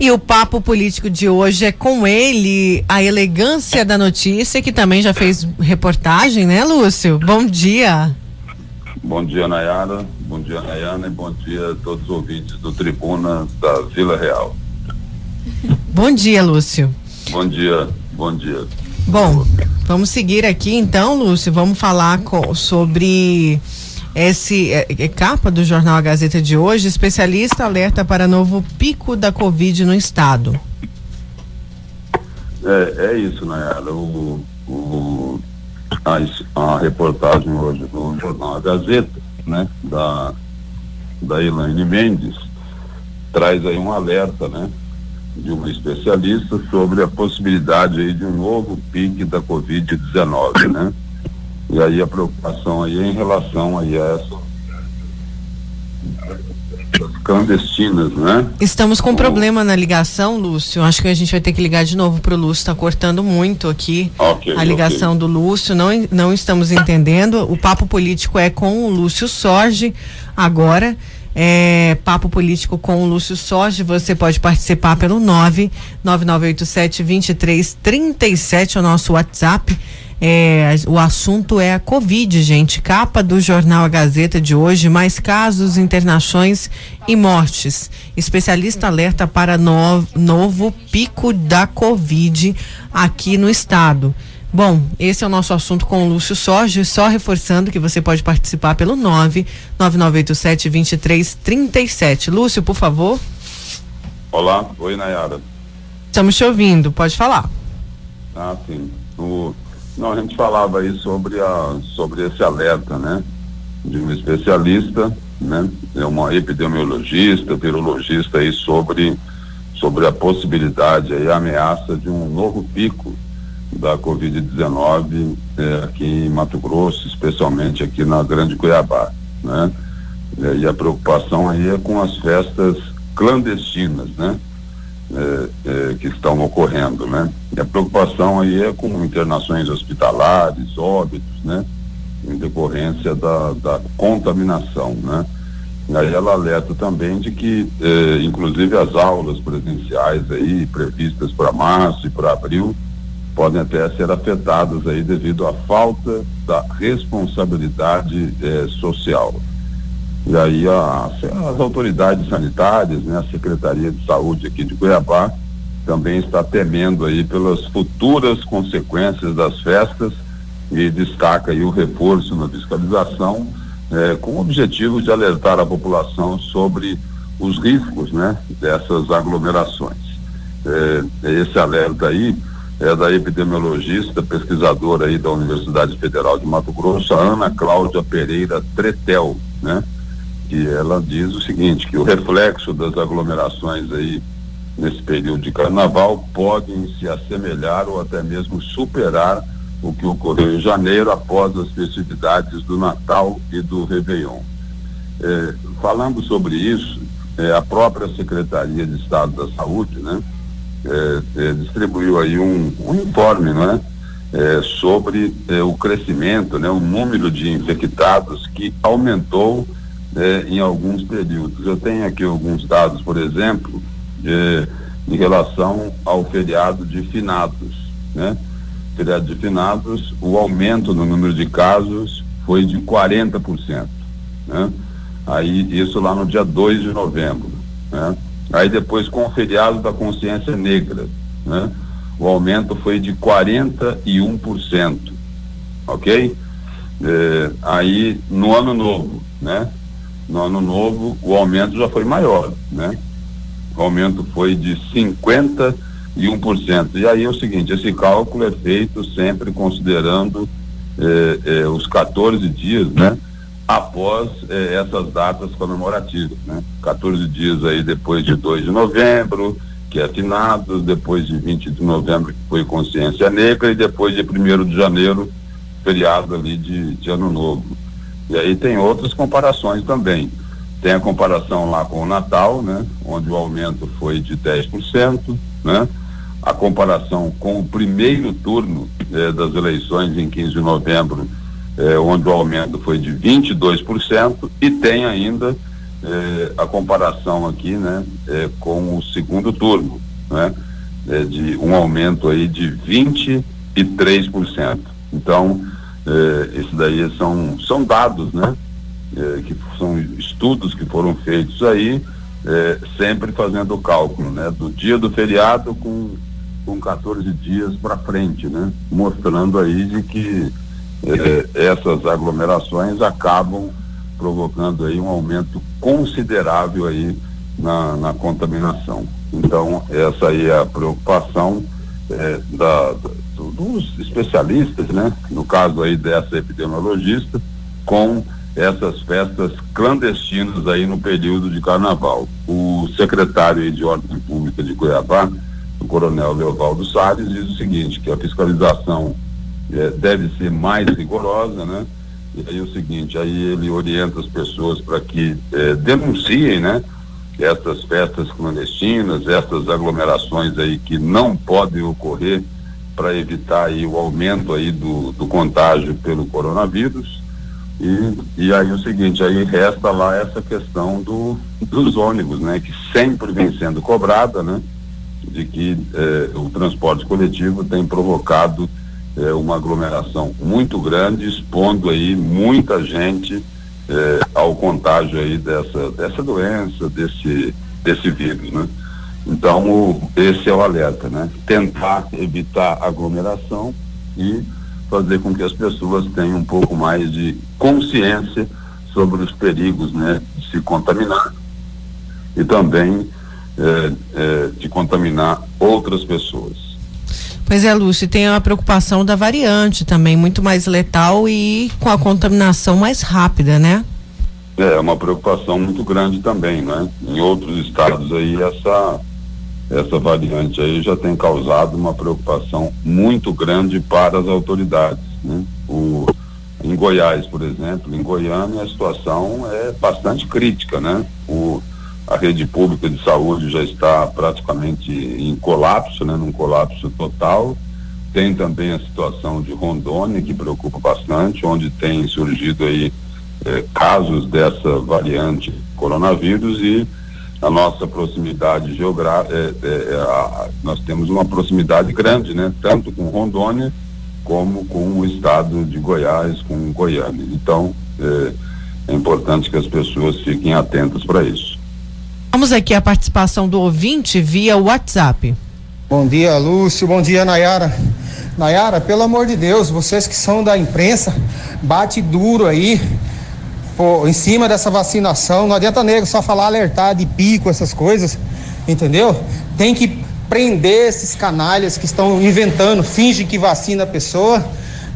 E o papo político de hoje é com ele, a elegância da notícia, que também já fez reportagem, né, Lúcio? Bom dia. Bom dia, Nayara. Bom dia, Nayana. E bom dia a todos os ouvintes do Tribuna da Vila Real. Bom dia, Lúcio. Bom dia, bom dia. Bom, vamos seguir aqui então, Lúcio. Vamos falar com, sobre esse é, é, capa do jornal A Gazeta de hoje, especialista alerta para novo pico da Covid no estado. É, é isso, Nayara. O, o, a, a reportagem hoje do jornal A Gazeta, né, da, da Elaine Mendes, traz aí um alerta, né, de uma especialista sobre a possibilidade aí de um novo pique da Covid-19, né? E aí a preocupação aí é em relação aí a essas clandestinas, né? Estamos com um problema na ligação, Lúcio. Acho que a gente vai ter que ligar de novo para o Lúcio. Está cortando muito aqui okay, a ligação okay. do Lúcio. Não, não estamos entendendo. O papo político é com o Lúcio Sorge agora. É, papo político com o Lúcio Sorge. Você pode participar pelo 99987 2337, é o nosso WhatsApp. É, o assunto é a Covid, gente. Capa do jornal A Gazeta de hoje: mais casos, internações e mortes. Especialista alerta para no, novo pico da Covid aqui no estado. Bom, esse é o nosso assunto com o Lúcio Sorge, só reforçando que você pode participar pelo 99987 2337. Lúcio, por favor. Olá, oi Nayara. Estamos te ouvindo, pode falar. Ah, sim. O, não, a gente falava aí sobre, a, sobre esse alerta, né? De um especialista, né? É uma epidemiologista, virologista aí sobre, sobre a possibilidade aí, a ameaça de um novo pico da Covid-19 é, aqui em Mato Grosso, especialmente aqui na Grande Cuiabá, né? E a preocupação aí é com as festas clandestinas, né? É, é, que estão ocorrendo, né? E a preocupação aí é com internações hospitalares, óbitos, né? Em decorrência da, da contaminação, né? E aí ela alerta também de que, eh, inclusive as aulas presenciais aí previstas para março e para abril podem até ser afetadas aí devido à falta da responsabilidade eh, social. E aí a, as autoridades sanitárias, né, a Secretaria de Saúde aqui de Cuiabá, também está temendo aí pelas futuras consequências das festas e destaca aí o reforço na fiscalização eh, com o objetivo de alertar a população sobre os riscos, né, dessas aglomerações. Eh, esse alerta aí é da epidemiologista, pesquisadora aí da Universidade Federal de Mato Grosso, Ana Cláudia Pereira Tretel, né? Que ela diz o seguinte, que o reflexo das aglomerações aí nesse período de carnaval podem se assemelhar ou até mesmo superar o que ocorreu em janeiro após as festividades do Natal e do Réveillon. É, falando sobre isso, é, a própria Secretaria de Estado da Saúde, né, é, é distribuiu aí um, um informe, né, sobre é, o crescimento, né, o número de infectados que aumentou é, em alguns períodos. Eu tenho aqui alguns dados, por exemplo, de, em relação ao feriado de finados, né? Feriado de finados, o aumento no número de casos foi de 40%, né? Aí, isso lá no dia 2 de novembro, né? Aí depois com o feriado da consciência negra, né? O aumento foi de 41%, ok? É, aí no ano novo, né? No ano novo o aumento já foi maior, né? O aumento foi de 51%. E aí é o seguinte, esse cálculo é feito sempre considerando eh, eh, os 14 dias, né? Após eh, essas datas comemorativas, né? 14 dias aí depois de 2 de novembro que é finados, depois de 20 de novembro, que foi Consciência Negra, e depois de 1 de janeiro, feriado ali de, de Ano Novo. E aí tem outras comparações também. Tem a comparação lá com o Natal, né? Onde o aumento foi de 10%, né? A comparação com o primeiro turno eh, das eleições em 15 de novembro, eh, onde o aumento foi de 22%, e tem ainda eh, a comparação aqui, né? Eh, com o segundo turno, né? Eh, de um aumento aí de 23%. Então, eh, isso daí são, são dados, né? Eh, que são estudos que foram feitos aí, eh, sempre fazendo o cálculo, né? Do dia do feriado com, com 14 dias para frente, né? Mostrando aí de que eh, essas aglomerações acabam provocando aí um aumento considerável aí na, na contaminação. Então, essa aí é a preocupação eh, da, dos especialistas, né? No caso aí dessa epidemiologista, com essas festas clandestinas aí no período de carnaval. O secretário de Ordem Pública de Cuiabá, o coronel Leovaldo Salles, diz o seguinte, que a fiscalização eh, deve ser mais rigorosa, né? E aí o seguinte, aí ele orienta as pessoas para que eh, denunciem, né? Essas festas clandestinas, essas aglomerações aí que não podem ocorrer para evitar aí o aumento aí do, do contágio pelo coronavírus. E, e aí o seguinte, aí resta lá essa questão do, dos ônibus, né? Que sempre vem sendo cobrada, né? De que eh, o transporte coletivo tem provocado eh, uma aglomeração muito grande, expondo aí muita gente eh, ao contágio aí dessa, dessa doença, desse, desse vírus, né? Então, o, esse é o alerta, né? Tentar evitar aglomeração e fazer com que as pessoas tenham um pouco mais de consciência sobre os perigos, né? De se contaminar e também é, é, de contaminar outras pessoas. Pois é, Lúcio, tem a preocupação da variante também, muito mais letal e com a contaminação mais rápida, né? É, uma preocupação muito grande também, né? Em outros estados aí essa essa variante aí já tem causado uma preocupação muito grande para as autoridades. Né? O, em Goiás, por exemplo, em Goiânia a situação é bastante crítica, né? O, a rede pública de saúde já está praticamente em colapso, né? Num colapso total. Tem também a situação de Rondônia que preocupa bastante, onde tem surgido aí eh, casos dessa variante coronavírus e a nossa proximidade geográfica, é, é, é nós temos uma proximidade grande, né? Tanto com Rondônia como com o estado de Goiás, com Goiânia. Então, é, é importante que as pessoas fiquem atentas para isso. Vamos aqui a participação do ouvinte via WhatsApp. Bom dia, Lúcio. Bom dia, Nayara. Nayara, pelo amor de Deus, vocês que são da imprensa, bate duro aí em cima dessa vacinação. Não adianta nego só falar alertar de pico, essas coisas, entendeu? Tem que prender esses canalhas que estão inventando, finge que vacina a pessoa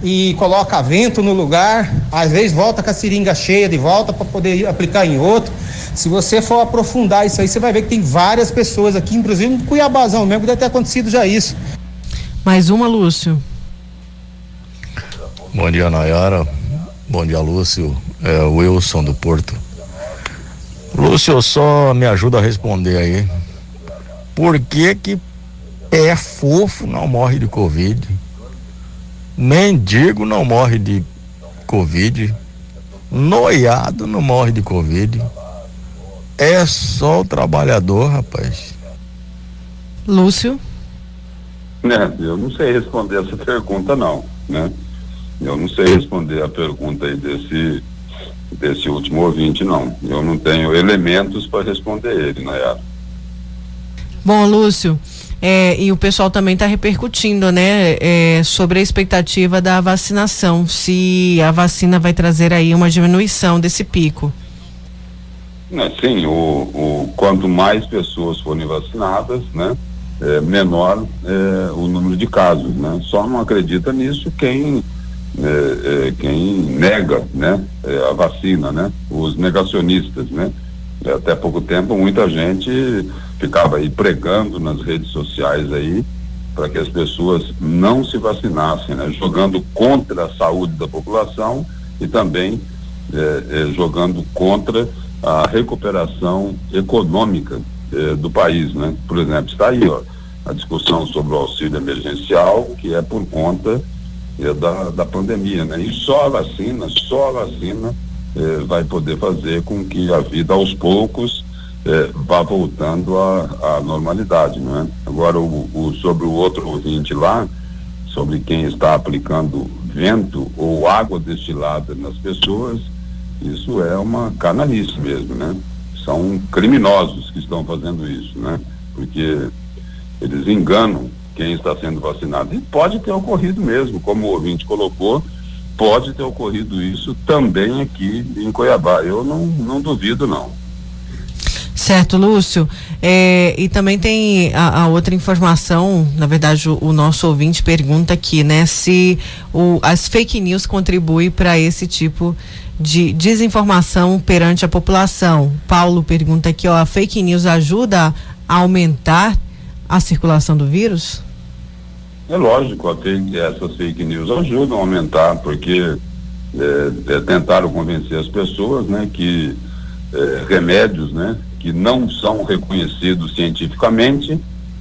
e coloca vento no lugar, às vezes volta com a seringa cheia de volta para poder aplicar em outro. Se você for aprofundar isso aí, você vai ver que tem várias pessoas aqui, inclusive no Cuiabazão mesmo, deve ter acontecido já isso. Mais uma, Lúcio. Bom dia, Nayara. Bom dia, Lúcio. É o Wilson do Porto. Lúcio, só me ajuda a responder aí. Por que que pé fofo não morre de Covid? Mendigo não morre de Covid. Noiado não morre de Covid. É só o trabalhador, rapaz. Lúcio? É, eu não sei responder essa pergunta não, né? Eu não sei responder a pergunta aí desse, desse último ouvinte, não. Eu não tenho elementos para responder ele, Nayara. Bom, Lúcio, é, e o pessoal também está repercutindo, né, é, sobre a expectativa da vacinação, se a vacina vai trazer aí uma diminuição desse pico. É, sim, o, o, quanto mais pessoas forem vacinadas, né, é, menor é, o número de casos, né? Só não acredita nisso quem é, é, quem nega né, é, a vacina, né, os negacionistas, né, Até pouco tempo, muita gente ficava aí pregando nas redes sociais aí para que as pessoas não se vacinassem, né? jogando contra a saúde da população e também eh, eh, jogando contra a recuperação econômica eh, do país, né? Por exemplo, está aí, ó, a discussão sobre o auxílio emergencial, que é por conta da, da pandemia, né? E só a vacina, só a vacina vai poder fazer com que a vida aos poucos é, vá voltando à, à normalidade, né? Agora o, o, sobre o outro ouvinte lá, sobre quem está aplicando vento ou água destilada nas pessoas, isso é uma canalice mesmo, né? São criminosos que estão fazendo isso, né? Porque eles enganam quem está sendo vacinado. E pode ter ocorrido mesmo, como o ouvinte colocou, pode ter ocorrido isso também aqui em Cuiabá. Eu não, não duvido, não. Certo, Lúcio. É, e também tem a, a, outra informação, na verdade, o, o, nosso ouvinte pergunta aqui, né, se o, as fake news contribuem para esse tipo de desinformação perante a população. Paulo pergunta aqui, ó, a fake news ajuda a aumentar a circulação do vírus? É lógico, que essas fake news ajudam a aumentar, porque é, é, tentaram convencer as pessoas, né, que é, remédios, né, que não são reconhecidos cientificamente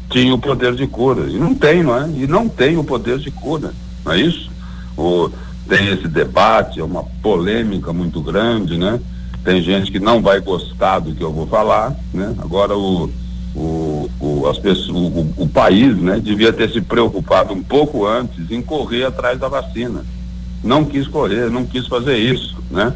tinham o poder de cura. E não tem, não é? E não tem o poder de cura, não é isso? O, tem esse debate, é uma polêmica muito grande, né? Tem gente que não vai gostar do que eu vou falar, né? Agora o, o, o, as pessoas, o, o país, né, devia ter se preocupado um pouco antes em correr atrás da vacina. Não quis correr, não quis fazer isso, né?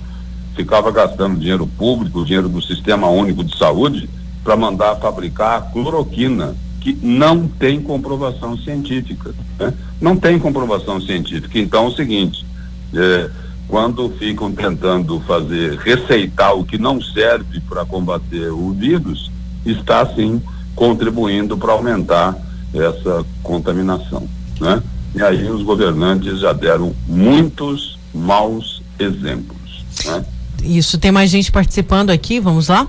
ficava gastando dinheiro público, dinheiro do Sistema Único de Saúde, para mandar fabricar cloroquina, que não tem comprovação científica. Né? Não tem comprovação científica. Então é o seguinte, é, quando ficam tentando fazer, receitar o que não serve para combater o vírus, está sim contribuindo para aumentar essa contaminação. Né? E aí os governantes já deram muitos maus exemplos. Né? Isso, tem mais gente participando aqui, vamos lá?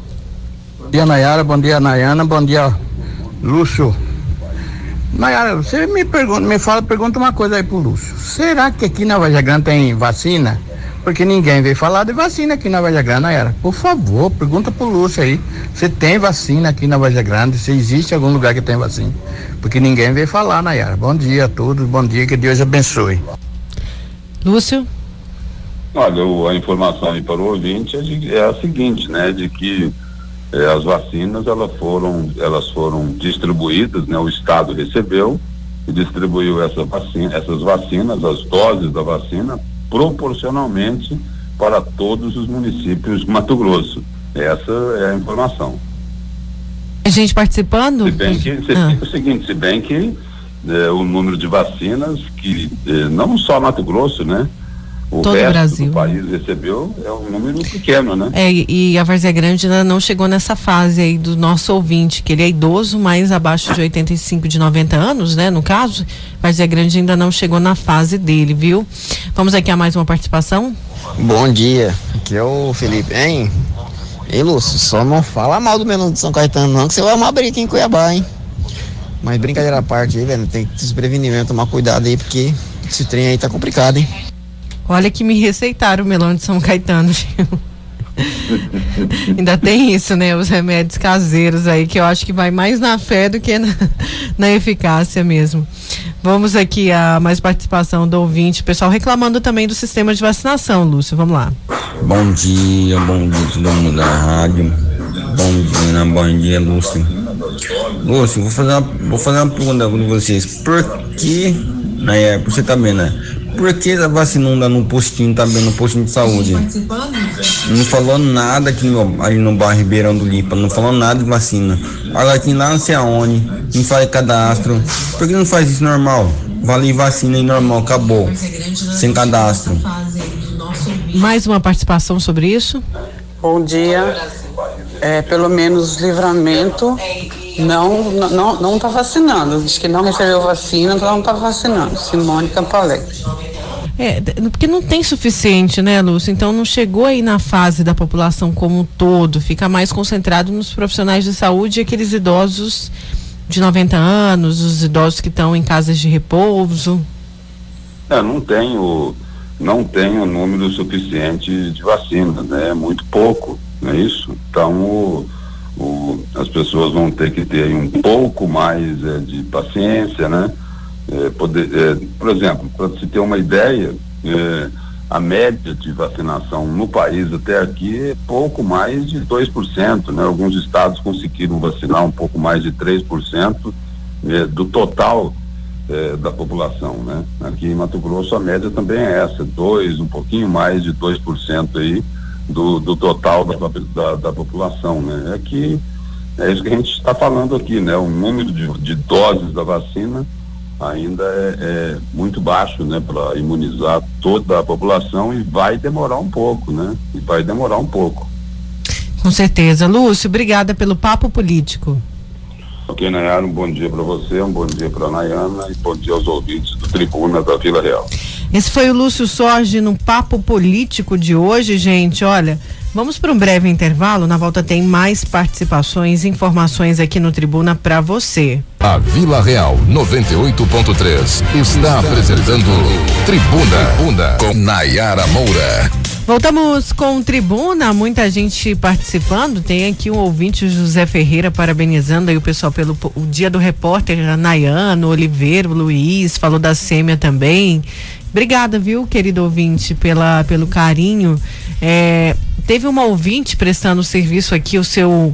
Bom dia, Nayara, bom dia, Nayana, bom dia, Lúcio. Nayara, você me pergunta, me fala, pergunta uma coisa aí pro Lúcio. Será que aqui na Vaja Grande tem vacina? Porque ninguém veio falar de vacina aqui na Vaja Grande, Nayara. Por favor, pergunta pro Lúcio aí. Se tem vacina aqui na Vaja Grande, se existe algum lugar que tem vacina. Porque ninguém veio falar, Nayara. Bom dia a todos, bom dia, que Deus abençoe. Lúcio? Olha, a informação aí para o ouvinte é, de, é a seguinte, né, de que é, as vacinas elas foram, elas foram distribuídas, né, o Estado recebeu e distribuiu essa vacina, essas vacinas, as doses da vacina, proporcionalmente para todos os municípios do Mato Grosso. Essa é a informação. A gente participando? Se bem que, se, ah. o seguinte, se bem que é, o número de vacinas que é, não só Mato Grosso, né? O Todo resto o Brasil. do país recebeu é um número pequeno, né? É, e a Várzea Grande ainda não chegou nessa fase aí do nosso ouvinte, que ele é idoso, mas abaixo de 85, de 90 anos, né? No caso, Várzea Grande ainda não chegou na fase dele, viu? Vamos aqui a mais uma participação? Bom dia, aqui é o Felipe, hein? Ei, Lúcio, só não fala mal do melão de São Caetano, não, que você vai uma briga aqui em Cuiabá, hein? Mas brincadeira à parte aí, velho, tem que se prevenir mesmo, tomar cuidado aí, porque esse trem aí tá complicado, hein? Olha que me receitaram o melão de São Caetano, Ainda tem isso, né? Os remédios caseiros aí, que eu acho que vai mais na fé do que na, na eficácia mesmo. Vamos aqui a mais participação do ouvinte, pessoal reclamando também do sistema de vacinação, Lúcio. Vamos lá. Bom dia, bom dia todo mundo da rádio. Bom dia, bom dia, Lúcio. Lúcio, vou fazer uma, vou fazer uma pergunta para vocês. Por que, né, você também, tá né? Por que a vacina não dá no postinho também, no postinho de saúde? Não falou nada aqui no, ali no bairro Ribeirão do Lipa, não falou nada de vacina. Olha aqui lá não sei aonde, não faz cadastro. Por que não faz isso normal? Vale vacina e normal, acabou. Sem cadastro. Mais uma participação sobre isso? Bom dia. É, pelo menos livramento não não não está vacinando. Diz que não recebeu vacina, então não está vacinando. Simone Campalé. É, porque não tem suficiente, né, Lúcio? Então não chegou aí na fase da população como um todo, fica mais concentrado nos profissionais de saúde e aqueles idosos de 90 anos, os idosos que estão em casas de repouso. É, não tem o, não tem o número suficiente de vacinas, né? É muito pouco, não é isso? Então o, o, as pessoas vão ter que ter um pouco mais é, de paciência, né? É, poder, é, por exemplo, para se ter uma ideia, é, a média de vacinação no país até aqui é pouco mais de 2%, né? Alguns estados conseguiram vacinar um pouco mais de 3% é, do total é, da população, né? Aqui em Mato Grosso a média também é essa, dois, um pouquinho mais de 2% aí do, do total da, da, da população, né? É que é isso que a gente está falando aqui, né? O número de, de doses da vacina ainda é, é muito baixo, né, para imunizar toda a população e vai demorar um pouco, né? E vai demorar um pouco. Com certeza. Lúcio, obrigada pelo papo político. Ok, Nayara, um bom dia para você, um bom dia para Nayana e bom dia aos ouvintes do Tribuna da Vila Real. Esse foi o Lúcio Sorge no papo político de hoje, gente. Olha, Vamos para um breve intervalo. Na volta tem mais participações, informações aqui no Tribuna para você. A Vila Real 98.3 está apresentando Tribuna, Tribuna com Nayara Moura. Voltamos com Tribuna, muita gente participando. Tem aqui um ouvinte, José Ferreira, parabenizando aí o pessoal pelo o dia do repórter, Nayano, Oliveira, Luiz, falou da Sêmia também. Obrigada, viu, querido ouvinte, pela, pelo carinho. É, teve uma ouvinte prestando serviço aqui, o seu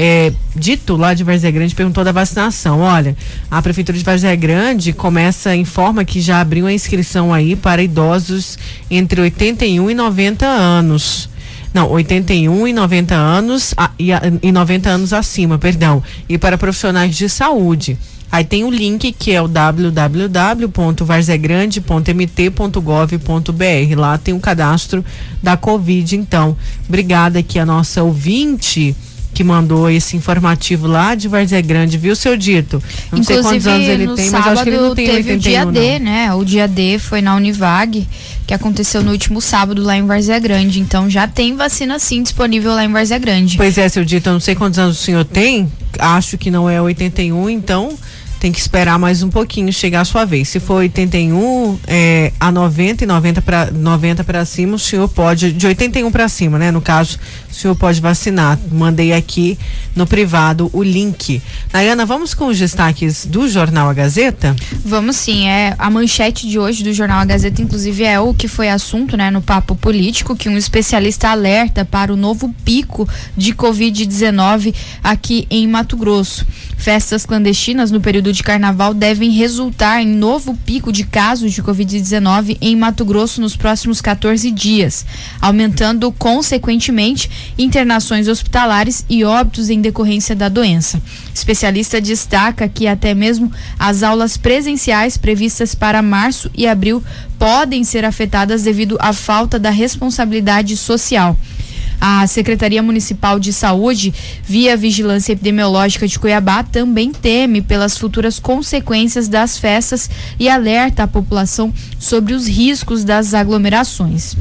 é, dito lá de Varzé Grande perguntou da vacinação. Olha, a prefeitura de Varzé Grande começa informa que já abriu a inscrição aí para idosos entre 81 e 90 anos. Não, 81 e 90 anos e, e 90 anos acima, perdão. E para profissionais de saúde. Aí tem o link que é o www.varzegrande.mt.gov.br. Lá tem o cadastro da Covid. Então, obrigada aqui a nossa ouvinte que mandou esse informativo lá de Varzé Grande, viu, seu dito? Não Inclusive, sei quantos anos ele tem, mas acho que ele não tem teve 81, o dia D, né? O dia D foi na Univag, que aconteceu no último sábado lá em Varzé Grande. Então já tem vacina sim disponível lá em Varzé Grande. Pois é, seu dito, eu não sei quantos anos o senhor tem, acho que não é 81, então tem que esperar mais um pouquinho chegar a sua vez. Se for 81 é, a 90 e 90 para 90 para cima, o senhor pode de 81 para cima, né? No caso, o senhor pode vacinar. Mandei aqui no privado o link. Nayana, vamos com os destaques do jornal A Gazeta? Vamos sim, é a manchete de hoje do jornal A Gazeta inclusive é o que foi assunto, né, no papo político que um especialista alerta para o novo pico de COVID-19 aqui em Mato Grosso. Festas clandestinas no período de carnaval devem resultar em novo pico de casos de Covid-19 em Mato Grosso nos próximos 14 dias, aumentando consequentemente internações hospitalares e óbitos em decorrência da doença. Especialista destaca que até mesmo as aulas presenciais previstas para março e abril podem ser afetadas devido à falta da responsabilidade social. A Secretaria Municipal de Saúde, via Vigilância Epidemiológica de Cuiabá, também teme pelas futuras consequências das festas e alerta a população sobre os riscos das aglomerações.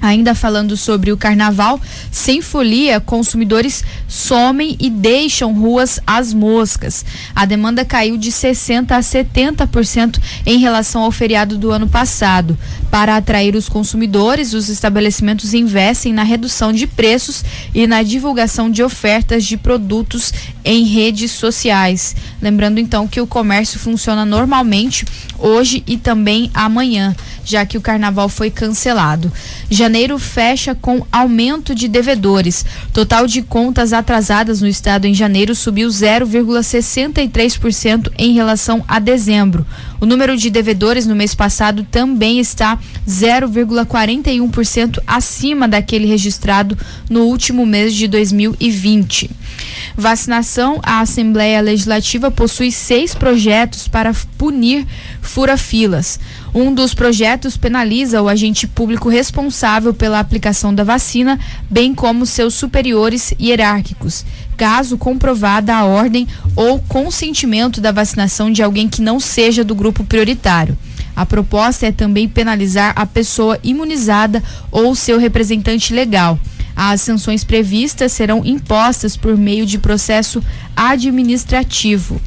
Ainda falando sobre o carnaval, sem folia, consumidores somem e deixam ruas às moscas. A demanda caiu de 60% a 70% em relação ao feriado do ano passado. Para atrair os consumidores, os estabelecimentos investem na redução de preços e na divulgação de ofertas de produtos em redes sociais. Lembrando então que o comércio funciona normalmente hoje e também amanhã, já que o carnaval foi cancelado. Janeiro fecha com aumento de devedores. Total de contas atrasadas no estado em janeiro subiu 0,63% em relação a dezembro. O número de devedores no mês passado também está 0,41% acima daquele registrado no último mês de 2020. Vacinação: a Assembleia Legislativa possui seis projetos para punir fura-filas. Um dos projetos penaliza o agente público responsável pela aplicação da vacina, bem como seus superiores hierárquicos, caso comprovada a ordem ou consentimento da vacinação de alguém que não seja do grupo prioritário. A proposta é também penalizar a pessoa imunizada ou seu representante legal. As sanções previstas serão impostas por meio de processo administrativo.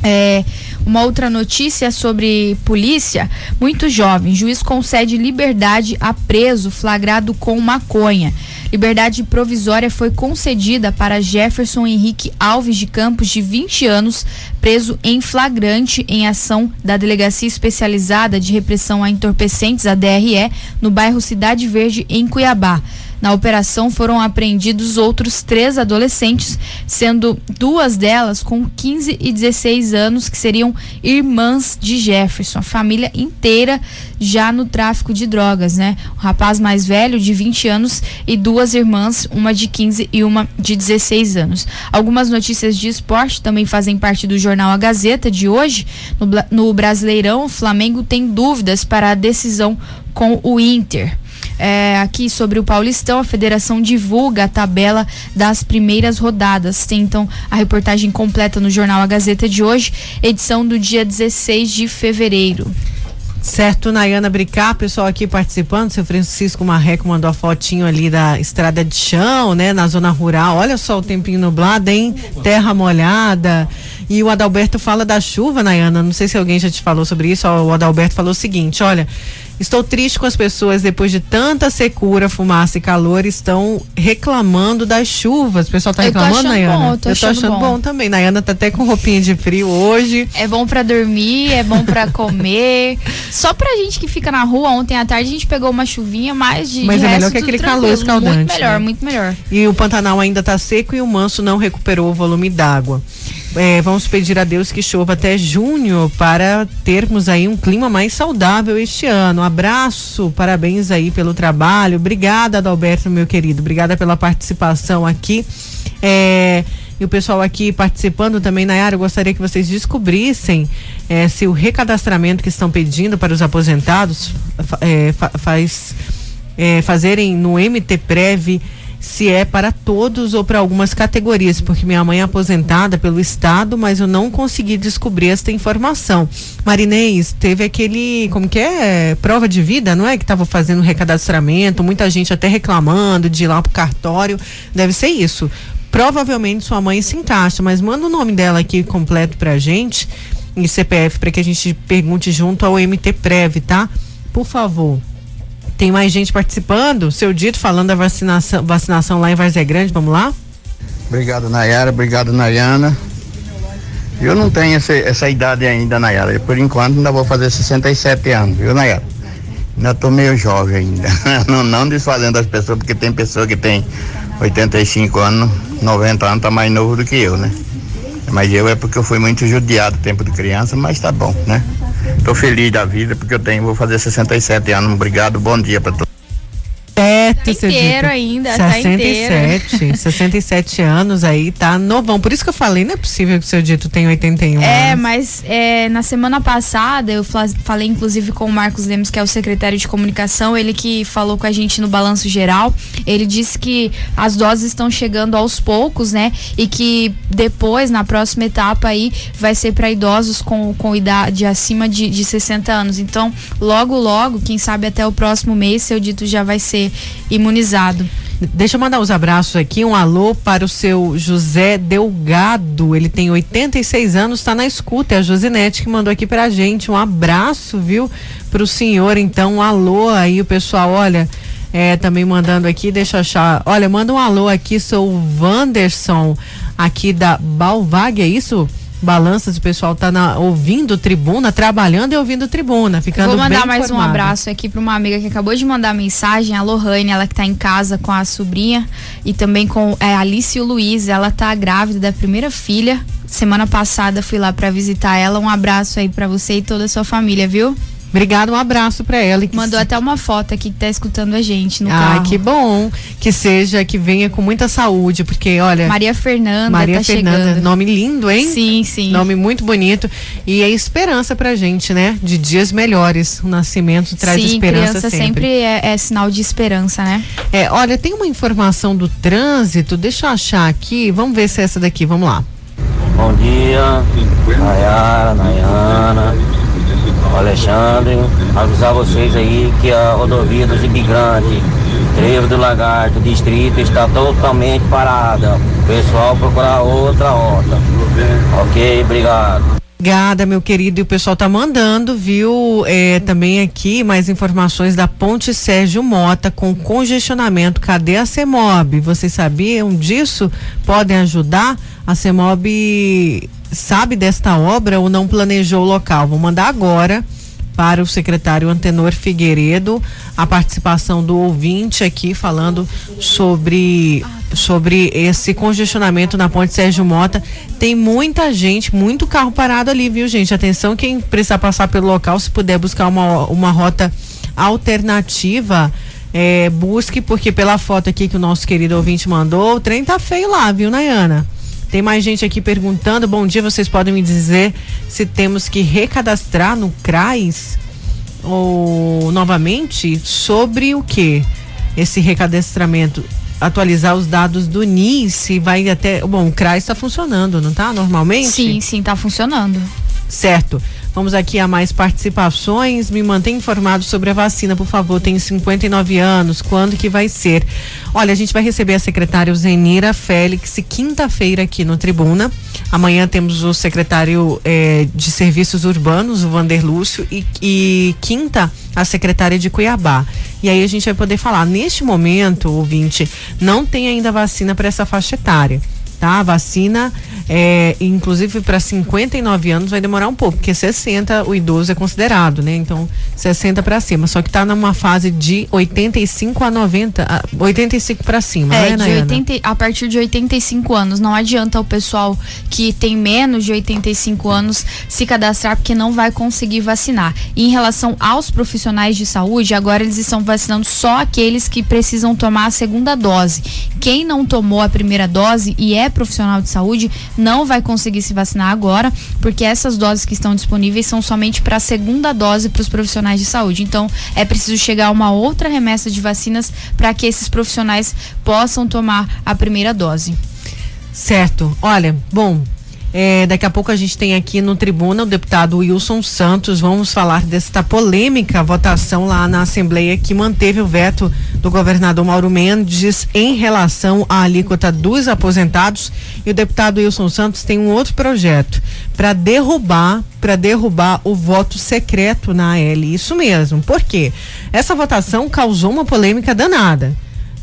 É, uma outra notícia sobre polícia. Muito jovem. Juiz concede liberdade a preso flagrado com maconha. Liberdade provisória foi concedida para Jefferson Henrique Alves de Campos, de 20 anos, preso em flagrante em ação da Delegacia Especializada de Repressão a Entorpecentes, a DRE, no bairro Cidade Verde, em Cuiabá. Na operação foram apreendidos outros três adolescentes, sendo duas delas com 15 e 16 anos, que seriam irmãs de Jefferson. A família inteira já no tráfico de drogas, né? Um rapaz mais velho, de 20 anos, e duas irmãs, uma de 15 e uma de 16 anos. Algumas notícias de esporte também fazem parte do jornal A Gazeta de hoje. No, no Brasileirão, o Flamengo tem dúvidas para a decisão com o Inter. É, aqui sobre o Paulistão, a federação divulga a tabela das primeiras rodadas. Tem então a reportagem completa no jornal A Gazeta de hoje, edição do dia 16 de fevereiro. Certo, Nayana Bricar, pessoal aqui participando, seu Francisco Marreco mandou a fotinho ali da estrada de chão, né, na zona rural. Olha só o tempinho nublado, hein? Terra molhada. E o Adalberto fala da chuva, Nayana. Não sei se alguém já te falou sobre isso. O Adalberto falou o seguinte: olha, Estou triste com as pessoas depois de tanta secura, fumaça e calor, estão reclamando das chuvas. O pessoal está reclamando, Nayana? Bom, eu tô, eu tô achando, bom. bom. também. Nayana tá até com roupinha de frio hoje. É bom para dormir, é bom para comer. Só pra gente que fica na rua, ontem à tarde a gente pegou uma chuvinha mais de Mas de é melhor que aquele calor escaldante. Muito melhor, né? muito melhor. E o Pantanal ainda tá seco e o Manso não recuperou o volume d'água é, vamos pedir a Deus que chova até junho para termos aí um clima mais saudável este ano. Abraço, parabéns aí pelo trabalho. Obrigada, Adalberto, meu querido. Obrigada pela participação aqui. É, e o pessoal aqui participando também, Nayara, eu gostaria que vocês descobrissem é, se o recadastramento que estão pedindo para os aposentados é, fa faz é, fazerem no MT Prev se é para todos ou para algumas categorias, porque minha mãe é aposentada pelo Estado, mas eu não consegui descobrir esta informação. Marinês, teve aquele, como que é? Prova de vida, não é? Que estava fazendo recadastramento, muita gente até reclamando de ir lá pro cartório. Deve ser isso. Provavelmente sua mãe se encaixa, mas manda o nome dela aqui completo pra gente e CPF para que a gente pergunte junto ao MT Prev, tá? Por favor. Tem mais gente participando. Seu Dito falando da vacinação, vacinação lá em Varzé Grande. Vamos lá? Obrigado, Nayara. Obrigado, Nayana. Eu não tenho essa, essa idade ainda, Nayara. Por enquanto ainda vou fazer 67 anos, viu, Nayara? Ainda tô meio jovem ainda. não, não desfazendo as pessoas, porque tem pessoa que tem 85 anos, 90 anos, tá mais novo do que eu, né? Mas eu é porque eu fui muito judiado tempo de criança, mas tá bom, né? Tô feliz da vida porque eu tenho, vou fazer 67 anos. Obrigado, bom dia para todos. Certo, inteiro ainda, 67, tá inteiro. 67 anos aí, tá novão. Por isso que eu falei, não é possível que o seu dito tenha 81 É, anos. mas é, na semana passada eu falei inclusive com o Marcos Lemos, que é o secretário de comunicação, ele que falou com a gente no balanço geral, ele disse que as doses estão chegando aos poucos, né? E que depois, na próxima etapa aí, vai ser para idosos com, com idade acima de, de 60 anos. Então, logo, logo, quem sabe até o próximo mês, seu dito já vai ser imunizado. Deixa eu mandar os abraços aqui. Um alô para o seu José Delgado. Ele tem 86 anos, está na escuta. É a Josinete que mandou aqui pra gente. Um abraço, viu, para o senhor. Então, um alô aí, o pessoal. Olha, é, também mandando aqui, deixa eu achar. Olha, manda um alô aqui, sou o Wanderson, aqui da Balvag, é isso? Balanças, o pessoal tá na, ouvindo tribuna, trabalhando e ouvindo tribuna, ficando Vou mandar mais informado. um abraço aqui para uma amiga que acabou de mandar mensagem, a Lohane, ela que tá em casa com a sobrinha e também com é, a Alice e o Luiz, ela tá grávida da primeira filha. Semana passada fui lá para visitar ela. Um abraço aí para você e toda a sua família, viu? Obrigada, um abraço para ela. Mandou até uma foto aqui que tá escutando a gente no ah, carro. que bom. Que seja, que venha com muita saúde, porque olha. Maria Fernanda Maria tá Fernanda, chegando. nome lindo, hein? Sim, sim. Nome muito bonito. E é esperança pra gente, né? De dias melhores. O nascimento traz sim, esperança criança sempre. sempre é, é sinal de esperança, né? É, olha, tem uma informação do trânsito, deixa eu achar aqui, vamos ver se é essa daqui, vamos lá. Bom dia, Nayara, Nayana. Alexandre, avisar vocês aí que a rodovia dos imigrantes, Trevo do Lagarto, distrito, está totalmente parada. Pessoal procurar outra rota. Ok, obrigado. Obrigada, meu querido. E o pessoal tá mandando, viu? É, também aqui mais informações da Ponte Sérgio Mota com congestionamento. Cadê a CEMOB? Vocês sabiam disso? Podem ajudar? A CEMOB sabe desta obra ou não planejou o local? Vou mandar agora para o secretário Antenor Figueiredo a participação do ouvinte aqui falando sobre sobre esse congestionamento na ponte Sérgio Mota. Tem muita gente, muito carro parado ali, viu, gente? Atenção, quem precisar passar pelo local, se puder buscar uma, uma rota alternativa, é, busque, porque pela foto aqui que o nosso querido ouvinte mandou, o trem tá feio lá, viu, Nayana? Tem mais gente aqui perguntando. Bom dia, vocês podem me dizer se temos que recadastrar no CRAS ou novamente sobre o que? Esse recadastramento atualizar os dados do NIS e vai até. Bom, o CRAS está funcionando, não está? Normalmente? Sim, sim, está funcionando. Certo. Vamos aqui a mais participações. Me mantenha informado sobre a vacina, por favor. Tenho 59 anos. Quando que vai ser? Olha, a gente vai receber a secretária Zenira Félix quinta-feira aqui no Tribuna. Amanhã temos o secretário eh, de Serviços Urbanos, o Vander Lúcio, e, e quinta a secretária de Cuiabá. E aí a gente vai poder falar. Neste momento, ouvinte, não tem ainda vacina para essa faixa etária tá? A vacina, é, inclusive para 59 anos, vai demorar um pouco, porque 60 o idoso é considerado, né? Então, 60 para cima. Só que está numa fase de 85 a 90, 85 para cima, é, né, de 80, a partir de 85 anos. Não adianta o pessoal que tem menos de 85 anos se cadastrar, porque não vai conseguir vacinar. E em relação aos profissionais de saúde, agora eles estão vacinando só aqueles que precisam tomar a segunda dose. Quem não tomou a primeira dose e é profissional de saúde não vai conseguir se vacinar agora, porque essas doses que estão disponíveis são somente para a segunda dose para os profissionais de saúde. Então, é preciso chegar a uma outra remessa de vacinas para que esses profissionais possam tomar a primeira dose. Certo. Olha, bom, é, daqui a pouco a gente tem aqui no tribuna o deputado Wilson Santos. Vamos falar desta polêmica votação lá na Assembleia que manteve o veto do governador Mauro Mendes em relação à alíquota dos aposentados. E o deputado Wilson Santos tem um outro projeto para derrubar para derrubar o voto secreto na AL. Isso mesmo. Por quê? Essa votação causou uma polêmica danada.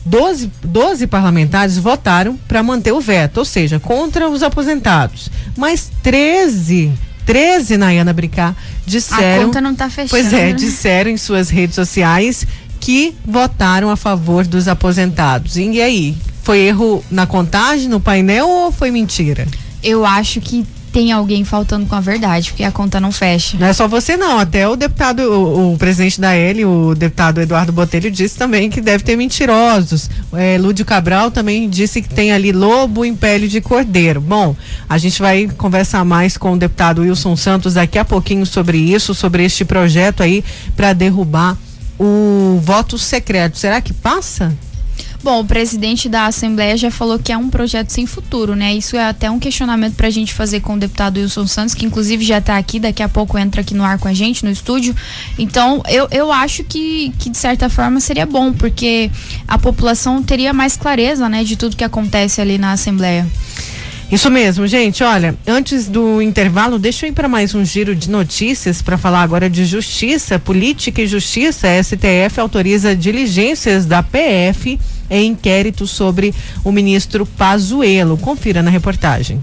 12, 12 parlamentares votaram para manter o veto, ou seja, contra os aposentados. Mas 13 13, Nayana Bricá, disseram. A conta não está fechando. Pois é, disseram em suas redes sociais que votaram a favor dos aposentados. E aí? Foi erro na contagem, no painel ou foi mentira? Eu acho que tem alguém faltando com a verdade, porque a conta não fecha. Não é só você não, até o deputado, o, o presidente da L, o deputado Eduardo Botelho disse também que deve ter mentirosos. É, Lúdio Cabral também disse que tem ali lobo em pele de cordeiro. Bom, a gente vai conversar mais com o deputado Wilson Santos daqui a pouquinho sobre isso, sobre este projeto aí para derrubar o voto secreto. Será que passa? Bom, o presidente da Assembleia já falou que é um projeto sem futuro, né? Isso é até um questionamento para a gente fazer com o deputado Wilson Santos, que inclusive já está aqui, daqui a pouco entra aqui no ar com a gente, no estúdio. Então, eu, eu acho que, que de certa forma seria bom, porque a população teria mais clareza, né, de tudo que acontece ali na Assembleia. Isso mesmo, gente. Olha, antes do intervalo, deixa eu ir para mais um giro de notícias para falar agora de justiça, política e justiça. A STF autoriza diligências da PF em inquérito sobre o ministro Pazuello. Confira na reportagem.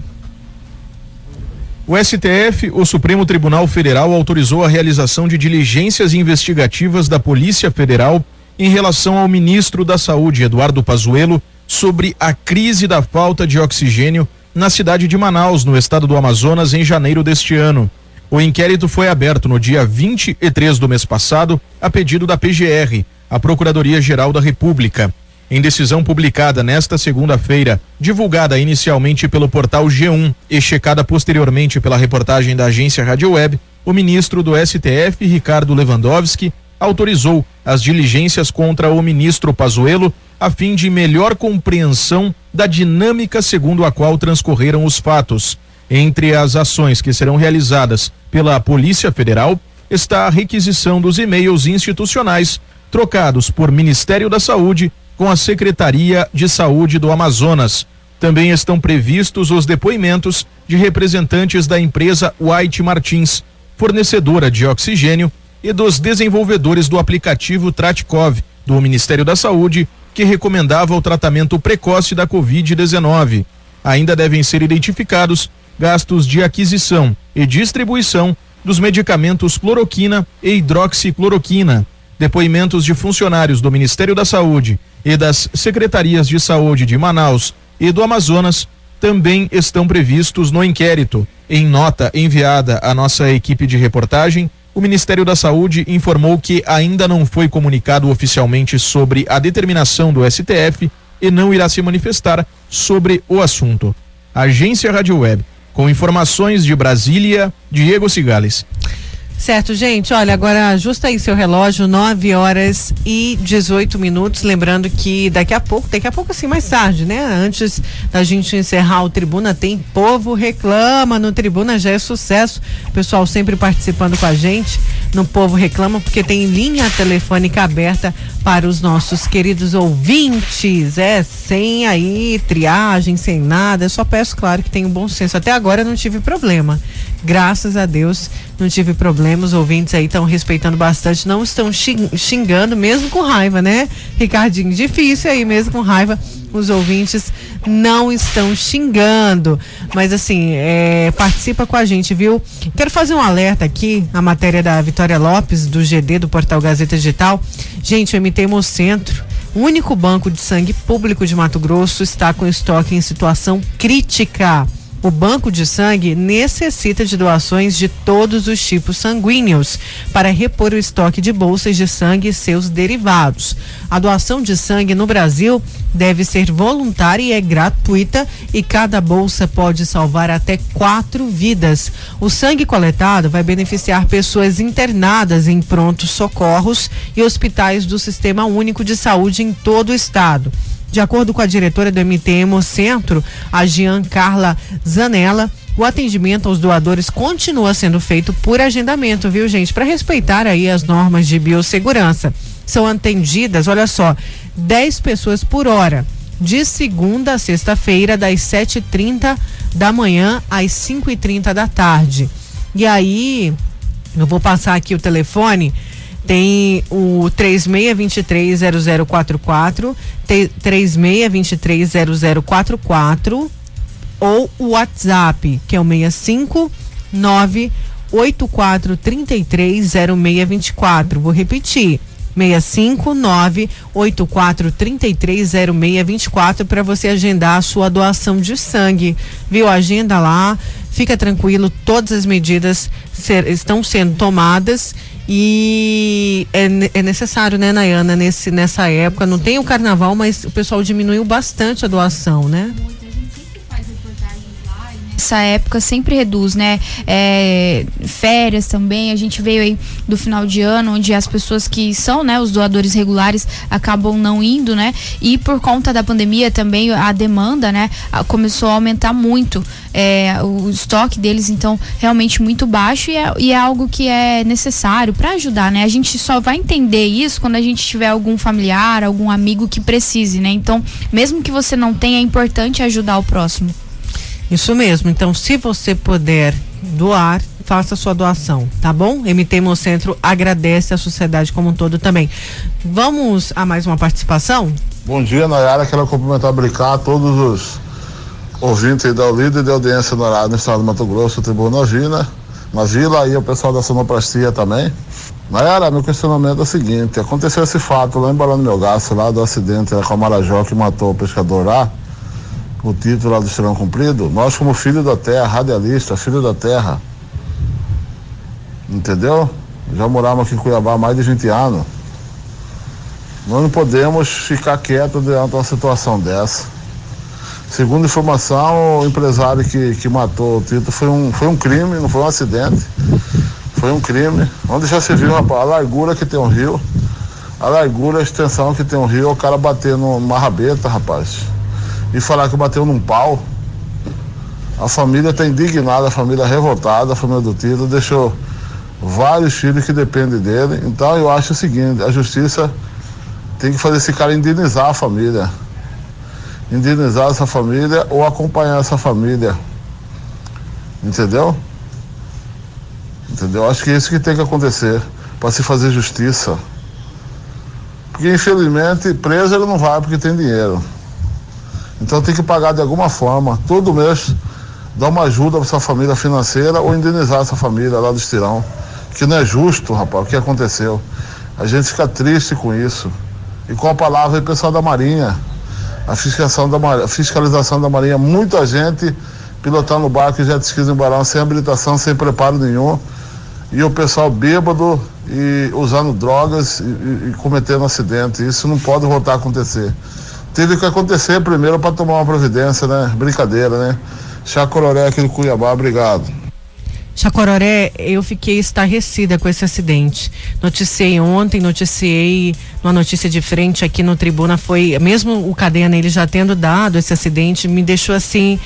O STF, o Supremo Tribunal Federal, autorizou a realização de diligências investigativas da Polícia Federal em relação ao ministro da Saúde, Eduardo Pazuello, sobre a crise da falta de oxigênio na cidade de Manaus, no estado do Amazonas, em janeiro deste ano. O inquérito foi aberto no dia 23 do mês passado, a pedido da PGR, a Procuradoria-Geral da República. Em decisão publicada nesta segunda-feira, divulgada inicialmente pelo portal G1 e checada posteriormente pela reportagem da agência Rádio Web, o ministro do STF, Ricardo Lewandowski, autorizou as diligências contra o ministro Pazuello a fim de melhor compreensão da dinâmica segundo a qual transcorreram os fatos. Entre as ações que serão realizadas pela Polícia Federal está a requisição dos e-mails institucionais trocados por Ministério da Saúde com a Secretaria de Saúde do Amazonas. Também estão previstos os depoimentos de representantes da empresa White Martins, fornecedora de oxigênio, e dos desenvolvedores do aplicativo Tratkov, do Ministério da Saúde, que recomendava o tratamento precoce da Covid-19. Ainda devem ser identificados gastos de aquisição e distribuição dos medicamentos cloroquina e hidroxicloroquina, depoimentos de funcionários do Ministério da Saúde e das secretarias de saúde de Manaus e do Amazonas também estão previstos no inquérito. Em nota enviada à nossa equipe de reportagem, o Ministério da Saúde informou que ainda não foi comunicado oficialmente sobre a determinação do STF e não irá se manifestar sobre o assunto. Agência Rádio Web, com informações de Brasília, Diego Cigales. Certo, gente. Olha, agora ajusta aí seu relógio, 9 horas e 18 minutos. Lembrando que daqui a pouco, daqui a pouco assim, mais tarde, né? Antes da gente encerrar o Tribuna, tem Povo Reclama no Tribuna, já é sucesso. Pessoal sempre participando com a gente no Povo Reclama, porque tem linha telefônica aberta para os nossos queridos ouvintes. É, sem aí triagem, sem nada. Eu só peço, claro, que tenha um bom senso. Até agora eu não tive problema. Graças a Deus não tive problemas. Os ouvintes aí estão respeitando bastante, não estão xingando, mesmo com raiva, né? Ricardinho, difícil aí, mesmo com raiva. Os ouvintes não estão xingando. Mas assim, é, participa com a gente, viu? Quero fazer um alerta aqui, a matéria da Vitória Lopes, do GD, do Portal Gazeta Digital. Gente, o MT Hemocentro, o único banco de sangue público de Mato Grosso, está com estoque em situação crítica. O banco de sangue necessita de doações de todos os tipos sanguíneos para repor o estoque de bolsas de sangue e seus derivados. A doação de sangue no Brasil deve ser voluntária e é gratuita e cada bolsa pode salvar até quatro vidas. O sangue coletado vai beneficiar pessoas internadas em prontos socorros e hospitais do Sistema Único de Saúde em todo o estado. De acordo com a diretora do MT Hemocentro, a Jean Carla Zanella, o atendimento aos doadores continua sendo feito por agendamento, viu, gente? Para respeitar aí as normas de biossegurança. São atendidas, olha só, 10 pessoas por hora, de segunda a sexta-feira, das 7h30 da manhã às 5h30 da tarde. E aí, eu vou passar aqui o telefone tem o 36230044, 36230044 ou o WhatsApp, que é o 659 84330624. Vou repetir. 659 84330624 para você agendar a sua doação de sangue. Viu? Agenda lá, fica tranquilo, todas as medidas ser, estão sendo tomadas e é, é, necessário, né, Nayana, nesse, nessa época. Não tem o carnaval, mas o pessoal diminuiu bastante a doação, né? Essa época sempre reduz, né? É, férias também, a gente veio aí do final de ano, onde as pessoas que são, né, os doadores regulares acabam não indo, né? E por conta da pandemia também a demanda, né, começou a aumentar muito. É, o estoque deles, então, realmente muito baixo e é, e é algo que é necessário para ajudar, né? A gente só vai entender isso quando a gente tiver algum familiar, algum amigo que precise, né? Então, mesmo que você não tenha, é importante ajudar o próximo. Isso mesmo. Então, se você puder doar, faça sua doação, tá bom? MT Hemocentro agradece a sociedade como um todo também. Vamos a mais uma participação? Bom dia, Nayara. Quero cumprimentar, brincar todos os ouvintes da líder de audiência horário no estado do Mato Grosso, Tribuna Gina, na Vila e o pessoal da sonoplastia também. Nayara, meu questionamento é o seguinte: aconteceu esse fato lá em Balão do lá do acidente com a Marajó que matou o pescador lá o título lá do Estirão Cumprido, nós como filho da terra, radialista, filho da terra, entendeu? Já moramos aqui em Cuiabá há mais de 20 anos. Nós não podemos ficar quietos diante de uma situação dessa. Segundo informação, o empresário que, que matou o Tito foi um, foi um crime, não foi um acidente. Foi um crime. Onde já se viu, rapaz, a largura que tem um rio, a largura, a extensão que tem um rio, o cara bater numa rabeta, rapaz e falar que bateu num pau. A família está indignada, a família revoltada, a família do Tito deixou vários filhos que dependem dele. Então eu acho o seguinte, a justiça tem que fazer esse cara indenizar a família. Indenizar essa família ou acompanhar essa família. Entendeu? Entendeu? Acho que é isso que tem que acontecer para se fazer justiça. Porque infelizmente preso ele não vai porque tem dinheiro. Então tem que pagar de alguma forma, todo mês, dar uma ajuda para essa família financeira ou indenizar essa família lá do estirão. Que não é justo, rapaz, o que aconteceu. A gente fica triste com isso. E com a palavra aí, pessoal da Marinha, a fiscalização da, Marinha, fiscalização da Marinha, muita gente pilotando barco e jet skis em Barão sem habilitação, sem preparo nenhum. E o pessoal bêbado e usando drogas e, e, e cometendo acidente. Isso não pode voltar a acontecer. Teve que acontecer primeiro para tomar uma providência, né? Brincadeira, né? Chacororé aqui no Cuiabá, obrigado. Chacororé, eu fiquei estarrecida com esse acidente. Noticiei ontem, noticiei uma notícia de frente aqui no Tribuna, foi, mesmo o Cadena, ele já tendo dado esse acidente, me deixou assim,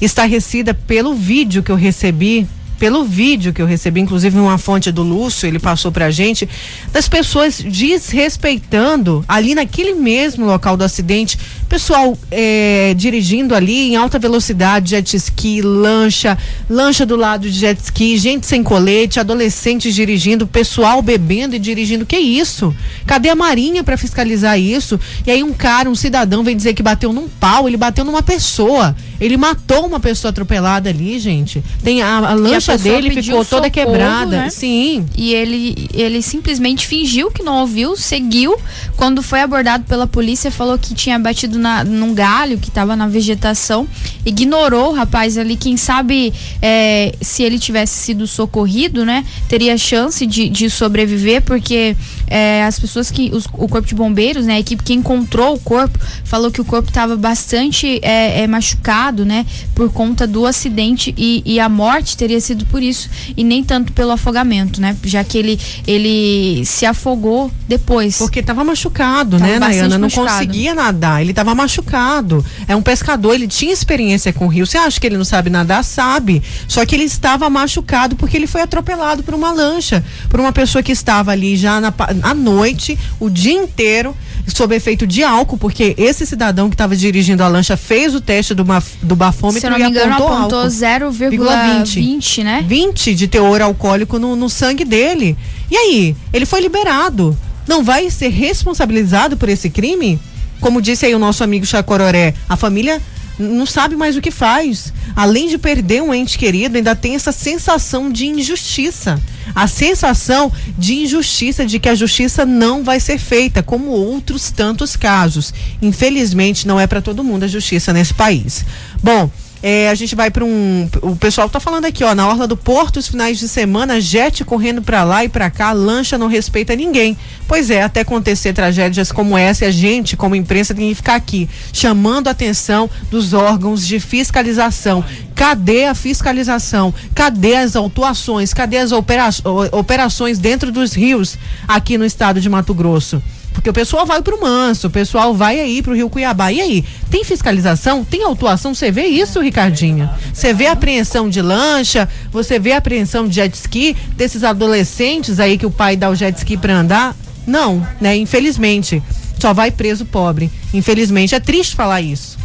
estarrecida pelo vídeo que eu recebi pelo vídeo que eu recebi, inclusive uma fonte do Lúcio, ele passou pra gente, das pessoas desrespeitando ali naquele mesmo local do acidente, pessoal é, dirigindo ali em alta velocidade, jet ski, lancha, lancha do lado de jet ski, gente sem colete, adolescentes dirigindo, pessoal bebendo e dirigindo. Que isso? Cadê a Marinha para fiscalizar isso? E aí um cara, um cidadão vem dizer que bateu num pau, ele bateu numa pessoa. Ele matou uma pessoa atropelada ali, gente. Tem a, a lancha a dele ficou toda socorro, quebrada. Né? Sim. E ele, ele simplesmente fingiu que não ouviu, seguiu. Quando foi abordado pela polícia, falou que tinha batido na, num galho que estava na vegetação. Ignorou o rapaz ali. Quem sabe é, se ele tivesse sido socorrido, né? Teria chance de, de sobreviver, porque é, as pessoas que. Os, o corpo de bombeiros, né? A equipe que encontrou o corpo falou que o corpo estava bastante é, é, machucado, né? Por conta do acidente e, e, a morte teria sido por isso e nem tanto pelo afogamento, né? Já que ele, ele se afogou depois. Porque estava machucado, tava né, Nayana? Não conseguia nadar, ele estava machucado. É um pescador, ele tinha experiência com o rio. Você acha que ele não sabe nadar? Sabe. Só que ele estava machucado porque ele foi atropelado por uma lancha, por uma pessoa que estava ali já na, à noite, o dia inteiro, sob efeito de álcool, porque esse cidadão que estava dirigindo a lancha fez o teste do, do bafômetro Se não me engano, apontou, apontou 0,20, né? 20 de teor alcoólico no, no sangue dele. E aí, ele foi liberado. Não vai ser responsabilizado por esse crime? Como disse aí o nosso amigo Chacororé, a família não sabe mais o que faz. Além de perder um ente querido, ainda tem essa sensação de injustiça. A sensação de injustiça, de que a justiça não vai ser feita, como outros tantos casos. Infelizmente, não é para todo mundo a justiça nesse país. Bom. É, a gente vai para um. O pessoal tá falando aqui, ó, na orla do Porto, os finais de semana, jet correndo para lá e para cá, lancha não respeita ninguém. Pois é, até acontecer tragédias como essa, a gente, como imprensa, tem que ficar aqui chamando a atenção dos órgãos de fiscalização. Cadê a fiscalização? Cadê as autuações? Cadê as opera operações dentro dos rios aqui no estado de Mato Grosso? Porque o pessoal vai pro Manso, o pessoal vai aí pro Rio Cuiabá. E aí, tem fiscalização? Tem autuação? Você vê isso, Ricardinho? Você vê apreensão de lancha, você vê apreensão de jet ski desses adolescentes aí que o pai dá o jet ski pra andar? Não, né? Infelizmente. Só vai preso pobre. Infelizmente. É triste falar isso.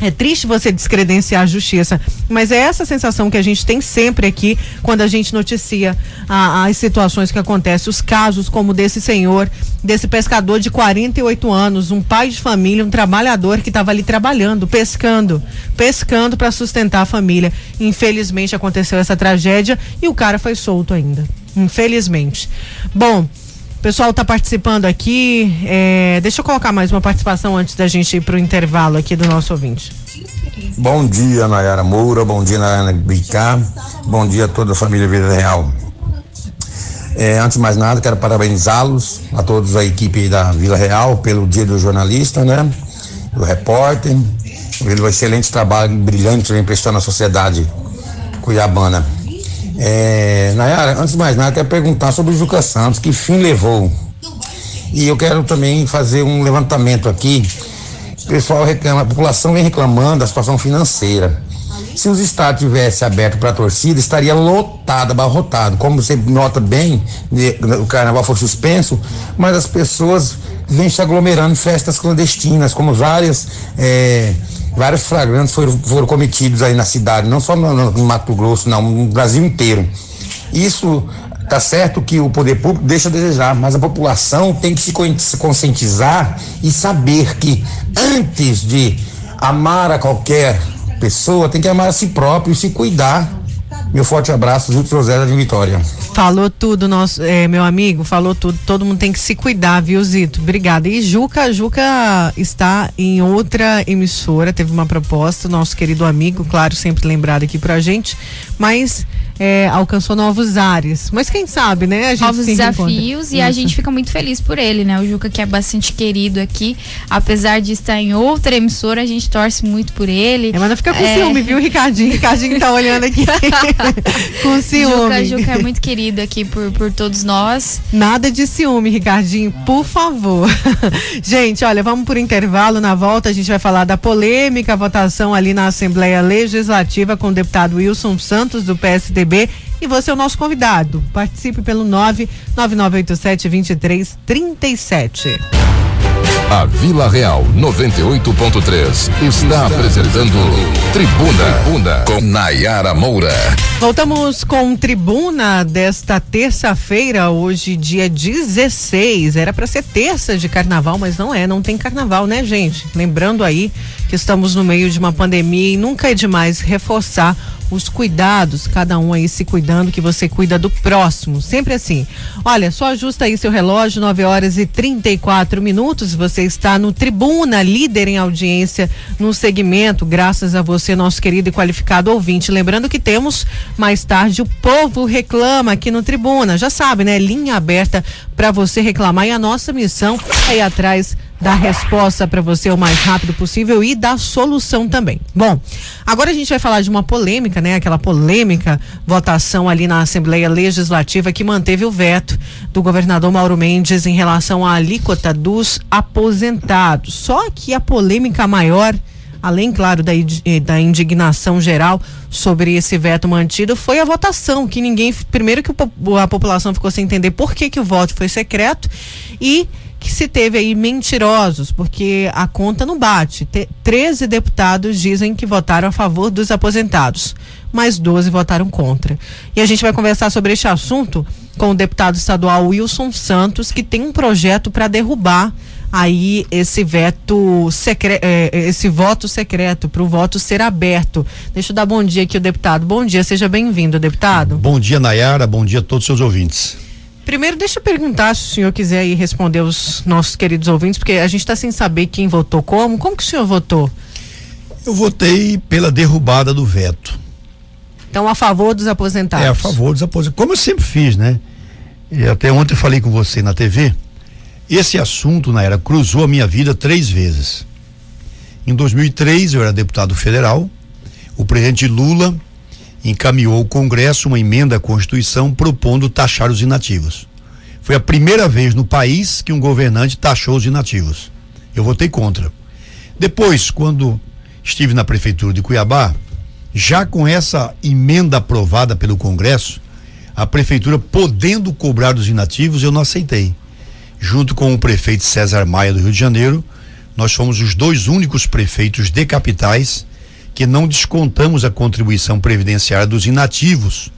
É triste você descredenciar a justiça, mas é essa sensação que a gente tem sempre aqui quando a gente noticia a, as situações que acontecem, os casos como desse senhor, desse pescador de 48 anos, um pai de família, um trabalhador que estava ali trabalhando, pescando, pescando para sustentar a família. Infelizmente aconteceu essa tragédia e o cara foi solto ainda. Infelizmente. Bom, o pessoal está participando aqui. É, deixa eu colocar mais uma participação antes da gente ir para o intervalo aqui do nosso ouvinte. Bom dia, Nayara Moura. Bom dia, Nayara Bricá. Bom dia a toda a família Vida Real. É, antes de mais nada, quero parabenizá-los, a todos a equipe da Vila Real, pelo Dia do Jornalista, né? Do repórter, pelo excelente trabalho brilhante que vem prestando à sociedade cuiabana. É, Nayara, antes de mais nada, quero perguntar sobre o Juca Santos, que fim levou? E eu quero também fazer um levantamento aqui. O pessoal reclama, a população vem reclamando da situação financeira. Se os estádios tivessem aberto para a torcida, estaria lotado, abarrotado. Como você nota bem, o carnaval foi suspenso, mas as pessoas vêm se aglomerando em festas clandestinas, como várias. É, vários flagrantes foram, foram cometidos aí na cidade, não só no, no Mato Grosso, não, no Brasil inteiro. Isso Tá certo que o poder público deixa a desejar, mas a população tem que se conscientizar e saber que antes de amar a qualquer pessoa, tem que amar a si próprio e se cuidar. Meu forte abraço, Júlio José de Vitória. Falou tudo, nosso, é, meu amigo, falou tudo. Todo mundo tem que se cuidar, viu, Zito? Obrigada. E Juca, Juca está em outra emissora, teve uma proposta, nosso querido amigo, claro, sempre lembrado aqui pra gente, mas é, alcançou novos ares. Mas quem sabe, né? novos desafios e a gente fica muito feliz por ele, né? O Juca, que é bastante querido aqui, apesar de estar em outra emissora, a gente torce muito por ele. É, mas não fica com é... ciúme, viu, Ricardinho? Ricardinho tá olhando aqui com ciúme. Juca, Juca é muito querido aqui por, por todos nós. Nada de ciúme, Ricardinho, por favor. gente, olha, vamos por intervalo. Na volta a gente vai falar da polêmica votação ali na Assembleia Legislativa com o deputado Wilson Santos, do PSDB e você é o nosso convidado. Participe pelo 99987 2337. A Vila Real 98.3 está apresentando Tribuna, Tribuna com Nayara Moura. Voltamos com Tribuna desta terça-feira, hoje dia 16. Era para ser terça de carnaval, mas não é, não tem carnaval, né, gente? Lembrando aí que estamos no meio de uma pandemia e nunca é demais reforçar os cuidados, cada um aí se cuidando, que você cuida do próximo. Sempre assim. Olha, só ajusta aí seu relógio, 9 horas e 34 minutos. Você está no Tribuna, líder em audiência no segmento, graças a você, nosso querido e qualificado ouvinte. Lembrando que temos mais tarde o Povo Reclama aqui no Tribuna. Já sabe, né? Linha aberta para você reclamar e a nossa missão é ir atrás dar resposta para você o mais rápido possível e dar solução também. Bom, agora a gente vai falar de uma polêmica, né? Aquela polêmica votação ali na Assembleia Legislativa que manteve o veto do governador Mauro Mendes em relação à alíquota dos aposentados. Só que a polêmica maior além, claro, da, eh, da indignação geral sobre esse veto mantido, foi a votação, que ninguém. Primeiro que a população ficou sem entender por que, que o voto foi secreto e que se teve aí mentirosos, porque a conta não bate. Te, 13 deputados dizem que votaram a favor dos aposentados, mas 12 votaram contra. E a gente vai conversar sobre este assunto com o deputado estadual Wilson Santos, que tem um projeto para derrubar aí esse veto secreto, é, esse voto secreto para o voto ser aberto. Deixa eu dar bom dia aqui ao deputado. Bom dia, seja bem-vindo, deputado. Bom dia, Nayara. Bom dia a todos os seus ouvintes. Primeiro, deixa eu perguntar se o senhor quiser aí responder os nossos queridos ouvintes, porque a gente está sem saber quem votou como. Como que o senhor votou? Eu votei pela derrubada do veto. Então, a favor dos aposentados? É, a favor dos aposentados. Como eu sempre fiz, né? E até ontem eu falei com você na TV. Esse assunto, na era, cruzou a minha vida três vezes. Em 2003, eu era deputado federal. O presidente Lula encaminhou ao Congresso uma emenda à Constituição propondo taxar os inativos. Foi a primeira vez no país que um governante taxou os inativos. Eu votei contra. Depois, quando estive na prefeitura de Cuiabá, já com essa emenda aprovada pelo Congresso, a prefeitura podendo cobrar dos inativos, eu não aceitei. Junto com o prefeito César Maia do Rio de Janeiro, nós fomos os dois únicos prefeitos de capitais que não descontamos a contribuição previdenciária dos inativos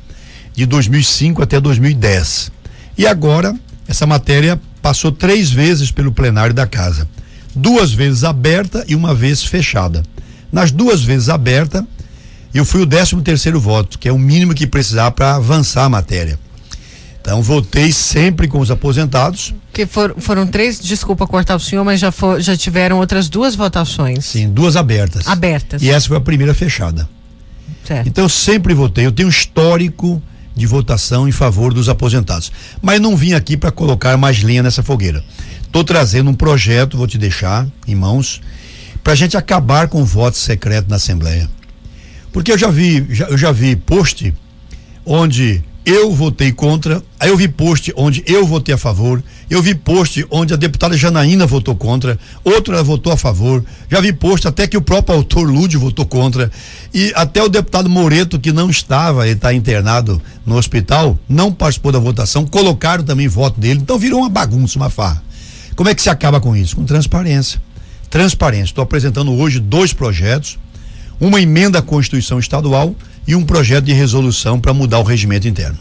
de 2005 até 2010. E agora, essa matéria passou três vezes pelo plenário da casa. Duas vezes aberta e uma vez fechada. Nas duas vezes aberta, eu fui o 13 terceiro voto, que é o mínimo que precisar para avançar a matéria. Então, votei sempre com os aposentados. Que for, foram três, desculpa cortar o senhor, mas já, for, já tiveram outras duas votações. Sim, duas abertas. Abertas. E essa foi a primeira fechada. Certo. Então, eu sempre votei. Eu tenho um histórico de votação em favor dos aposentados. Mas não vim aqui para colocar mais lenha nessa fogueira. Estou trazendo um projeto, vou te deixar em mãos, para a gente acabar com o voto secreto na Assembleia. Porque eu já vi, já, eu já vi post onde eu votei contra, aí eu vi post onde eu votei a favor, eu vi post onde a deputada Janaína votou contra, outra votou a favor, já vi post até que o próprio autor Lúdio votou contra, e até o deputado Moreto, que não estava, ele está internado no hospital, não participou da votação, colocaram também voto dele, então virou uma bagunça, uma farra. Como é que se acaba com isso? Com transparência. Transparência. Estou apresentando hoje dois projetos, uma emenda à Constituição Estadual e um projeto de resolução para mudar o regimento interno.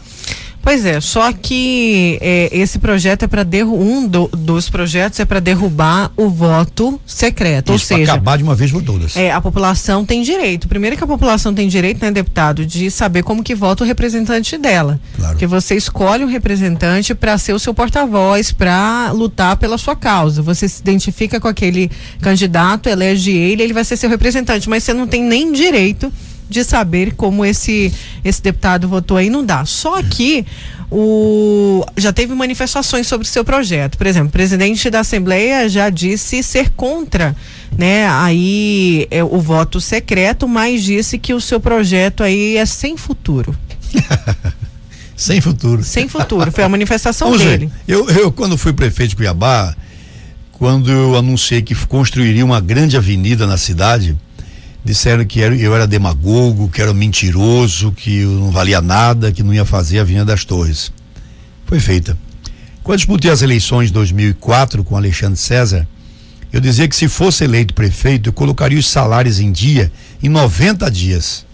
Pois é, só que é, esse projeto é para um do, dos projetos é para derrubar o voto secreto, Isso, ou seja, acabar de uma vez por todas. É, a população tem direito. Primeiro que a população tem direito, né, deputado, de saber como que vota o representante dela. Claro. Que você escolhe um representante para ser o seu porta-voz, para lutar pela sua causa. Você se identifica com aquele candidato, elege ele, ele vai ser seu representante, mas você não tem nem direito de saber como esse esse deputado votou aí não dá. Só que o já teve manifestações sobre o seu projeto. Por exemplo, o presidente da Assembleia já disse ser contra, né, aí é, o voto secreto, mas disse que o seu projeto aí é sem futuro. sem futuro. Sem futuro, foi a manifestação dele. eu, eu quando fui prefeito de Cuiabá, quando eu anunciei que construiria uma grande avenida na cidade, disseram que eu era demagogo, que era mentiroso, que eu não valia nada, que não ia fazer a Vinha das Torres. Foi feita. Quando disputei as eleições de 2004 com Alexandre César, eu dizia que se fosse eleito prefeito, eu colocaria os salários em dia em 90 dias.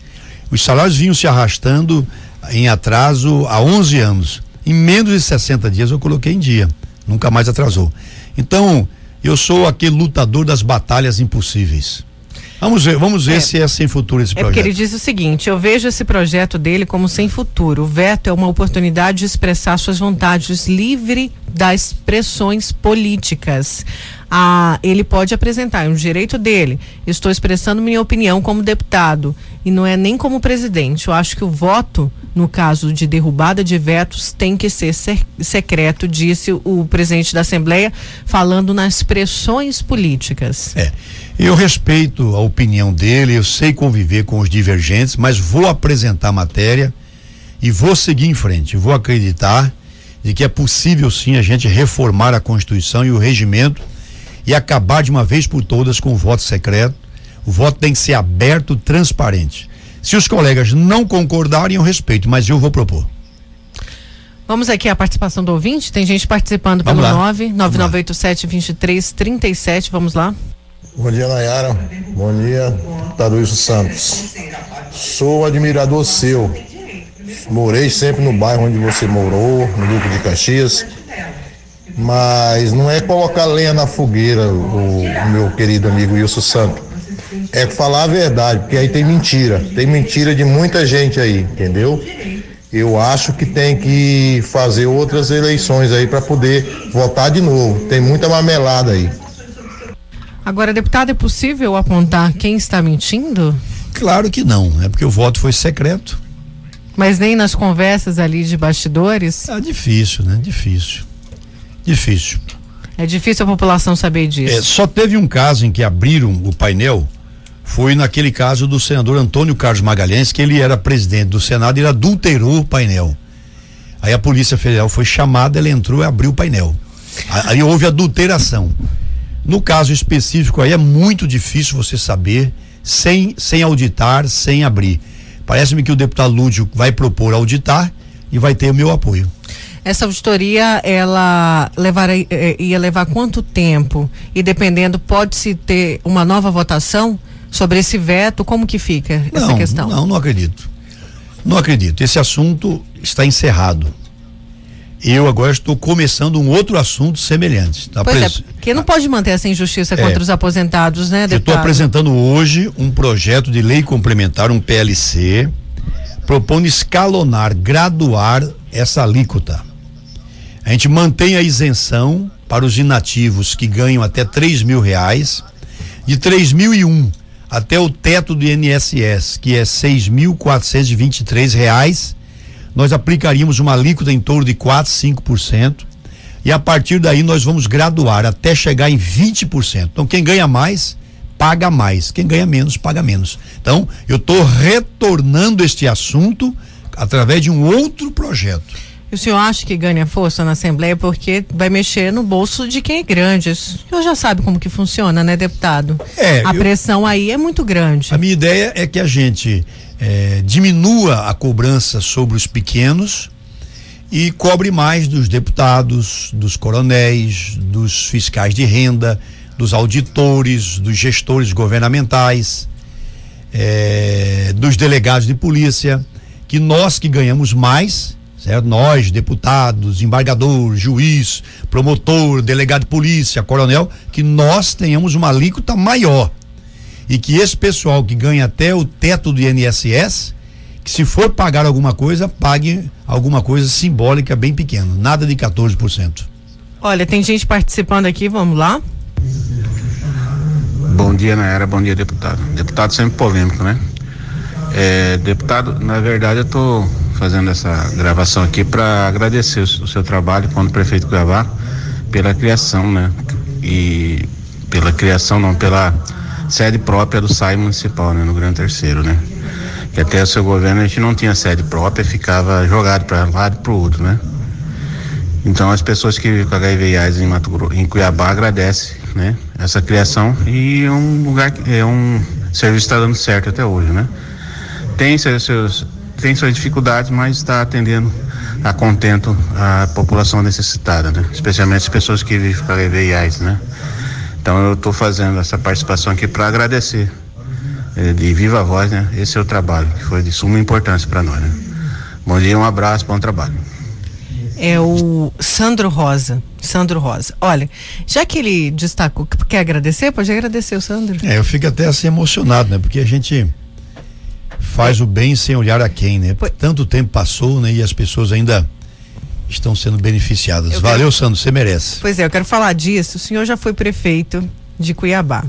Os salários vinham se arrastando em atraso há 11 anos. Em menos de 60 dias eu coloquei em dia. Nunca mais atrasou. Então, eu sou aquele lutador das batalhas impossíveis. Vamos ver, vamos ver é, se é sem futuro esse projeto. É porque ele diz o seguinte: eu vejo esse projeto dele como sem futuro. O veto é uma oportunidade de expressar suas vontades livre das pressões políticas. Ah, ele pode apresentar, é um direito dele. Estou expressando minha opinião como deputado e não é nem como presidente. Eu acho que o voto, no caso de derrubada de vetos, tem que ser secreto, disse o presidente da Assembleia, falando nas pressões políticas. É. Eu respeito a opinião dele, eu sei conviver com os divergentes, mas vou apresentar a matéria e vou seguir em frente. Vou acreditar de que é possível sim a gente reformar a Constituição e o regimento e acabar de uma vez por todas com o voto secreto. O voto tem que ser aberto, transparente. Se os colegas não concordarem, eu respeito, mas eu vou propor. Vamos aqui a participação do ouvinte. Tem gente participando pelo 99987 2337. Vamos lá. Bom dia, Nayara. Bom dia, Taruíso Santos. Sou admirador seu. Morei sempre no bairro onde você morou, no Duque de Caxias. Mas não é colocar lenha na fogueira, o meu querido amigo Wilson Santos. É falar a verdade, porque aí tem mentira. Tem mentira de muita gente aí, entendeu? Eu acho que tem que fazer outras eleições aí para poder votar de novo. Tem muita marmelada aí. Agora, deputado, é possível apontar quem está mentindo? Claro que não, é porque o voto foi secreto. Mas nem nas conversas ali de bastidores? É difícil, né? Difícil. Difícil. É difícil a população saber disso. É, só teve um caso em que abriram o painel, foi naquele caso do senador Antônio Carlos Magalhães, que ele era presidente do Senado e ele adulterou o painel. Aí a Polícia Federal foi chamada, ele entrou e abriu o painel. Aí houve adulteração. No caso específico aí é muito difícil você saber sem, sem auditar, sem abrir. Parece-me que o deputado Lúdio vai propor auditar e vai ter o meu apoio. Essa auditoria, ela levar, eh, ia levar quanto tempo? E dependendo, pode-se ter uma nova votação sobre esse veto? Como que fica não, essa questão? Não, não acredito. Não acredito. Esse assunto está encerrado eu agora estou começando um outro assunto semelhante. Tá pois pres... é, porque não pode manter essa injustiça é, contra os aposentados, né, deputado? Eu estou apresentando hoje um projeto de lei complementar, um PLC, propondo escalonar, graduar essa alíquota. A gente mantém a isenção para os inativos que ganham até três mil reais, de três mil e um até o teto do INSS, que é seis mil quatrocentos e vinte e três reais nós aplicaríamos uma alíquota em torno de 4, 5%, e a partir daí nós vamos graduar até chegar em 20%. Então quem ganha mais paga mais, quem ganha menos paga menos. Então eu estou retornando este assunto através de um outro projeto. O senhor acha que ganha força na Assembleia porque vai mexer no bolso de quem é grande? O senhor já sabe como que funciona, né, deputado? É. A eu, pressão aí é muito grande. A minha ideia é que a gente é, diminua a cobrança sobre os pequenos e cobre mais dos deputados, dos coronéis, dos fiscais de renda, dos auditores, dos gestores governamentais, é, dos delegados de polícia, que nós que ganhamos mais, certo? Nós, deputados, embargador, juiz, promotor, delegado de polícia, coronel, que nós tenhamos uma alíquota maior. E que esse pessoal que ganha até o teto do INSS, que se for pagar alguma coisa, pague alguma coisa simbólica bem pequena, nada de 14%. Olha, tem gente participando aqui, vamos lá. Bom dia, Naira. Bom dia, deputado. Deputado sempre polêmico, né? É, deputado, na verdade, eu estou fazendo essa gravação aqui para agradecer o, o, seu trabalho quando prefeito Cuiabá pela criação, né? E pela criação, não, pela sede própria do SAI municipal, né? No Grande Terceiro, né? Que até o seu governo a gente não tinha sede própria, ficava jogado para um lado e para o outro, né? Então as pessoas que vivem com HIV e AIDS em, Mato Grosso, em Cuiabá agradecem né? Essa criação e é um lugar é um serviço está dando certo até hoje, né? Tem seus, tem suas dificuldades, mas está atendendo a contento a população necessitada, né? Especialmente as pessoas que vivem com HIV e AIDS, né? Então eu estou fazendo essa participação aqui para agradecer eh, de viva voz, né? Esse é o trabalho que foi de suma importância para nós, né? Bom dia, um abraço, bom trabalho é o Sandro Rosa. Sandro Rosa. Olha, já que ele destacou, quer agradecer? Pode agradecer o Sandro. É, eu fico até assim emocionado, né? Porque a gente faz o bem sem olhar a quem, né? Tanto tempo passou, né? E as pessoas ainda estão sendo beneficiadas. Eu Valeu, quero... Sandro, você merece. Pois é, eu quero falar disso. O senhor já foi prefeito de Cuiabá.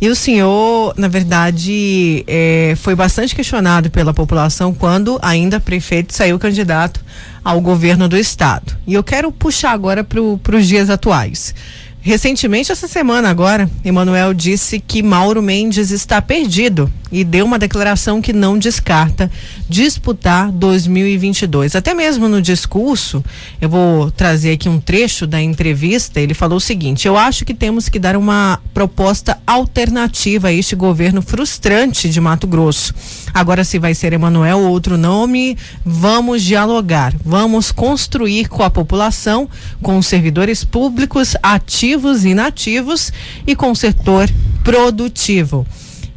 E o senhor, na verdade, é, foi bastante questionado pela população quando, ainda prefeito, saiu candidato ao governo do estado. E eu quero puxar agora para os dias atuais. Recentemente, essa semana agora, Emanuel disse que Mauro Mendes está perdido e deu uma declaração que não descarta disputar 2022. Até mesmo no discurso, eu vou trazer aqui um trecho da entrevista. Ele falou o seguinte: Eu acho que temos que dar uma proposta alternativa a este governo frustrante de Mato Grosso. Agora, se vai ser Emanuel ou outro nome, vamos dialogar, vamos construir com a população, com os servidores públicos ativos e inativos e com o setor produtivo.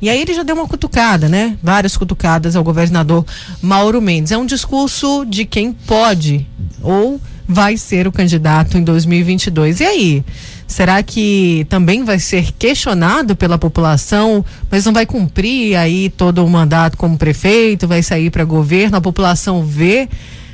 E aí ele já deu uma cutucada, né? Várias cutucadas ao governador Mauro Mendes. É um discurso de quem pode ou vai ser o candidato em 2022. E aí? Será que também vai ser questionado pela população, mas não vai cumprir aí todo o mandato como prefeito, vai sair para governo? A população vê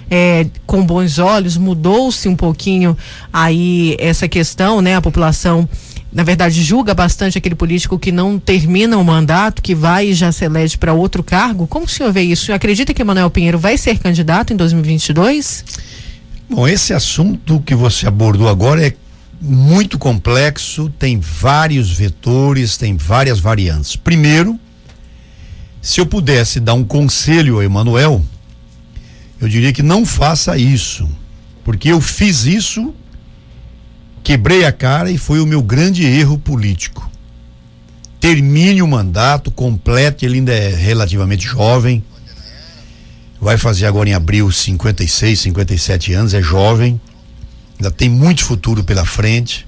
é, com bons olhos, mudou-se um pouquinho aí essa questão, né? A população na verdade, julga bastante aquele político que não termina o mandato, que vai e já se elege para outro cargo. Como o senhor vê isso? Acredita que Manuel Pinheiro vai ser candidato em 2022? Bom, esse assunto que você abordou agora é muito complexo, tem vários vetores, tem várias variantes. Primeiro, se eu pudesse dar um conselho ao Emanuel, eu diria que não faça isso, porque eu fiz isso Quebrei a cara e foi o meu grande erro político. Termine o mandato, complete, ele ainda é relativamente jovem. Vai fazer agora em abril 56, 57 anos, é jovem. Ainda tem muito futuro pela frente.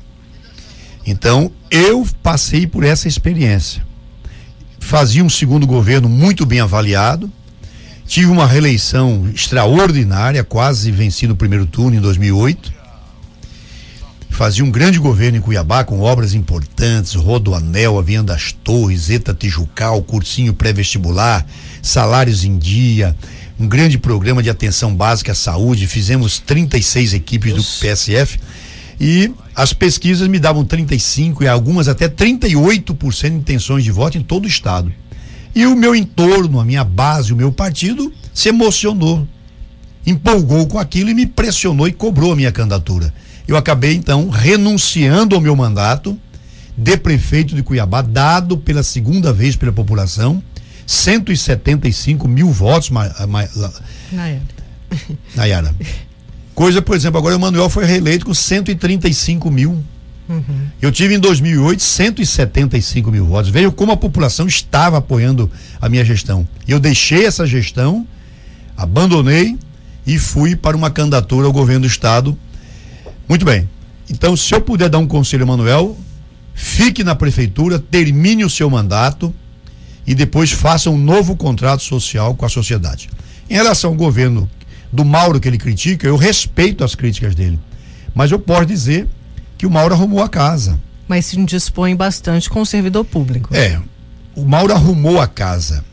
Então, eu passei por essa experiência. Fazia um segundo governo muito bem avaliado. Tive uma reeleição extraordinária, quase venci no primeiro turno em 2008 fazia um grande governo em Cuiabá com obras importantes, Rodoanel, Avião das Torres, Eta Tijucal, cursinho pré-vestibular, salários em dia, um grande programa de atenção básica à saúde, fizemos 36 equipes Nossa. do PSF e as pesquisas me davam 35 e algumas até 38% de intenções de voto em todo o estado. E o meu entorno, a minha base, o meu partido se emocionou, empolgou com aquilo e me pressionou e cobrou a minha candidatura eu acabei então renunciando ao meu mandato de prefeito de Cuiabá, dado pela segunda vez pela população, 175 mil votos, ma, ma, Nayara. Nayara. Coisa, por exemplo, agora o Manuel foi reeleito com 135 mil. Uhum. Eu tive em 2008 175 mil votos. Veio como a população estava apoiando a minha gestão. Eu deixei essa gestão, abandonei e fui para uma candidatura ao governo do estado. Muito bem. Então, se eu puder dar um conselho, Manuel, fique na prefeitura, termine o seu mandato e depois faça um novo contrato social com a sociedade. Em relação ao governo do Mauro que ele critica, eu respeito as críticas dele. Mas eu posso dizer que o Mauro arrumou a casa. Mas se dispõe bastante com o servidor público. É. O Mauro arrumou a casa.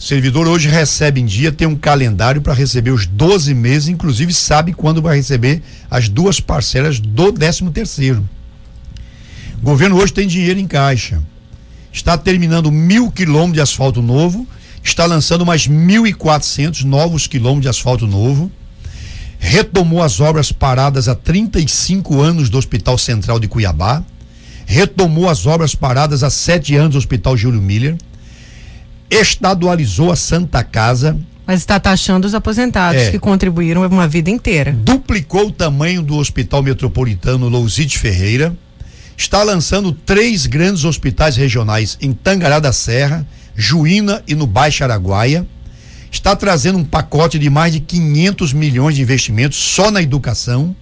Servidor hoje recebe em dia, tem um calendário para receber os 12 meses, inclusive sabe quando vai receber as duas parcelas do 13 terceiro. O governo hoje tem dinheiro em caixa. Está terminando mil quilômetros de asfalto novo, está lançando mais 1.400 novos quilômetros de asfalto novo. Retomou as obras paradas há 35 anos do Hospital Central de Cuiabá. Retomou as obras paradas há sete anos do Hospital Júlio Miller estadualizou a Santa Casa. Mas está taxando os aposentados é, que contribuíram uma vida inteira. Duplicou o tamanho do Hospital Metropolitano Lousite Ferreira. Está lançando três grandes hospitais regionais em Tangará da Serra, Juína e no Baixo Araguaia. Está trazendo um pacote de mais de 500 milhões de investimentos só na educação.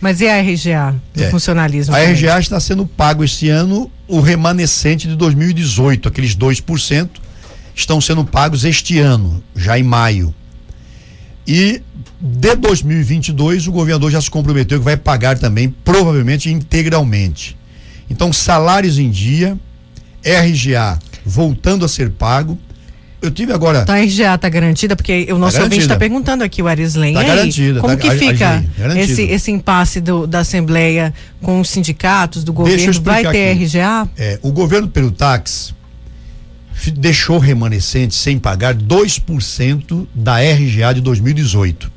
Mas e a RGA do é. funcionalismo? A RGA está sendo pago esse ano o remanescente de 2018, aqueles 2%, estão sendo pagos este ano, já em maio. E de 2022 o governador já se comprometeu que vai pagar também, provavelmente integralmente. Então, salários em dia, RGA voltando a ser pago. Eu tive agora. Então a RGA está garantida, porque o nosso tá ouvinte está perguntando aqui, o Arislen. Está garantida. Como tá, que fica esse, esse impasse do, da Assembleia com os sindicatos, do governo? Vai ter aqui. RGA? É, o governo pelo táxi deixou remanescente sem pagar 2% da RGA de 2018.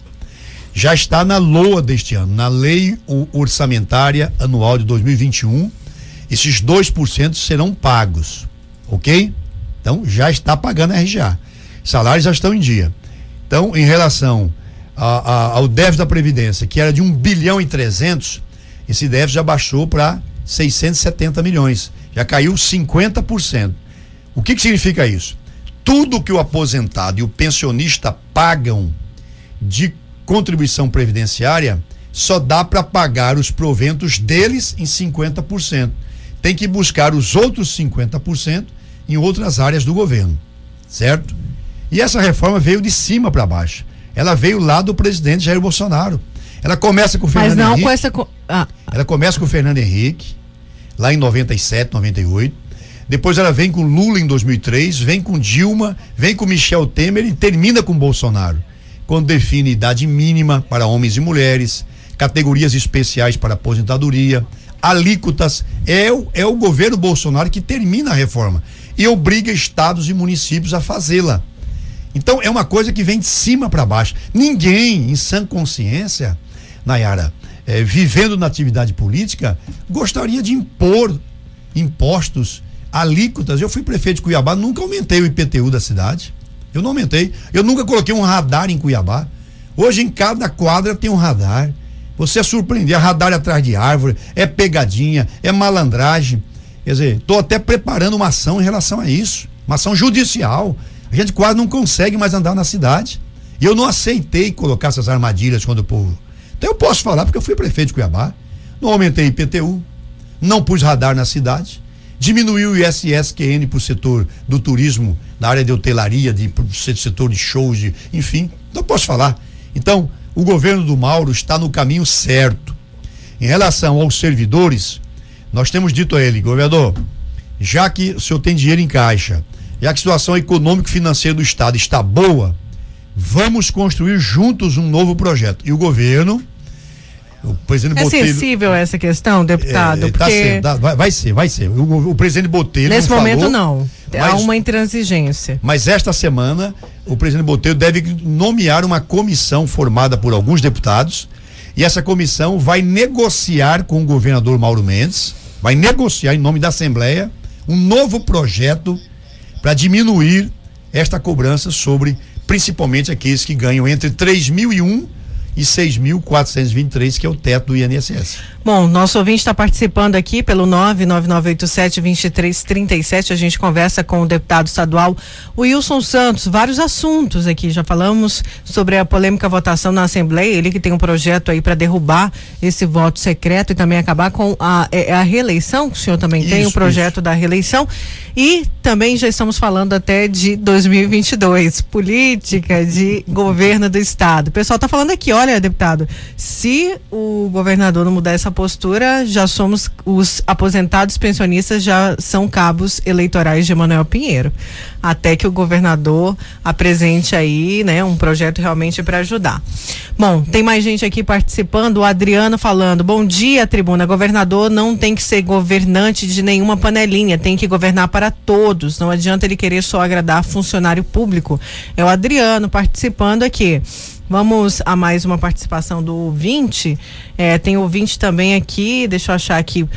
Já está na LOA deste ano, na Lei Orçamentária Anual de 2021. Esses 2% serão pagos, ok? Então já está pagando a RGA. Salários já estão em dia. Então, em relação a, a, ao déficit da Previdência, que era de 1 bilhão e 300, esse déficit já baixou para 670 milhões. Já caiu 50%. O que, que significa isso? Tudo que o aposentado e o pensionista pagam de contribuição previdenciária só dá para pagar os proventos deles em 50%. Tem que buscar os outros 50% em outras áreas do governo, certo? E essa reforma veio de cima para baixo. Ela veio lá do presidente Jair Bolsonaro. Ela começa com o Fernando Mas não Henrique. Com essa... Ah. Ela começa com o Fernando Henrique, lá em 97, 98. Depois ela vem com Lula em 2003, vem com Dilma, vem com Michel Temer e termina com Bolsonaro, quando define idade mínima para homens e mulheres, categorias especiais para aposentadoria, alíquotas. É o, é o governo Bolsonaro que termina a reforma e obriga estados e municípios a fazê-la. Então é uma coisa que vem de cima para baixo. Ninguém, em sã consciência, Nayara, é, vivendo na atividade política, gostaria de impor impostos alíquotas. Eu fui prefeito de Cuiabá, nunca aumentei o IPTU da cidade. Eu não aumentei. Eu nunca coloquei um radar em Cuiabá. Hoje em cada quadra tem um radar. Você é surpreender, é radar atrás de árvore, é pegadinha, é malandragem. Quer dizer, estou até preparando uma ação em relação a isso, uma ação judicial. A gente quase não consegue mais andar na cidade. E eu não aceitei colocar essas armadilhas quando o povo. Então eu posso falar porque eu fui prefeito de Cuiabá. Não aumentei IPTU, não pus radar na cidade, diminuiu o ISSQN para o setor do turismo, na área de hotelaria, de, setor de shows, de, enfim, não posso falar. Então, o governo do Mauro está no caminho certo. Em relação aos servidores, nós temos dito a ele, governador, já que o senhor tem dinheiro em caixa, já que a situação econômico-financeira do Estado está boa, vamos construir juntos um novo projeto. E o governo o presidente é Botelho, sensível essa questão, deputado? É, tá porque... sendo, vai, vai, ser, vai ser. O, o presidente Botelho. Nesse não momento, falou, não. Mas, Há uma intransigência. Mas esta semana, o presidente Botelho deve nomear uma comissão formada por alguns deputados. E essa comissão vai negociar com o governador Mauro Mendes, vai negociar em nome da Assembleia um novo projeto para diminuir esta cobrança sobre principalmente aqueles que ganham entre 3.001 e 6.423, que é o teto do INSS. Bom, nosso ouvinte está participando aqui pelo 99987-2337. A gente conversa com o deputado estadual Wilson Santos. Vários assuntos aqui. Já falamos sobre a polêmica votação na Assembleia. Ele que tem um projeto aí para derrubar esse voto secreto e também acabar com a, é, é a reeleição. O senhor também isso, tem o um projeto isso. da reeleição. E também já estamos falando até de 2022, política de governo do estado. O pessoal está falando aqui, olha, deputado, se o governador não mudar essa postura, já somos os aposentados pensionistas já são cabos eleitorais de Manuel Pinheiro. Até que o governador apresente aí, né, um projeto realmente para ajudar. Bom, tem mais gente aqui participando, o Adriano falando: "Bom dia, tribuna. Governador não tem que ser governante de nenhuma panelinha, tem que governar para todos. Não adianta ele querer só agradar funcionário público". É o Adriano participando aqui. Vamos a mais uma participação do ouvinte. É, tem ouvinte também aqui, deixa eu achar aqui.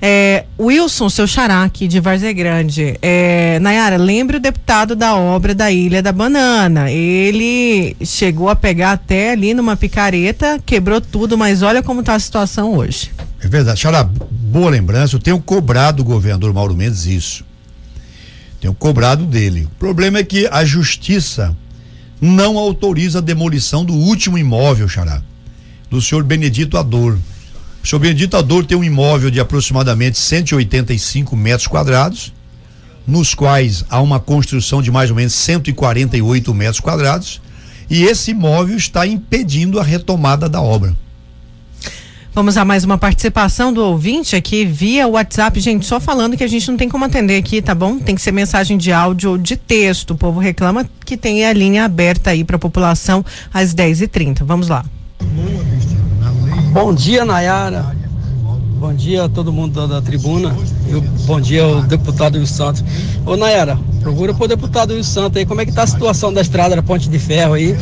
É, Wilson, seu xará aqui de Várzea Grande. É, Nayara, lembre o deputado da obra da Ilha da Banana. Ele chegou a pegar até ali numa picareta, quebrou tudo, mas olha como está a situação hoje. É verdade. Xará, boa lembrança. Eu tenho cobrado o governador Mauro Mendes isso. Tenho cobrado dele. O problema é que a justiça não autoriza a demolição do último imóvel, Xará, do senhor Benedito Ador. O senhor Benedito Ador tem um imóvel de aproximadamente 185 metros quadrados, nos quais há uma construção de mais ou menos 148 metros quadrados, e esse imóvel está impedindo a retomada da obra. Vamos a mais uma participação do ouvinte aqui via WhatsApp. Gente, só falando que a gente não tem como atender aqui, tá bom? Tem que ser mensagem de áudio ou de texto. O povo reclama que tem a linha aberta aí para a população às 10h30. Vamos lá. Bom dia, Nayara. Bom dia a todo mundo da, da tribuna. E bom dia ao deputado Wilson Santos. Ô, Nayara, procura pro deputado Wilson Santos aí. Como é que tá a situação da estrada da Ponte de Ferro aí?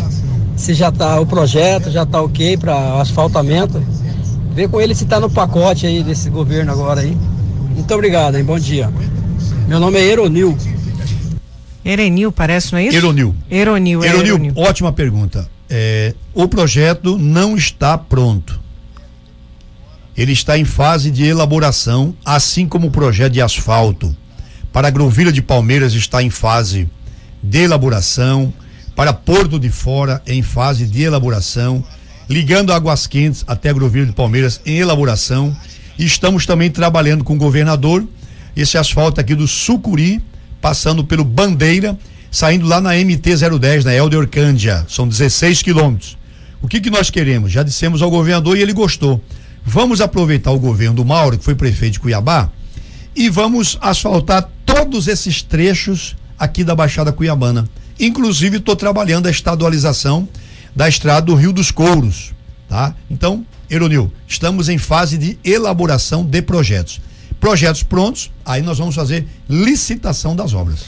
Se já tá o projeto, já tá ok para asfaltamento? Vê com ele se tá no pacote aí desse governo agora aí. Muito obrigado, hein? Bom dia. Meu nome é Eronil. Erenil, parece, não é isso? Eronil. Eronil, é Eronil, Eronil. ótima pergunta. É, o projeto não está pronto. Ele está em fase de elaboração, assim como o projeto de asfalto. Para a Grovilha de Palmeiras está em fase de elaboração, para Porto de Fora em fase de elaboração ligando Águas Quentes até Agrovilho de Palmeiras em elaboração. Estamos também trabalhando com o governador esse asfalto aqui do Sucuri, passando pelo Bandeira, saindo lá na MT 010, na Helder Orcândia. São 16 quilômetros. O que, que nós queremos? Já dissemos ao governador e ele gostou. Vamos aproveitar o governo do Mauro, que foi prefeito de Cuiabá, e vamos asfaltar todos esses trechos aqui da Baixada Cuiabana. Inclusive, estou trabalhando a estadualização da estrada do Rio dos Couros, tá? Então, Eronil, estamos em fase de elaboração de projetos. Projetos prontos, aí nós vamos fazer licitação das obras.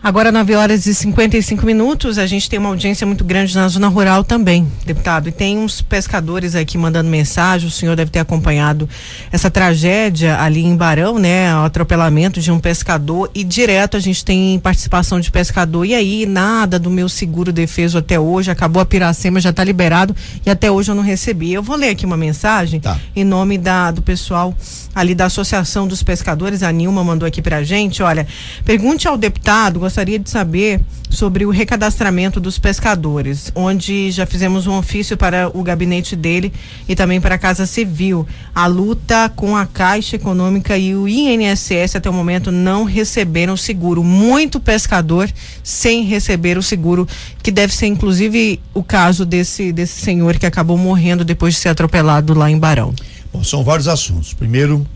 Agora, 9 horas e 55 minutos, a gente tem uma audiência muito grande na zona rural também, deputado. E tem uns pescadores aqui mandando mensagem. O senhor deve ter acompanhado essa tragédia ali em Barão, né? O atropelamento de um pescador. E direto a gente tem participação de pescador. E aí, nada do meu seguro defeso até hoje. Acabou a Piracema, já está liberado. E até hoje eu não recebi. Eu vou ler aqui uma mensagem tá. em nome da, do pessoal ali da Associação dos Pescadores. A Nilma mandou aqui pra gente. Olha, pergunte ao deputado gostaria de saber sobre o recadastramento dos pescadores, onde já fizemos um ofício para o gabinete dele e também para a Casa Civil. A luta com a Caixa Econômica e o INSS até o momento não receberam seguro. Muito pescador sem receber o seguro, que deve ser inclusive o caso desse, desse senhor que acabou morrendo depois de ser atropelado lá em Barão. Bom, são vários assuntos. Primeiro,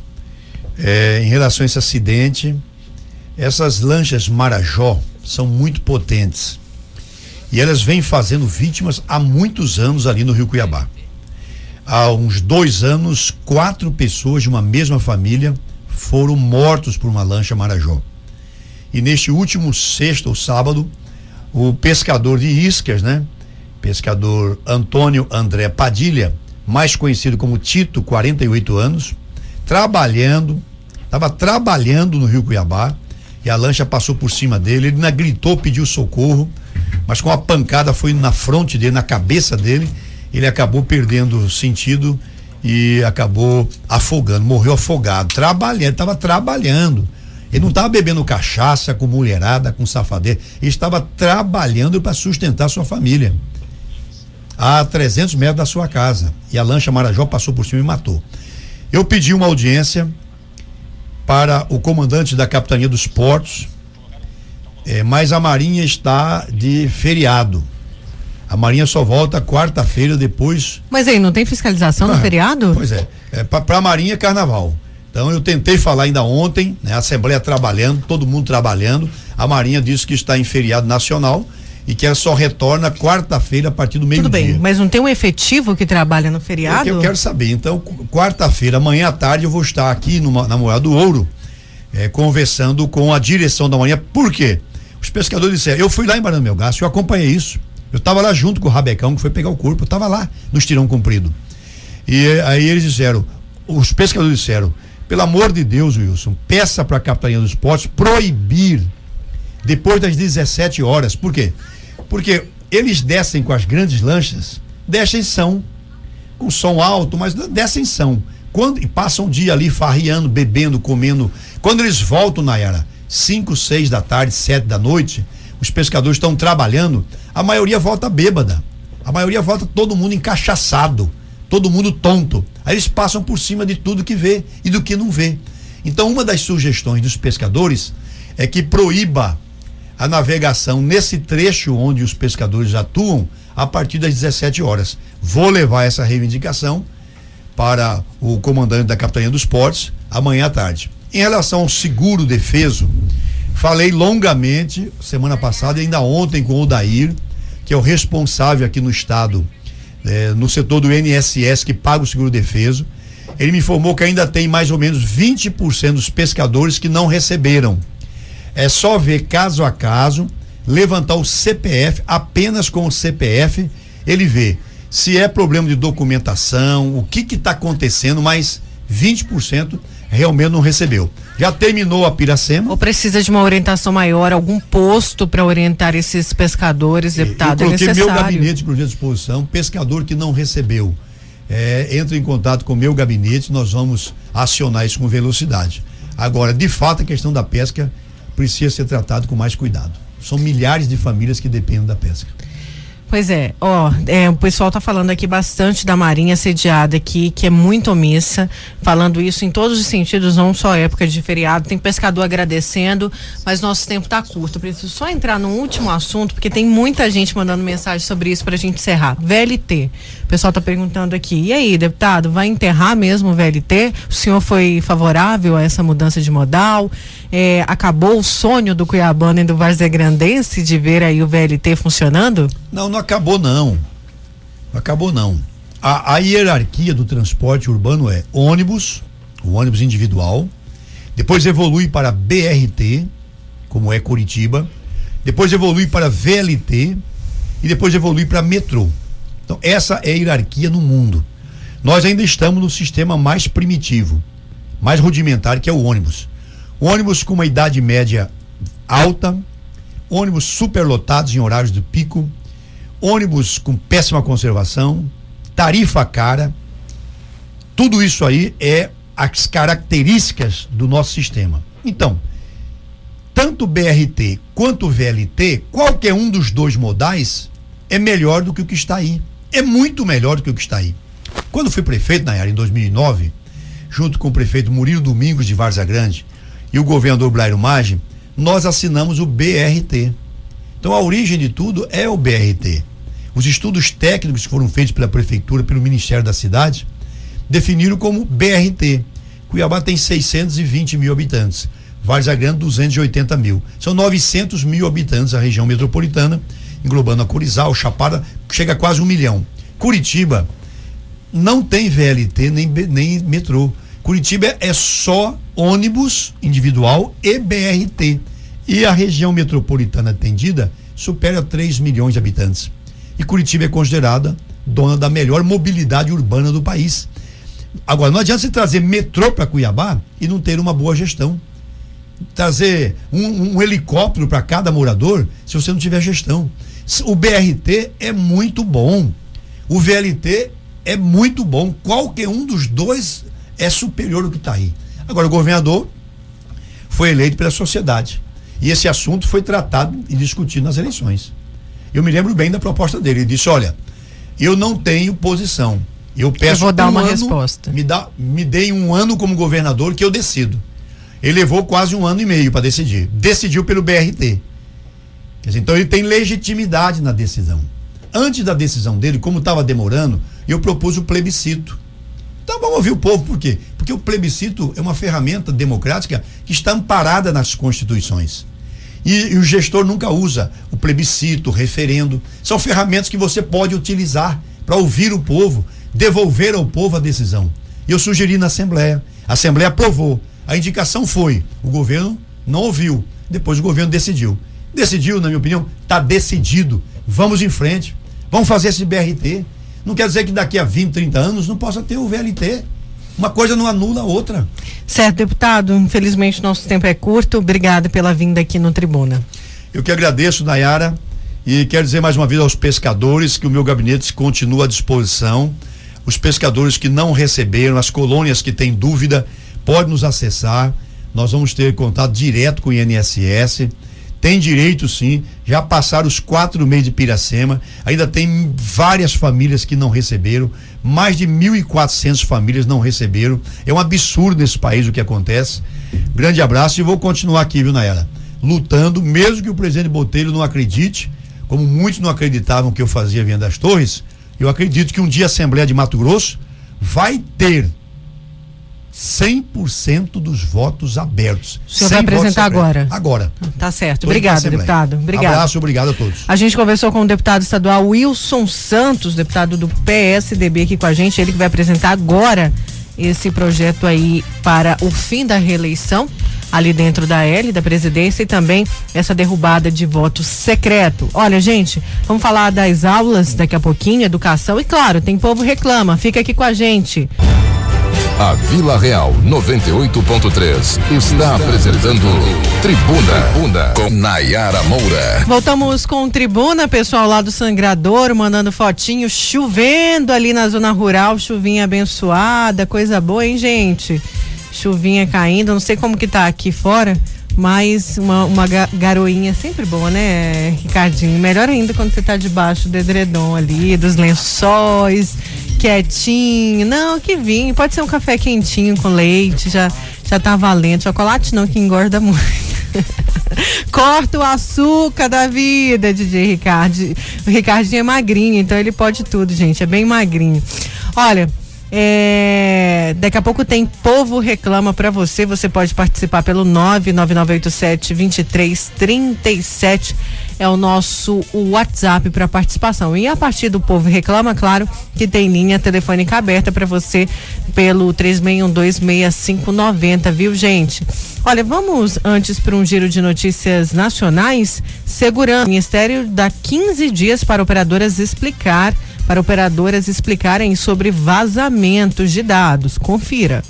é, em relação a esse acidente, essas lanchas Marajó são muito potentes. E elas vêm fazendo vítimas há muitos anos ali no Rio Cuiabá. Há uns dois anos, quatro pessoas de uma mesma família foram mortos por uma lancha Marajó. E neste último sexta ou sábado, o pescador de iscas, né? Pescador Antônio André Padilha, mais conhecido como Tito, 48 anos, trabalhando, estava trabalhando no Rio Cuiabá, e a lancha passou por cima dele. Ele ainda gritou, pediu socorro, mas com a pancada foi na fronte dele, na cabeça dele. Ele acabou perdendo sentido e acabou afogando, morreu afogado, trabalhando, estava trabalhando. Ele não estava bebendo cachaça com mulherada, com safadeira. Ele estava trabalhando para sustentar sua família. A 300 metros da sua casa. E a lancha Marajó passou por cima e matou. Eu pedi uma audiência para o comandante da Capitania dos Portos, é, mas a Marinha está de feriado. A Marinha só volta quarta-feira depois. Mas aí, não tem fiscalização ah, no feriado? Pois é. é para a Marinha é carnaval. Então eu tentei falar ainda ontem, né? A Assembleia trabalhando, todo mundo trabalhando. A Marinha disse que está em feriado nacional e que ela só retorna quarta-feira a partir do meio-dia. Tudo bem, mas não tem um efetivo que trabalha no feriado? É eu quero saber. Então, quarta-feira, amanhã à tarde, eu vou estar aqui numa, na Moeda do Ouro, é, conversando com a direção da Marinha. Por quê? Os pescadores disseram, eu fui lá em Barão Melgaço, eu acompanhei isso. Eu estava lá junto com o Rabecão, que foi pegar o corpo, eu estava lá no estirão comprido. E aí eles disseram, os pescadores disseram, pelo amor de Deus, Wilson, peça para a Capitania dos Portos proibir depois das 17 horas. Por quê? Porque eles descem com as grandes lanchas, descem são, com som alto, mas descem são. Quando, e passam o dia ali farriando, bebendo, comendo. Quando eles voltam, Nayara, 5, 6 da tarde, 7 da noite, os pescadores estão trabalhando, a maioria volta bêbada. A maioria volta todo mundo encaixaçado, todo mundo tonto. Aí eles passam por cima de tudo que vê e do que não vê. Então, uma das sugestões dos pescadores é que proíba a navegação nesse trecho onde os pescadores atuam a partir das 17 horas. Vou levar essa reivindicação para o comandante da Capitania dos Portos amanhã à tarde. Em relação ao seguro defeso, falei longamente semana passada e ainda ontem com o Dair, que é o responsável aqui no estado, eh, no setor do NSS que paga o seguro defeso. Ele me informou que ainda tem mais ou menos 20% dos pescadores que não receberam. É só ver caso a caso, levantar o CPF, apenas com o CPF, ele vê se é problema de documentação, o que está acontecendo, mas 20% realmente não recebeu. Já terminou a Piracema. Ou precisa de uma orientação maior, algum posto para orientar esses pescadores, deputado? Eu coloquei é meu gabinete para disposição, pescador que não recebeu. É, entra em contato com o meu gabinete, nós vamos acionar isso com velocidade. Agora, de fato, a questão da pesca precisa ser tratado com mais cuidado. São milhares de famílias que dependem da pesca. Pois é, ó, é, o pessoal tá falando aqui bastante da Marinha sediada aqui, que é muito omissa, falando isso em todos os sentidos, não só época de feriado. Tem pescador agradecendo, mas nosso tempo tá curto. preciso só entrar no último assunto, porque tem muita gente mandando mensagem sobre isso pra gente encerrar. VLT. Pessoal tá perguntando aqui. E aí, deputado, vai enterrar mesmo o VLT? O senhor foi favorável a essa mudança de modal? É, acabou o sonho do Cuiabano e do Grandense de ver aí o VLT funcionando? Não, não acabou não. Não acabou não. A, a hierarquia do transporte urbano é ônibus, o ônibus individual, depois evolui para BRT, como é Curitiba, depois evolui para VLT e depois evolui para metrô. Então, essa é a hierarquia no mundo. Nós ainda estamos no sistema mais primitivo, mais rudimentar, que é o ônibus. ônibus com uma idade média alta, ônibus superlotados em horários de pico, ônibus com péssima conservação, tarifa cara. Tudo isso aí é as características do nosso sistema. Então, tanto BRT quanto VLT, qualquer um dos dois modais é melhor do que o que está aí. É muito melhor do que o que está aí. Quando fui prefeito na área em 2009, junto com o prefeito Murilo Domingos de Varza Grande e o governador Blairo Maggi, nós assinamos o BRT. Então a origem de tudo é o BRT. Os estudos técnicos que foram feitos pela prefeitura, pelo Ministério da Cidade, definiram como BRT. Cuiabá tem 620 mil habitantes, Várzea Grande 280 mil. São 900 mil habitantes a região metropolitana, englobando a Curizal, Chapada, chega a quase um milhão. Curitiba não tem VLT nem, nem metrô. Curitiba é só ônibus individual e BRT. E a região metropolitana atendida supera 3 milhões de habitantes. E Curitiba é considerada dona da melhor mobilidade urbana do país. Agora, não adianta você trazer metrô para Cuiabá e não ter uma boa gestão. trazer um, um helicóptero para cada morador se você não tiver gestão. O BRT é muito bom. O VLT é muito bom. Qualquer um dos dois é superior ao que está aí. Agora, o governador foi eleito pela sociedade. E esse assunto foi tratado e discutido nas eleições. Eu me lembro bem da proposta dele. Ele disse: Olha, eu não tenho posição. Eu peço. Eu vou dar um uma ano, resposta. Me, dá, me dei um ano como governador que eu decido. Ele levou quase um ano e meio para decidir. Decidiu pelo BRT. Dizer, então ele tem legitimidade na decisão. Antes da decisão dele, como estava demorando, eu propus o plebiscito. Então vamos ouvir o povo, por quê? Porque o plebiscito é uma ferramenta democrática que está amparada nas constituições. E, e, o gestor nunca usa o plebiscito, o referendo. São ferramentas que você pode utilizar para ouvir o povo, devolver ao povo a decisão. Eu sugeri na Assembleia. A Assembleia aprovou. A indicação foi. O governo não ouviu. Depois o governo decidiu. Decidiu, na minha opinião, está decidido. Vamos em frente. Vamos fazer esse BRT. Não quer dizer que daqui a 20, 30 anos não possa ter o VLT. Uma coisa não anula a outra. Certo, deputado. Infelizmente nosso tempo é curto. Obrigado pela vinda aqui no Tribuna. Eu que agradeço, Nayara, e quero dizer mais uma vez aos pescadores que o meu gabinete continua à disposição. Os pescadores que não receberam, as colônias que têm dúvida, podem nos acessar. Nós vamos ter contato direto com o INSS tem direito sim, já passaram os quatro meses de Piracema, ainda tem várias famílias que não receberam, mais de 1.400 famílias não receberam. É um absurdo nesse país o que acontece. Grande abraço e vou continuar aqui, viu, Naela? Lutando, mesmo que o presidente Botelho não acredite, como muitos não acreditavam que eu fazia Venda das Torres, eu acredito que um dia a Assembleia de Mato Grosso vai ter 100% dos votos abertos. O senhor vai apresentar agora? Agora. Tá certo. Obrigado, deputado. Obrigado. Abraço, obrigado a todos. A gente conversou com o deputado estadual Wilson Santos, deputado do PSDB aqui com a gente, ele que vai apresentar agora esse projeto aí para o fim da reeleição ali dentro da L, da presidência, e também essa derrubada de voto secreto. Olha, gente, vamos falar das aulas daqui a pouquinho, educação, e claro, tem povo reclama, fica aqui com a gente. A Vila Real 98.3 está apresentando Tribuna, Tribuna com Nayara Moura. Voltamos com Tribuna, pessoal lá do Sangradouro mandando fotinho, chovendo ali na zona rural, chuvinha abençoada, coisa boa, hein, gente? Chuvinha caindo, não sei como que tá aqui fora, mas uma, uma garoinha sempre boa, né, Ricardinho? Melhor ainda quando você tá debaixo do edredom ali, dos lençóis quietinho. Não, que vinho. Pode ser um café quentinho com leite, já, já tá valendo. Chocolate não, que engorda muito. Corta o açúcar da vida, DJ Ricardo. O Ricardinho é magrinho, então ele pode tudo, gente. É bem magrinho. Olha, é, daqui a pouco tem Povo Reclama para você. Você pode participar pelo 99987 2337 é o nosso WhatsApp para participação. E a partir do Povo Reclama, claro, que tem linha telefônica aberta para você pelo 36126590, viu, gente? Olha, vamos antes para um giro de notícias nacionais. Segurança. O Ministério dá 15 dias para operadoras explicar, para operadoras explicarem sobre vazamentos de dados. Confira.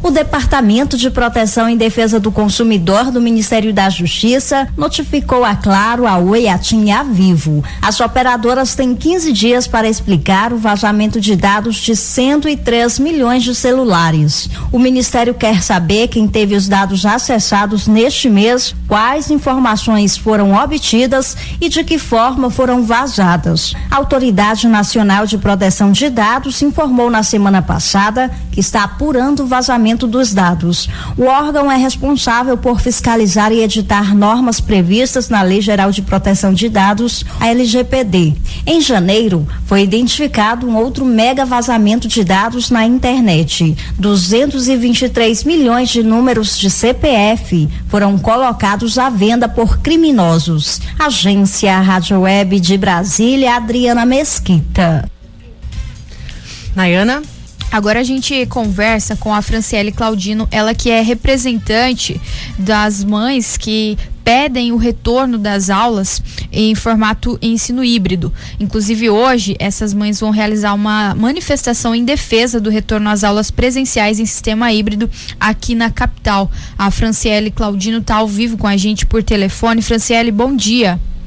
O Departamento de Proteção e Defesa do Consumidor do Ministério da Justiça notificou a Claro, a Oi, a TIM e a Vivo. As operadoras têm 15 dias para explicar o vazamento de dados de 103 milhões de celulares. O Ministério quer saber quem teve os dados acessados neste mês, quais informações foram obtidas e de que forma foram vazadas. A Autoridade Nacional de Proteção de Dados informou na semana passada que está apurando o vazamento dos dados. O órgão é responsável por fiscalizar e editar normas previstas na Lei Geral de Proteção de Dados, a LGPD. Em janeiro, foi identificado um outro mega vazamento de dados na internet. 223 milhões de números de CPF foram colocados à venda por criminosos. Agência Rádio Web de Brasília, Adriana Mesquita. Nayana? Agora a gente conversa com a Franciele Claudino, ela que é representante das mães que pedem o retorno das aulas em formato ensino híbrido. Inclusive hoje, essas mães vão realizar uma manifestação em defesa do retorno às aulas presenciais em sistema híbrido aqui na capital. A Franciele Claudino está ao vivo com a gente por telefone. Franciele, bom dia. Bom dia,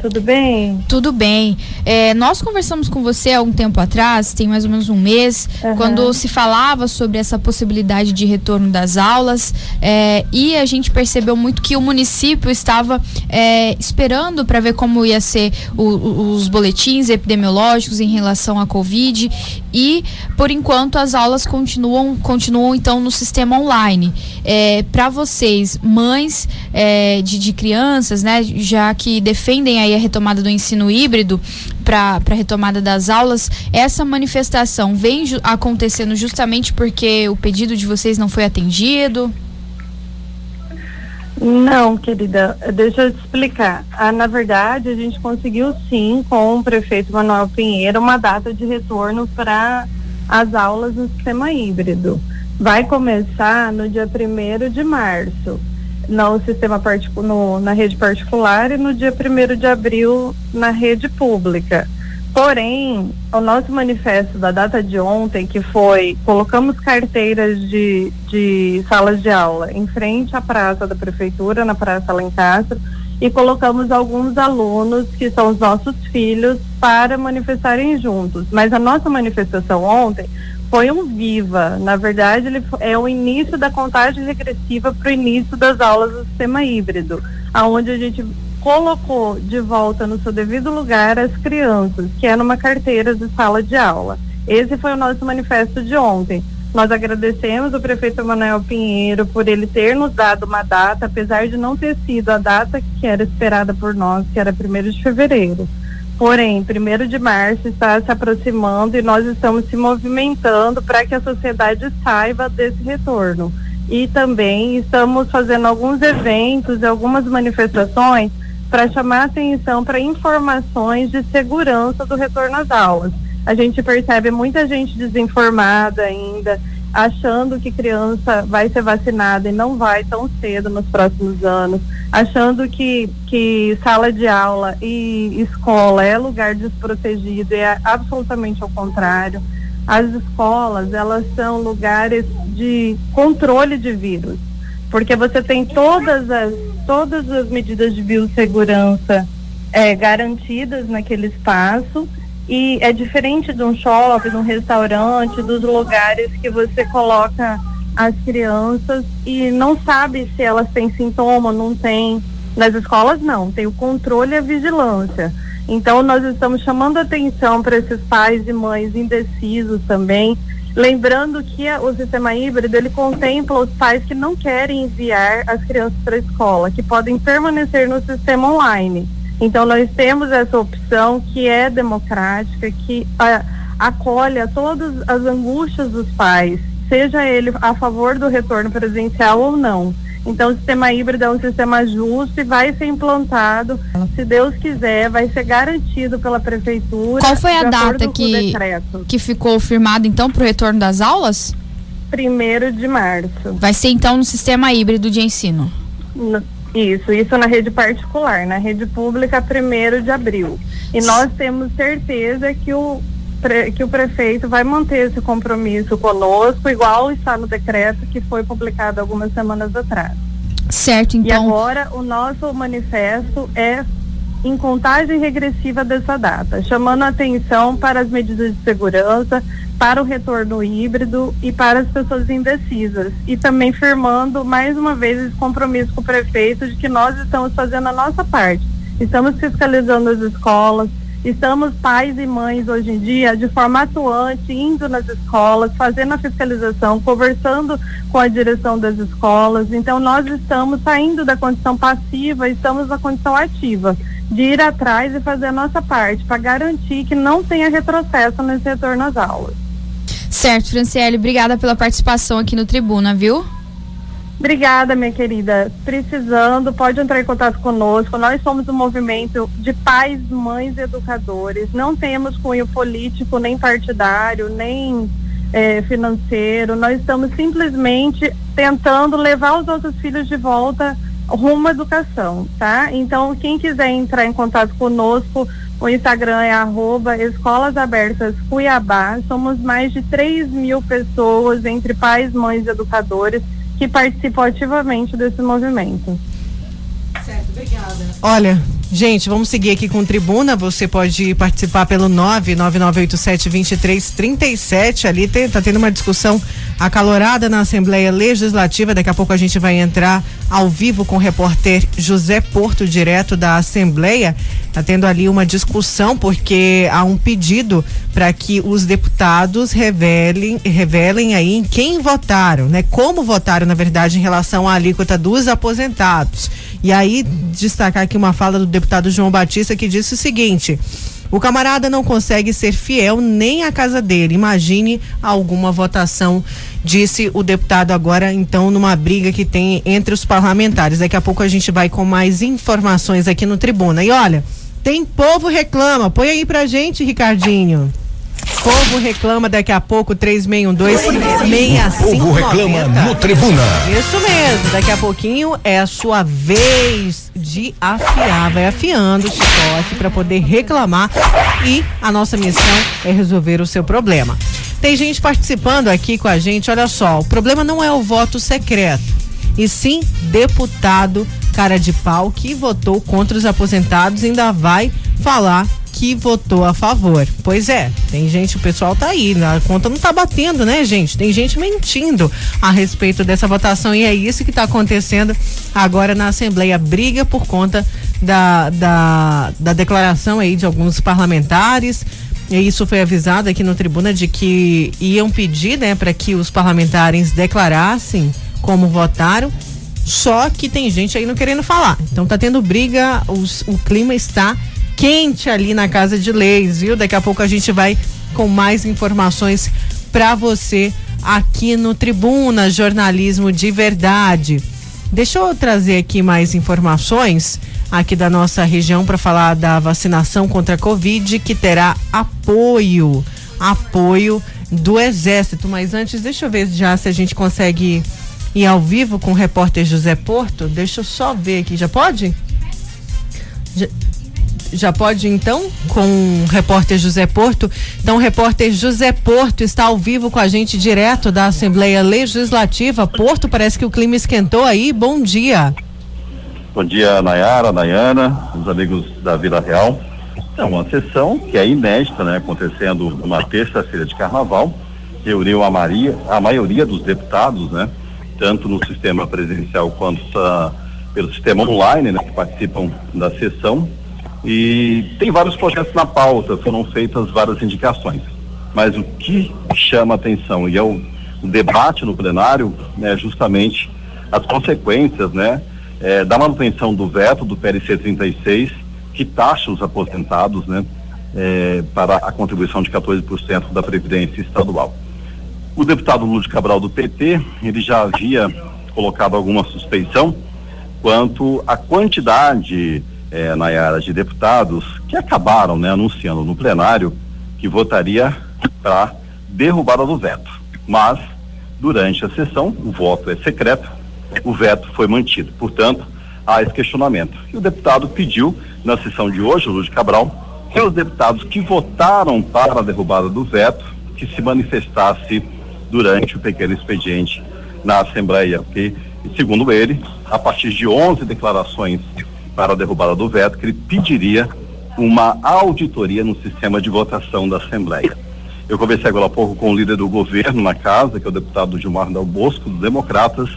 tudo bem? Tudo bem. É, nós conversamos com você há um tempo atrás, tem mais ou menos um mês, uhum. quando se falava sobre essa possibilidade de retorno das aulas é, e a gente percebeu muito que o município estava é, esperando para ver como ia ser o, os boletins epidemiológicos em relação à Covid e, por enquanto, as aulas continuam, continuam então no sistema online. É, para vocês, mães é, de, de crianças, né, já que defendem aí a retomada do ensino híbrido para a retomada das aulas, essa manifestação vem ju acontecendo justamente porque o pedido de vocês não foi atendido? Não, querida, deixa eu te explicar. Ah, na verdade, a gente conseguiu sim, com o prefeito Manuel Pinheiro, uma data de retorno para as aulas no sistema híbrido. Vai começar no dia 1 de março no sistema na rede particular e no dia 1 de abril na rede pública. Porém, o nosso manifesto da data de ontem, que foi colocamos carteiras de, de salas de aula em frente à praça da prefeitura, na Praça Alencastro, e colocamos alguns alunos, que são os nossos filhos, para manifestarem juntos. Mas a nossa manifestação ontem foi um viva. Na verdade, ele é o início da contagem regressiva para o início das aulas do sistema híbrido, aonde a gente colocou de volta no seu devido lugar as crianças, que é numa carteira de sala de aula. Esse foi o nosso manifesto de ontem. Nós agradecemos o prefeito Manuel Pinheiro por ele ter nos dado uma data, apesar de não ter sido a data que era esperada por nós, que era 1 de fevereiro. Porém, primeiro de março está se aproximando e nós estamos se movimentando para que a sociedade saiba desse retorno. E também estamos fazendo alguns eventos e algumas manifestações para chamar atenção para informações de segurança do retorno às aulas. A gente percebe muita gente desinformada ainda, achando que criança vai ser vacinada e não vai tão cedo nos próximos anos, achando que, que sala de aula e escola é lugar desprotegido, é absolutamente ao contrário. As escolas, elas são lugares de controle de vírus, porque você tem todas as, todas as medidas de biossegurança é, garantidas naquele espaço e é diferente de um shopping, de um restaurante, dos lugares que você coloca as crianças e não sabe se elas têm sintoma, não tem. Nas escolas não, tem o controle e a vigilância. Então nós estamos chamando atenção para esses pais e mães indecisos também, lembrando que o sistema híbrido ele contempla os pais que não querem enviar as crianças para a escola, que podem permanecer no sistema online. Então, nós temos essa opção que é democrática, que a, acolhe a todas as angústias dos pais, seja ele a favor do retorno presencial ou não. Então, o sistema híbrido é um sistema justo e vai ser implantado, se Deus quiser, vai ser garantido pela prefeitura. Qual foi a data que, que ficou firmada, então, para o retorno das aulas? Primeiro de março. Vai ser, então, no sistema híbrido de ensino? No, isso, isso na rede particular. Na rede pública, primeiro de abril. E nós temos certeza que o, que o prefeito vai manter esse compromisso conosco, igual está no decreto que foi publicado algumas semanas atrás. Certo, então. E agora o nosso manifesto é em contagem regressiva dessa data, chamando a atenção para as medidas de segurança, para o retorno híbrido e para as pessoas indecisas. E também firmando mais uma vez esse compromisso com o prefeito de que nós estamos fazendo a nossa parte. Estamos fiscalizando as escolas, estamos pais e mães hoje em dia de forma atuante, indo nas escolas, fazendo a fiscalização, conversando com a direção das escolas. Então nós estamos saindo da condição passiva, estamos na condição ativa de ir atrás e fazer a nossa parte para garantir que não tenha retrocesso nesse retorno às aulas. Certo, Franciele, obrigada pela participação aqui no Tribuna, viu? Obrigada, minha querida. Precisando, pode entrar em contato conosco. Nós somos um movimento de pais, mães e educadores. Não temos cunho político, nem partidário, nem é, financeiro. Nós estamos simplesmente tentando levar os nossos filhos de volta rumo à educação, tá? Então, quem quiser entrar em contato conosco, o Instagram é arroba Escolas Abertas Cuiabá. Somos mais de 3 mil pessoas, entre pais, mães e educadores, que participam ativamente desse movimento. Certo, obrigada. Olha, Gente, vamos seguir aqui com tribuna. Você pode participar pelo 99987-2337. Ali tem, tá tendo uma discussão acalorada na Assembleia Legislativa. Daqui a pouco a gente vai entrar ao vivo com o repórter José Porto, direto da Assembleia. Tá tendo ali uma discussão porque há um pedido para que os deputados revelem, revelem aí em quem votaram, né? Como votaram, na verdade, em relação à alíquota dos aposentados. E aí, destacar aqui uma fala do deputado João Batista que disse o seguinte: o camarada não consegue ser fiel nem à casa dele. Imagine alguma votação, disse o deputado agora, então, numa briga que tem entre os parlamentares. Daqui a pouco a gente vai com mais informações aqui no Tribuna. E olha, tem povo reclama. Põe aí pra gente, Ricardinho. Povo reclama daqui a pouco, 3612-6590. Povo reclama no Tribuna. Isso mesmo, daqui a pouquinho é a sua vez de afiar. Vai afiando o chicote para poder reclamar e a nossa missão é resolver o seu problema. Tem gente participando aqui com a gente, olha só, o problema não é o voto secreto, e sim deputado cara de pau que votou contra os aposentados ainda vai falar que votou a favor. Pois é, tem gente, o pessoal tá aí, a conta não tá batendo, né, gente? Tem gente mentindo a respeito dessa votação e é isso que tá acontecendo agora na Assembleia. Briga por conta da, da, da declaração aí de alguns parlamentares. E isso foi avisado aqui no tribuna de que iam pedir, né, para que os parlamentares declarassem como votaram. Só que tem gente aí não querendo falar. Então tá tendo briga, os, o clima está quente ali na Casa de Leis, viu? Daqui a pouco a gente vai com mais informações para você aqui no Tribuna Jornalismo de Verdade. Deixa eu trazer aqui mais informações aqui da nossa região para falar da vacinação contra a Covid, que terá apoio, apoio do Exército. Mas antes, deixa eu ver já se a gente consegue ir ao vivo com o repórter José Porto. Deixa eu só ver aqui, já pode? Já, já pode então com o repórter José Porto. Então, o repórter José Porto está ao vivo com a gente direto da Assembleia Legislativa. Porto, parece que o clima esquentou aí. Bom dia. Bom dia, Nayara, Nayana, os amigos da Vila Real. É uma sessão que é inédita, né? Acontecendo numa terça-feira de carnaval. Reuniu a, Maria, a maioria dos deputados, né? Tanto no sistema presencial quanto uh, pelo sistema online, né? Que participam da sessão e tem vários projetos na pauta, foram feitas várias indicações. Mas o que chama atenção e é o, o debate no plenário é justamente as consequências, né, é, da manutenção do veto do PLC 36, que taxa os aposentados, né, é, para a contribuição de 14% da Previdência Estadual. O deputado Lúcio Cabral do PT, ele já havia colocado alguma suspeição quanto à quantidade é, Nayara, de deputados que acabaram né, anunciando no plenário que votaria para derrubada do veto. Mas, durante a sessão, o voto é secreto, o veto foi mantido. Portanto, há esse questionamento. E o deputado pediu, na sessão de hoje, Lúcio Cabral, que os deputados que votaram para a derrubada do veto, que se manifestasse durante o pequeno expediente na Assembleia, porque, segundo ele, a partir de 11 declarações para a derrubada do veto, que ele pediria uma auditoria no sistema de votação da Assembleia. Eu conversei agora há pouco com o líder do governo na casa, que é o deputado Gilmar Dal Bosco, dos Democratas,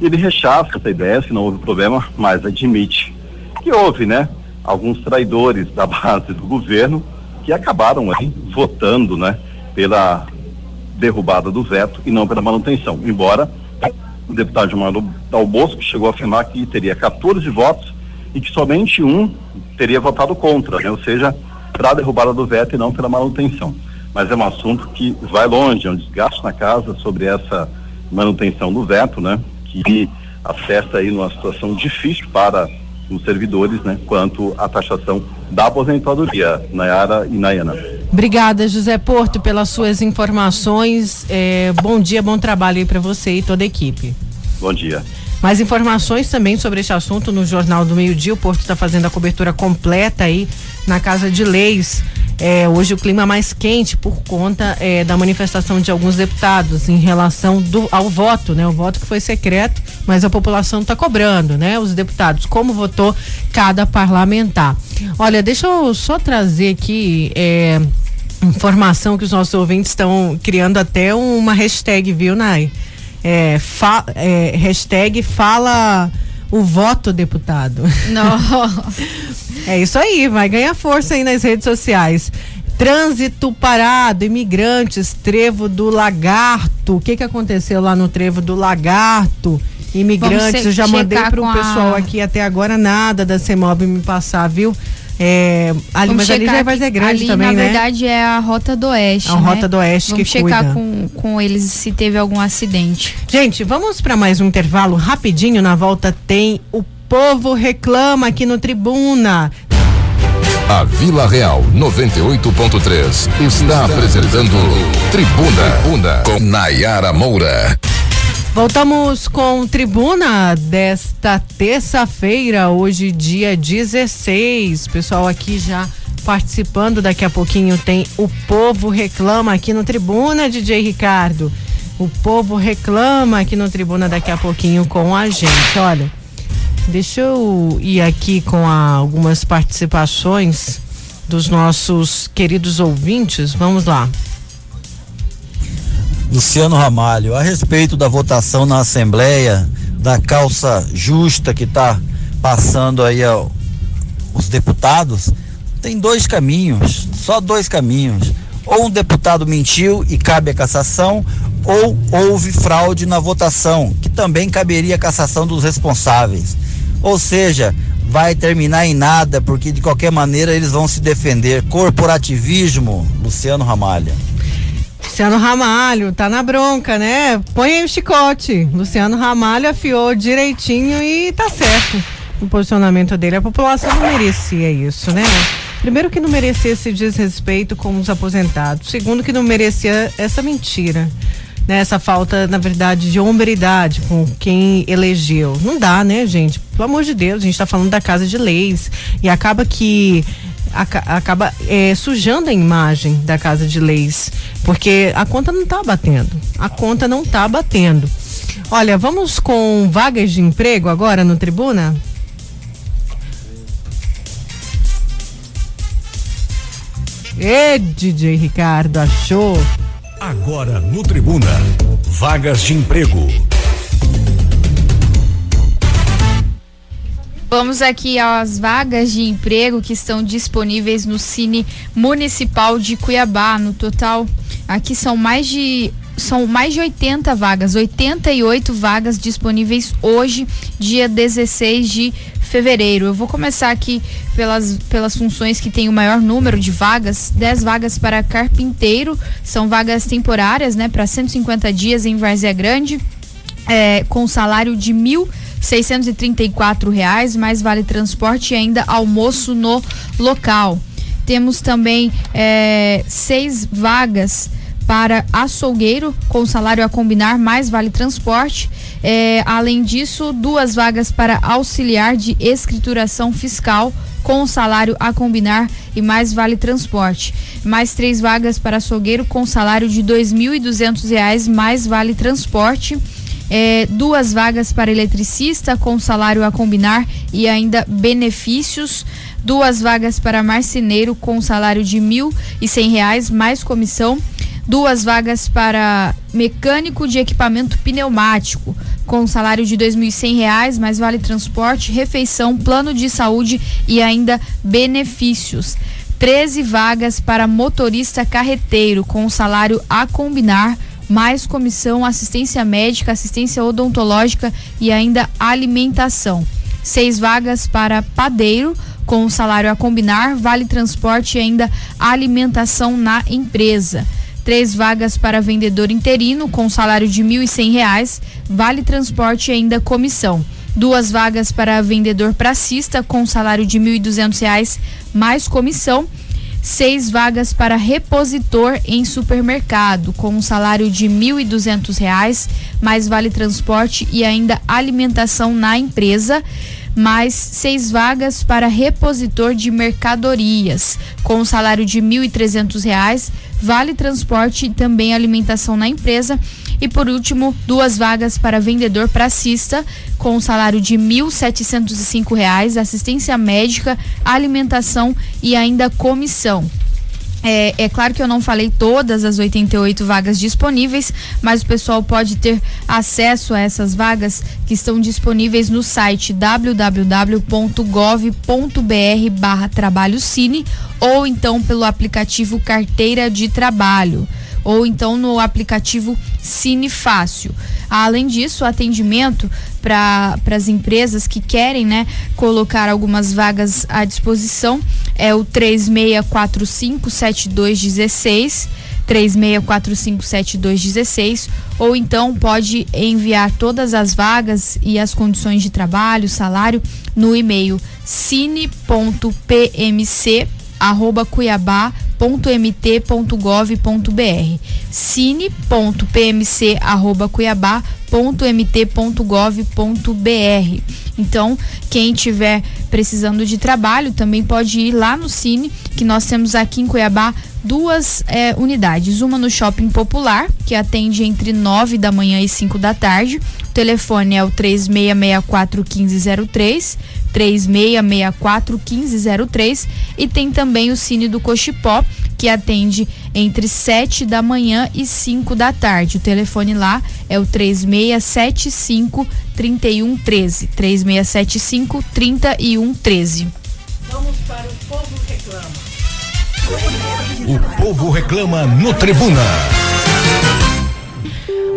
e ele rechaça essa ideia, se não houve problema, mas admite que houve, né, alguns traidores da base do governo que acabaram aí votando, né, pela derrubada do veto e não pela manutenção. Embora o deputado Gilmar Dal Bosco chegou a afirmar que teria 14 votos e que somente um teria votado contra, né? ou seja, para a derrubada do veto e não pela manutenção. Mas é um assunto que vai longe, é um desgaste na casa sobre essa manutenção do veto, né? Que acessa aí numa situação difícil para os servidores, né? Quanto à taxação da aposentadoria, Nayara e Nayana. Obrigada, José Porto, pelas suas informações. É, bom dia, bom trabalho aí para você e toda a equipe. Bom dia. Mais informações também sobre este assunto no Jornal do Meio Dia. O Porto está fazendo a cobertura completa aí na Casa de Leis. É, hoje o clima mais quente por conta é, da manifestação de alguns deputados em relação do, ao voto, né? O voto que foi secreto, mas a população está cobrando, né? Os deputados, como votou cada parlamentar. Olha, deixa eu só trazer aqui é, informação que os nossos ouvintes estão criando até uma hashtag, viu, Nai? É, fa, é, hashtag fala o voto deputado. Nossa. é isso aí, vai ganhar força aí nas redes sociais. Trânsito parado, imigrantes, trevo do lagarto. O que que aconteceu lá no trevo do lagarto? Imigrantes, eu já mandei para o pessoal a... aqui até agora nada da CEMOB me passar, viu? É, ali, mas ali já vai ser grande ali, também, na né? verdade, é a Rota do Oeste. A né? Rota do Oeste vamos que checar cuida. com, com eles se teve algum acidente. Gente, vamos para mais um intervalo rapidinho. Na volta tem o povo reclama aqui no Tribuna. A Vila Real 98.3 está apresentando Tribuna, Tribuna com Nayara Moura. Voltamos com Tribuna desta terça-feira, hoje dia 16. Pessoal aqui já participando, daqui a pouquinho tem o povo reclama aqui no Tribuna, DJ Ricardo. O povo reclama aqui no Tribuna daqui a pouquinho com a gente. Olha, deixa eu ir aqui com a, algumas participações dos nossos queridos ouvintes. Vamos lá. Luciano Ramalho, a respeito da votação na Assembleia da calça justa que está passando aí os deputados, tem dois caminhos, só dois caminhos. Ou um deputado mentiu e cabe a cassação, ou houve fraude na votação, que também caberia a cassação dos responsáveis. Ou seja, vai terminar em nada, porque de qualquer maneira eles vão se defender. Corporativismo, Luciano Ramalho. Luciano Ramalho, tá na bronca, né? Põe aí o chicote. Luciano Ramalho afiou direitinho e tá certo. O posicionamento dele, a população não merecia isso, né? Primeiro que não merecia esse desrespeito com os aposentados. Segundo que não merecia essa mentira. Né, essa falta, na verdade, de hombridade com quem elegeu. Não dá, né, gente? Pelo amor de Deus, a gente está falando da casa de leis e acaba que acaba é, sujando a imagem da casa de leis, porque a conta não está batendo. A conta não está batendo. Olha, vamos com vagas de emprego agora no Tribuna? Ê, DJ Ricardo, achou? Agora no Tribuna, vagas de emprego. Vamos aqui às vagas de emprego que estão disponíveis no Cine Municipal de Cuiabá. No total, aqui são mais de são mais de 80 vagas, 88 vagas disponíveis hoje, dia 16 de fevereiro. Eu vou começar aqui pelas, pelas funções que tem o maior número de vagas, 10 vagas para carpinteiro, são vagas temporárias, né, para 150 dias em Várzea Grande, é, com salário de mil R$ reais, mais vale transporte e ainda almoço no local. Temos também é, seis vagas para açougueiro com salário a combinar mais vale transporte. É, além disso, duas vagas para auxiliar de escrituração fiscal com salário a combinar e mais vale transporte. Mais três vagas para açougueiro com salário de R$ 2.200 mais vale transporte. É, duas vagas para eletricista com salário a combinar e ainda benefícios, duas vagas para marceneiro com salário de mil e cem reais mais comissão, duas vagas para mecânico de equipamento pneumático com salário de cem reais mais vale transporte, refeição, plano de saúde e ainda benefícios. 13 vagas para motorista carreteiro com salário a combinar mais comissão, assistência médica, assistência odontológica e ainda alimentação. Seis vagas para padeiro, com salário a combinar, vale transporte e ainda alimentação na empresa. Três vagas para vendedor interino, com salário de R$ 1.100, vale transporte e ainda comissão. Duas vagas para vendedor pracista, com salário de R$ 1.200, mais comissão seis vagas para repositor em supermercado, com um salário de R$ 1.200, mais vale transporte e ainda alimentação na empresa mais seis vagas para repositor de mercadorias, com um salário de R$ 1.300, vale transporte e também alimentação na empresa. E por último, duas vagas para vendedor pracista, com um salário de R$ 1.705, assistência médica, alimentação e ainda comissão. É, é, claro que eu não falei todas as 88 vagas disponíveis, mas o pessoal pode ter acesso a essas vagas que estão disponíveis no site www.gov.br barra trabalho cine ou então pelo aplicativo Carteira de Trabalho ou então no aplicativo Cine Fácil. Além disso, o atendimento para as empresas que querem né, colocar algumas vagas à disposição é o 36457216. 36457216 ou então pode enviar todas as vagas e as condições de trabalho, salário no e-mail cine.pmc@cuiabá cine.mt.gov.br cine.pmc@cuiabá.mt.gov.br. Então, quem tiver precisando de trabalho também pode ir lá no Cine, que nós temos aqui em Cuiabá duas é, unidades. Uma no Shopping Popular, que atende entre 9 da manhã e 5 da tarde. O telefone é o 3664 1503. 3664 1503 e tem também o Cine do Cochipó, que atende entre 7 da manhã e 5 da tarde. O telefone lá é o 3675 3113. 3675 3113. Vamos para o Povo Reclama. O povo reclama no Tribuna.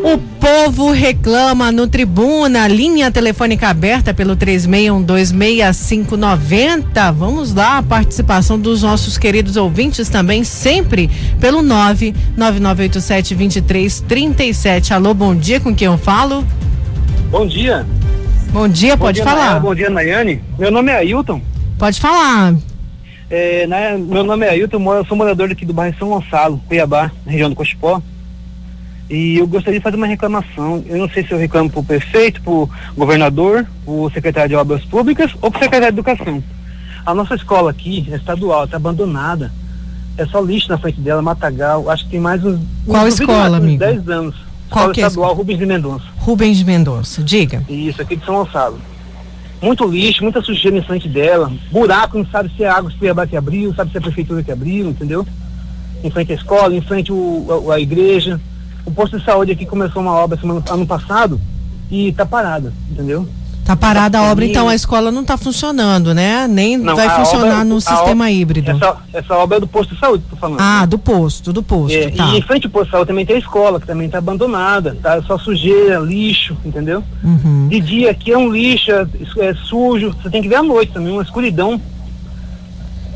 O povo reclama no Tribuna, linha telefônica aberta pelo 36126590. Vamos lá, a participação dos nossos queridos ouvintes também, sempre pelo 999872337. Alô, bom dia, com quem eu falo? Bom dia. Bom dia, bom pode dia, falar. Bom dia, Nayane. Meu nome é Ailton. Pode falar. É, né, meu nome é Ailton, eu sou morador aqui do bairro São Gonçalo, Cuiabá, região do Cochipó. E eu gostaria de fazer uma reclamação. Eu não sei se eu reclamo para o prefeito, para o governador, para o secretário de Obras Públicas ou para o secretário de Educação. A nossa escola aqui é estadual, está abandonada. É só lixo na frente dela, matagal. Acho que tem mais uns. Qual uns escola, amigo? 10 anos. Qual escola é estadual, Rubens de Mendonça. Rubens de Mendonça, diga. Isso, aqui de São Gonçalo. Muito lixo, muita sujeira em frente dela. Buraco, não sabe se é a água se que abriu, sabe se é a prefeitura que abriu, entendeu? Em frente à escola, em frente o, a, a igreja. O posto de saúde aqui começou uma obra semana, ano passado e tá parada, entendeu? Tá parada a obra, então a escola não está funcionando, né? Nem não, vai funcionar obra, no sistema obra, híbrido. Essa, essa, obra é do posto de saúde, tô falando. Ah, do posto, do posto. É, tá. E em frente ao posto de saúde também tem a escola, que também está abandonada, tá? Só sujeira, lixo, entendeu? Uhum. De dia aqui é um lixo, é, é sujo, você tem que ver à noite também, uma escuridão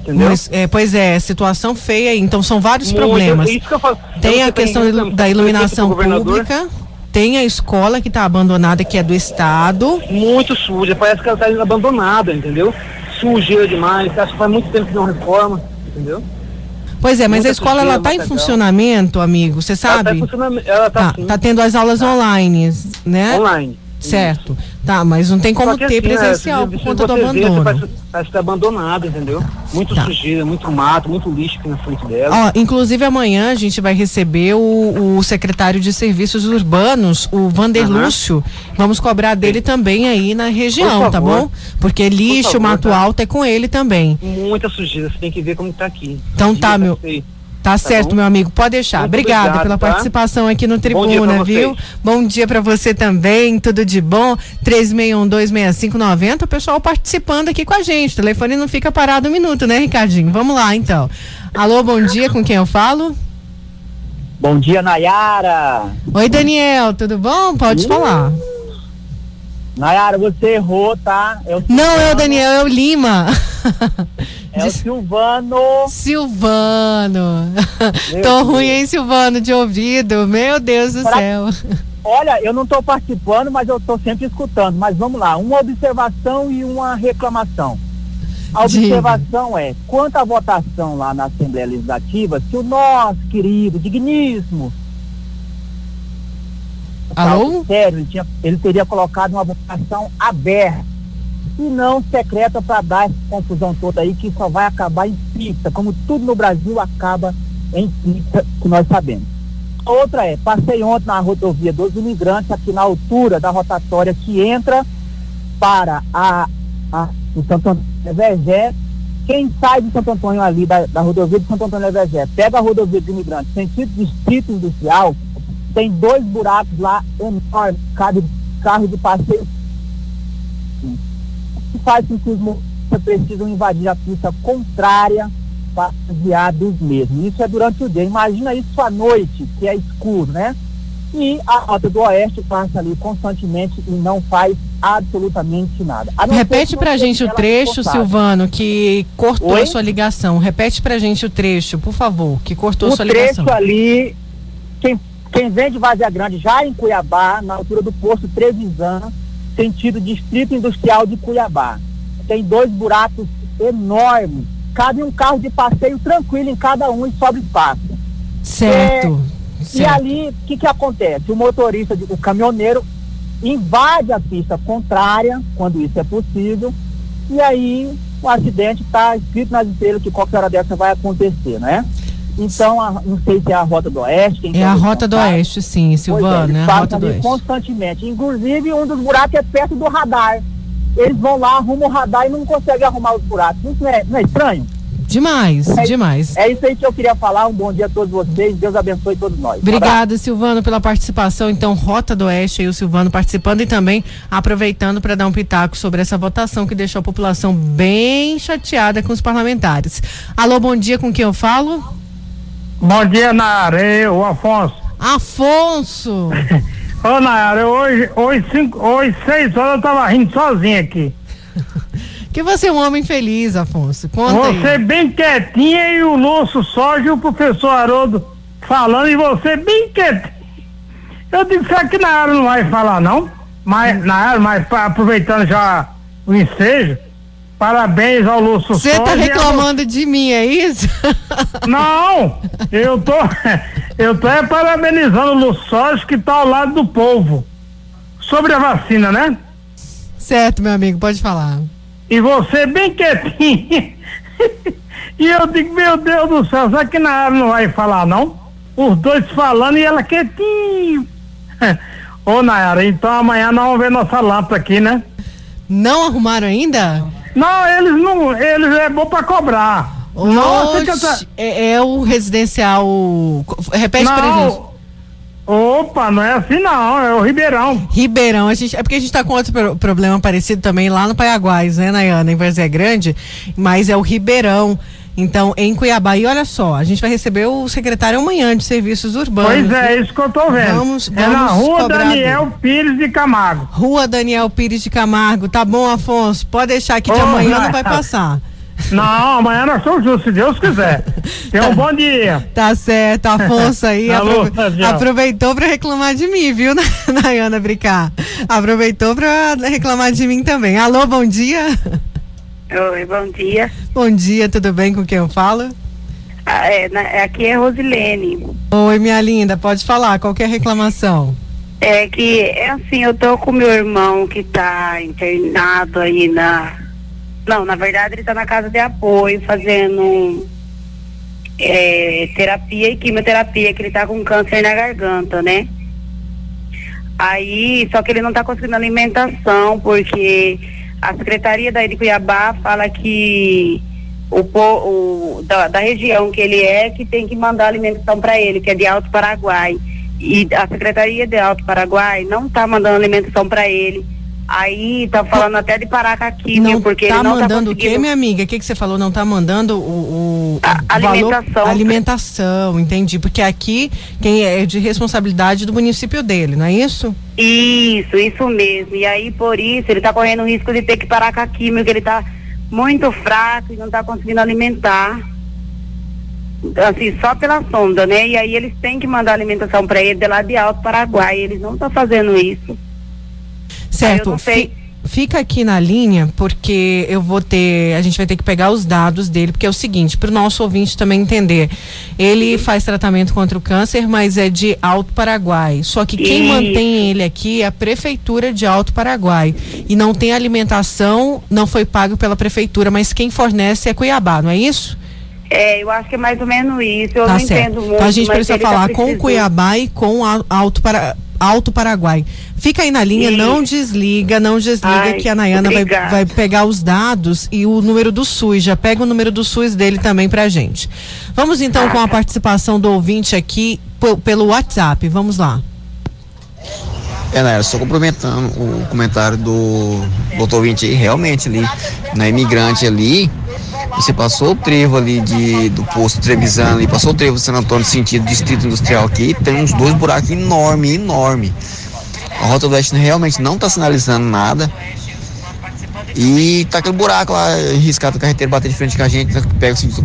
Entendeu? Mas, é, pois é, situação feia, então são vários Muito, problemas. É tem a questão da iluminação pública, tem a escola que está abandonada, que é do Estado. Muito suja, parece que ela está abandonada, entendeu? Sujeira demais, acho que faz muito tempo que não reforma, entendeu? Pois é, mas Muita a escola ela está em funcionamento, amigo, você sabe? Ela está tá, tá, tá tendo as aulas tá. online, né? Online. Certo. Tá, mas não tem como ter assim, presencial é, por conta do abandono. Parece, parece que tá abandonado, entendeu? Muito tá. sujeira, muito mato, muito lixo aqui na frente dela. Ó, inclusive amanhã a gente vai receber o, o secretário de Serviços Urbanos, o Vander uhum. Lúcio. Vamos cobrar dele Sim. também aí na região, tá bom? Porque lixo, favor, mato tá. alto é com ele também. Muita sujeira, você tem que ver como tá aqui. Então tá, meu. Tá, tá certo, bom? meu amigo. Pode deixar. Muito Obrigada obrigado, pela tá? participação aqui no Tribuna, bom viu? Bom dia para você também. Tudo de bom. 36126590. O pessoal participando aqui com a gente. O telefone não fica parado um minuto, né, Ricardinho? Vamos lá, então. Alô, bom dia. Com quem eu falo? Bom dia, Nayara. Oi, Daniel. Tudo bom? Pode uh. falar. Nayara, você errou, tá? É não é o Daniel, é o Lima. É o Silvano. Silvano. Meu tô Deus. ruim, hein, Silvano, de ouvido. Meu Deus do pra... céu. Olha, eu não estou participando, mas eu estou sempre escutando. Mas vamos lá, uma observação e uma reclamação. A observação é, quanto à votação lá na Assembleia Legislativa, se o nosso querido, digníssimo, Alô? Sério, ele, tinha, ele teria colocado uma votação aberta e não secreta para dar essa confusão toda aí que só vai acabar em pista, como tudo no Brasil acaba em pista, que nós sabemos. Outra é, passei ontem na rodovia dos imigrantes, aqui na altura da rotatória que entra para a, a o Santo Antônio Vergé. Quem sai de Santo Antônio ali, da, da rodovia de Santo Antônio Vergé, pega a rodovia dos imigrantes, sentido distrito industrial, tem dois buracos lá enormes, cabe carro de passeio. Isso faz com que os motoristas precisam invadir a pista contrária para desviar dos mesmos. Isso é durante o dia. Imagina isso à noite, que é escuro, né? E a rota do oeste passa ali constantemente e não faz absolutamente nada. Repete pra gente o trecho, Silvano, que cortou Oi? sua ligação. Repete pra gente o trecho, por favor, que cortou o sua ligação. O trecho ali, quem quem vem de Vazia Grande, já em Cuiabá, na altura do posto Trevisan, sentido Distrito Industrial de Cuiabá. Tem dois buracos enormes. Cabe um carro de passeio tranquilo em cada um e sobra espaço. Certo. É, certo. E ali, o que, que acontece? O motorista, o caminhoneiro, invade a pista contrária, quando isso é possível, e aí o acidente está escrito nas estrelas que qualquer hora dessa vai acontecer, né? Então, a, não sei se é a Rota do Oeste. é a Rota do Oeste, sim, Silvano, é, é a Rota do Oeste. constantemente. Inclusive, um dos buracos é perto do radar. Eles vão lá, arrumam o radar e não conseguem arrumar os buracos. Isso não é, não é estranho? Demais, é, demais. É isso aí que eu queria falar. Um bom dia a todos vocês. Deus abençoe todos nós. Obrigada, Silvano, pela participação. Então, Rota do Oeste e o Silvano participando e também aproveitando para dar um pitaco sobre essa votação que deixou a população bem chateada com os parlamentares. Alô, bom dia, com quem eu falo? Bom dia, Nayara. o Afonso. Afonso! Ô, Nayara, hoje, hoje, cinco, hoje, seis horas eu tava rindo sozinho aqui. que você é um homem feliz, Afonso. Conta você aí. bem quietinha e o Lúcio Soja e o professor Haroldo falando e você bem quietinho. Eu digo, será que Nayara não vai falar, não? Mas, Nayara, mas aproveitando já o ensejo, Parabéns ao Lúcio Você tá reclamando de mim, é isso? Não, eu tô, eu tô é parabenizando o Lúcio que tá ao lado do povo. Sobre a vacina, né? Certo, meu amigo, pode falar. E você bem quietinho. e eu digo, meu Deus do céu, será que na área não vai falar, não? Os dois falando e ela quietinho. Ô, Nayara, então amanhã nós vamos ver nossa lâmpada aqui, né? Não arrumaram ainda? Não, eles não. Eles é bom pra cobrar. Nossa, Nossa é, é, o residencial. Repete não. pra gente. Opa, não é assim não, é o Ribeirão. Ribeirão, a gente, é porque a gente tá com outro problema parecido também lá no Paiaguás, né, Nayana, em Varzé Grande, mas é o Ribeirão. Então, em Cuiabá, e olha só, a gente vai receber o secretário amanhã de serviços urbanos. Pois é, isso que eu tô vendo. Vamos, vamos é na rua Daniel Pires de Camargo. Rua Daniel Pires de Camargo. Tá bom, Afonso? Pode deixar que de oh, amanhã não vai passar. Não, amanhã nós somos justos, se Deus quiser. Tenha um bom dia. Tá certo, Afonso aí Alô, aprove aproveitou para reclamar de mim, viu, Nayana Brincar? Aproveitou para reclamar de mim também. Alô, bom dia. Oi, bom dia. Bom dia, tudo bem com quem eu falo? Ah, é, na, aqui é Rosilene. Oi, minha linda, pode falar, qualquer reclamação. É que, é assim, eu tô com meu irmão que tá internado aí na. Não, na verdade ele tá na casa de apoio fazendo é, terapia e quimioterapia, que ele tá com câncer na garganta, né? Aí, só que ele não tá conseguindo alimentação, porque a Secretaria da de Cuiabá fala que o, o da, da, região que ele é que tem que mandar alimentação para ele, que é de Alto Paraguai. E a Secretaria de Alto Paraguai não está mandando alimentação para ele. Aí tá falando até de Paracaqui, não porque tá ele não tá mandando tá o quê, minha amiga? O que que você falou? Não tá mandando o, o, a, alimentação. Valor, alimentação, entendi. Porque aqui quem é de responsabilidade do município dele, não é isso? Isso, isso mesmo. E aí por isso ele tá correndo o risco de ter que parar com a química, ele tá muito fraco e não tá conseguindo alimentar. Assim, só pela sonda, né? E aí eles têm que mandar alimentação para ele de lá de Alto Paraguai. Eles não estão fazendo isso. Certo. fica aqui na linha, porque eu vou ter. A gente vai ter que pegar os dados dele, porque é o seguinte, para o nosso ouvinte também entender. Ele faz tratamento contra o câncer, mas é de Alto Paraguai. Só que quem mantém ele aqui é a Prefeitura de Alto Paraguai. E não tem alimentação, não foi pago pela Prefeitura, mas quem fornece é Cuiabá, não é isso? É, eu acho que é mais ou menos isso. Eu tá não certo. entendo muito. Então a gente precisa tá falar com. Cuiabá e com Alto Para Alto Paraguai. Fica aí na linha, não desliga, não desliga Ai, que a Nayana vai, vai pegar os dados e o número do SUS. Já pega o número do SUS dele também pra gente. Vamos então com a participação do ouvinte aqui pelo WhatsApp. Vamos lá. É, Naira, só complementando o comentário do doutor ouvinte aí, realmente ali, na imigrante ali, você passou o trevo ali de, do posto Trevisan ali, passou o trevo do San Antônio sentido distrito industrial aqui, tem uns dois buracos enormes, enormes. A Rota do Oeste realmente não está sinalizando nada. E tá aquele buraco lá, riscado, o carreteiro bater de frente com a gente, pega o sentido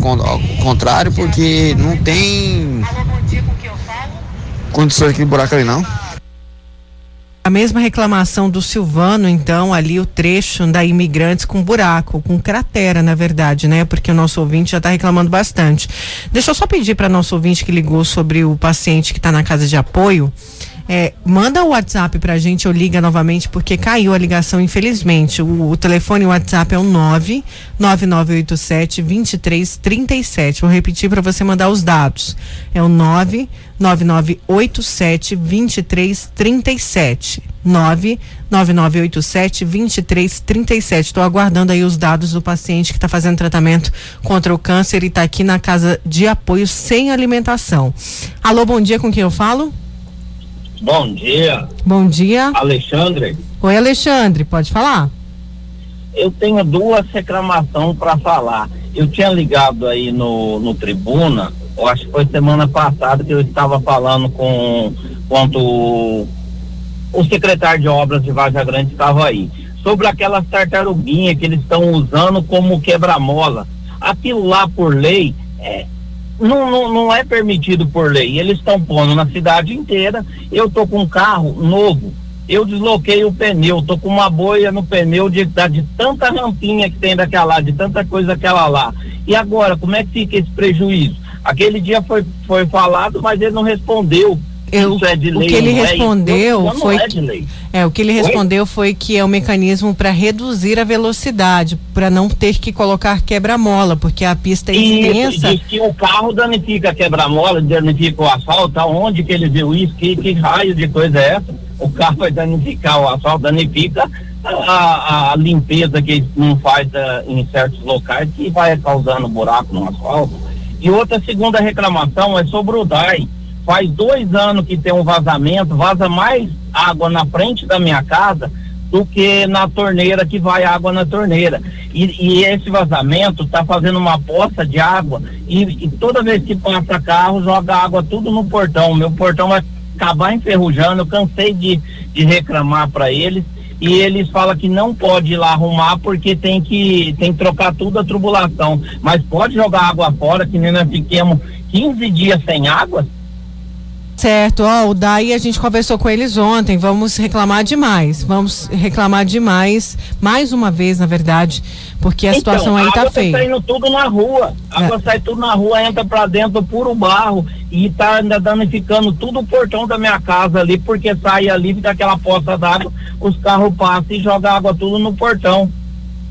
contrário, porque não tem condições daquele buraco ali não. A mesma reclamação do Silvano, então, ali o trecho da imigrantes com buraco, com cratera, na verdade, né? Porque o nosso ouvinte já está reclamando bastante. Deixa eu só pedir para nosso ouvinte que ligou sobre o paciente que está na casa de apoio. é, manda o WhatsApp pra gente ou liga novamente, porque caiu a ligação, infelizmente. O, o telefone WhatsApp é o 9 9987 2337. Vou repetir para você mandar os dados. É o 9 9987 2337. 9 9987 2337. Estou aguardando aí os dados do paciente que está fazendo tratamento contra o câncer e está aqui na casa de apoio sem alimentação. Alô, bom dia, com quem eu falo? Bom dia, Bom dia. Alexandre. Oi, Alexandre, pode falar? Eu tenho duas reclamações para falar. Eu tinha ligado aí no, no Tribuna, eu acho que foi semana passada que eu estava falando com quanto o, secretário de obras de Vaja Grande estava aí. Sobre aquelas tartaruguinhas que eles estão usando como quebra-mola. Aquilo lá por lei é, não, não, não é permitido por lei. Eles estão pondo na cidade inteira. Eu tô com um carro novo. Eu desloquei o pneu, tô com uma boia no pneu de, de tanta rampinha que tem daquela lá, de tanta coisa daquela lá. E agora, como é que fica esse prejuízo? Aquele dia foi, foi falado, mas ele não respondeu. Eu- Isso é de o lei que ele é? respondeu não foi é que- de lei. É, o que ele respondeu foi que é um mecanismo para reduzir a velocidade, para não ter que colocar quebra-mola, porque a pista é extensa. diz que o carro danifica a quebra-mola, danifica o asfalto, aonde que ele viu isso, que, que raio de coisa é essa? O carro vai danificar o asfalto, danifica a, a- a limpeza que não faz ah, em certos locais, que vai causando buraco no asfalto. E outra segunda reclamação é sobre o DAI. Faz dois anos que tem um vazamento, vaza mais água na frente da minha casa do que na torneira que vai água na torneira. E, e esse vazamento está fazendo uma poça de água e, e toda vez que passa carro joga água tudo no portão. Meu portão vai acabar enferrujando. Eu cansei de, de reclamar para eles e eles falam que não pode ir lá arrumar porque tem que tem que trocar tudo a tubulação. Mas pode jogar água fora que nem nós fiquemos 15 dias sem água. Certo, ó, o daí a gente conversou com eles ontem, vamos reclamar demais, vamos reclamar demais, mais uma vez, na verdade, porque a situação aí tá feia. É. saindo tudo na rua. A água sai tudo na rua, entra pra dentro puro barro e tá ainda danificando tudo o portão da minha casa ali, porque sai ali, fica aquela poça d'água, os carros passam e jogam água tudo no portão.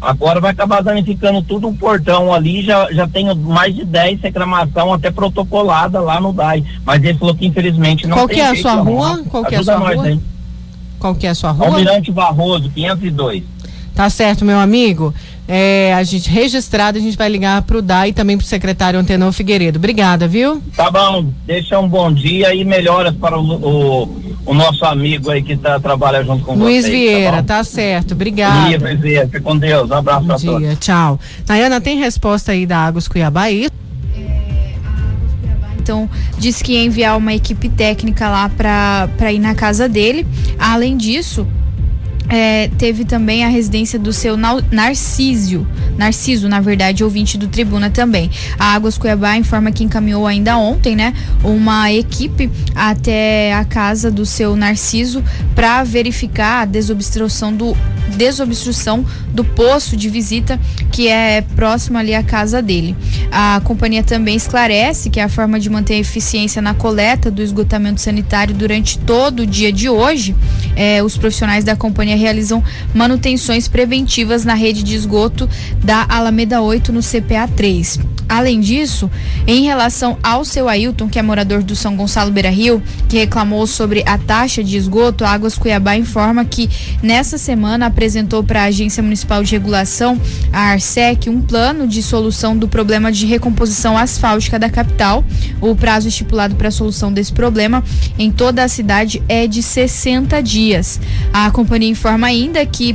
Agora vai acabar danificando tudo o portão ali, já, já tenho mais de 10 reclamação até protocolada lá no DAI. Mas ele falou que infelizmente não Qual tem que é a sua rua? Qual que é a sua nós rua? Qual que é a sua rua? Almirante Barroso, 502. Tá certo, meu amigo. É, a gente registrado, a gente vai ligar pro DAI e também pro secretário Antenor Figueiredo. Obrigada, viu? Tá bom, deixa um bom dia e melhoras para o, o, o nosso amigo aí que tá, trabalha junto com Luiz vocês. Vieira, tá, tá certo. Obrigada. Dia, Luiz Vieira, fica com Deus. Um abraço Bom a todos. dia, tchau. Nayana, tem resposta aí da Águas Cuiabá? Isso? Então, disse que ia enviar uma equipe técnica lá para ir na casa dele. Além disso, é, teve também a residência do seu Narciso, Narciso, na verdade, ouvinte do Tribuna também. A Águas Cuiabá informa que encaminhou ainda ontem, né, uma equipe até a casa do seu Narciso para verificar a desobstrução do desobstrução do poço de visita que é próximo ali à casa dele. A companhia também esclarece que a forma de manter a eficiência na coleta do esgotamento sanitário durante todo o dia de hoje, é, os profissionais da companhia realizam manutenções preventivas na rede de esgoto da Alameda 8 no CPA 3. Além disso, em relação ao seu Ailton, que é morador do São Gonçalo Beira Rio, que reclamou sobre a taxa de esgoto, Águas Cuiabá informa que nessa semana apresentou para a Agência Municipal de Regulação, a ARSEC, um plano de solução do problema de recomposição asfáltica da capital. O prazo estipulado para a solução desse problema em toda a cidade é de 60 dias. A companhia informa ainda que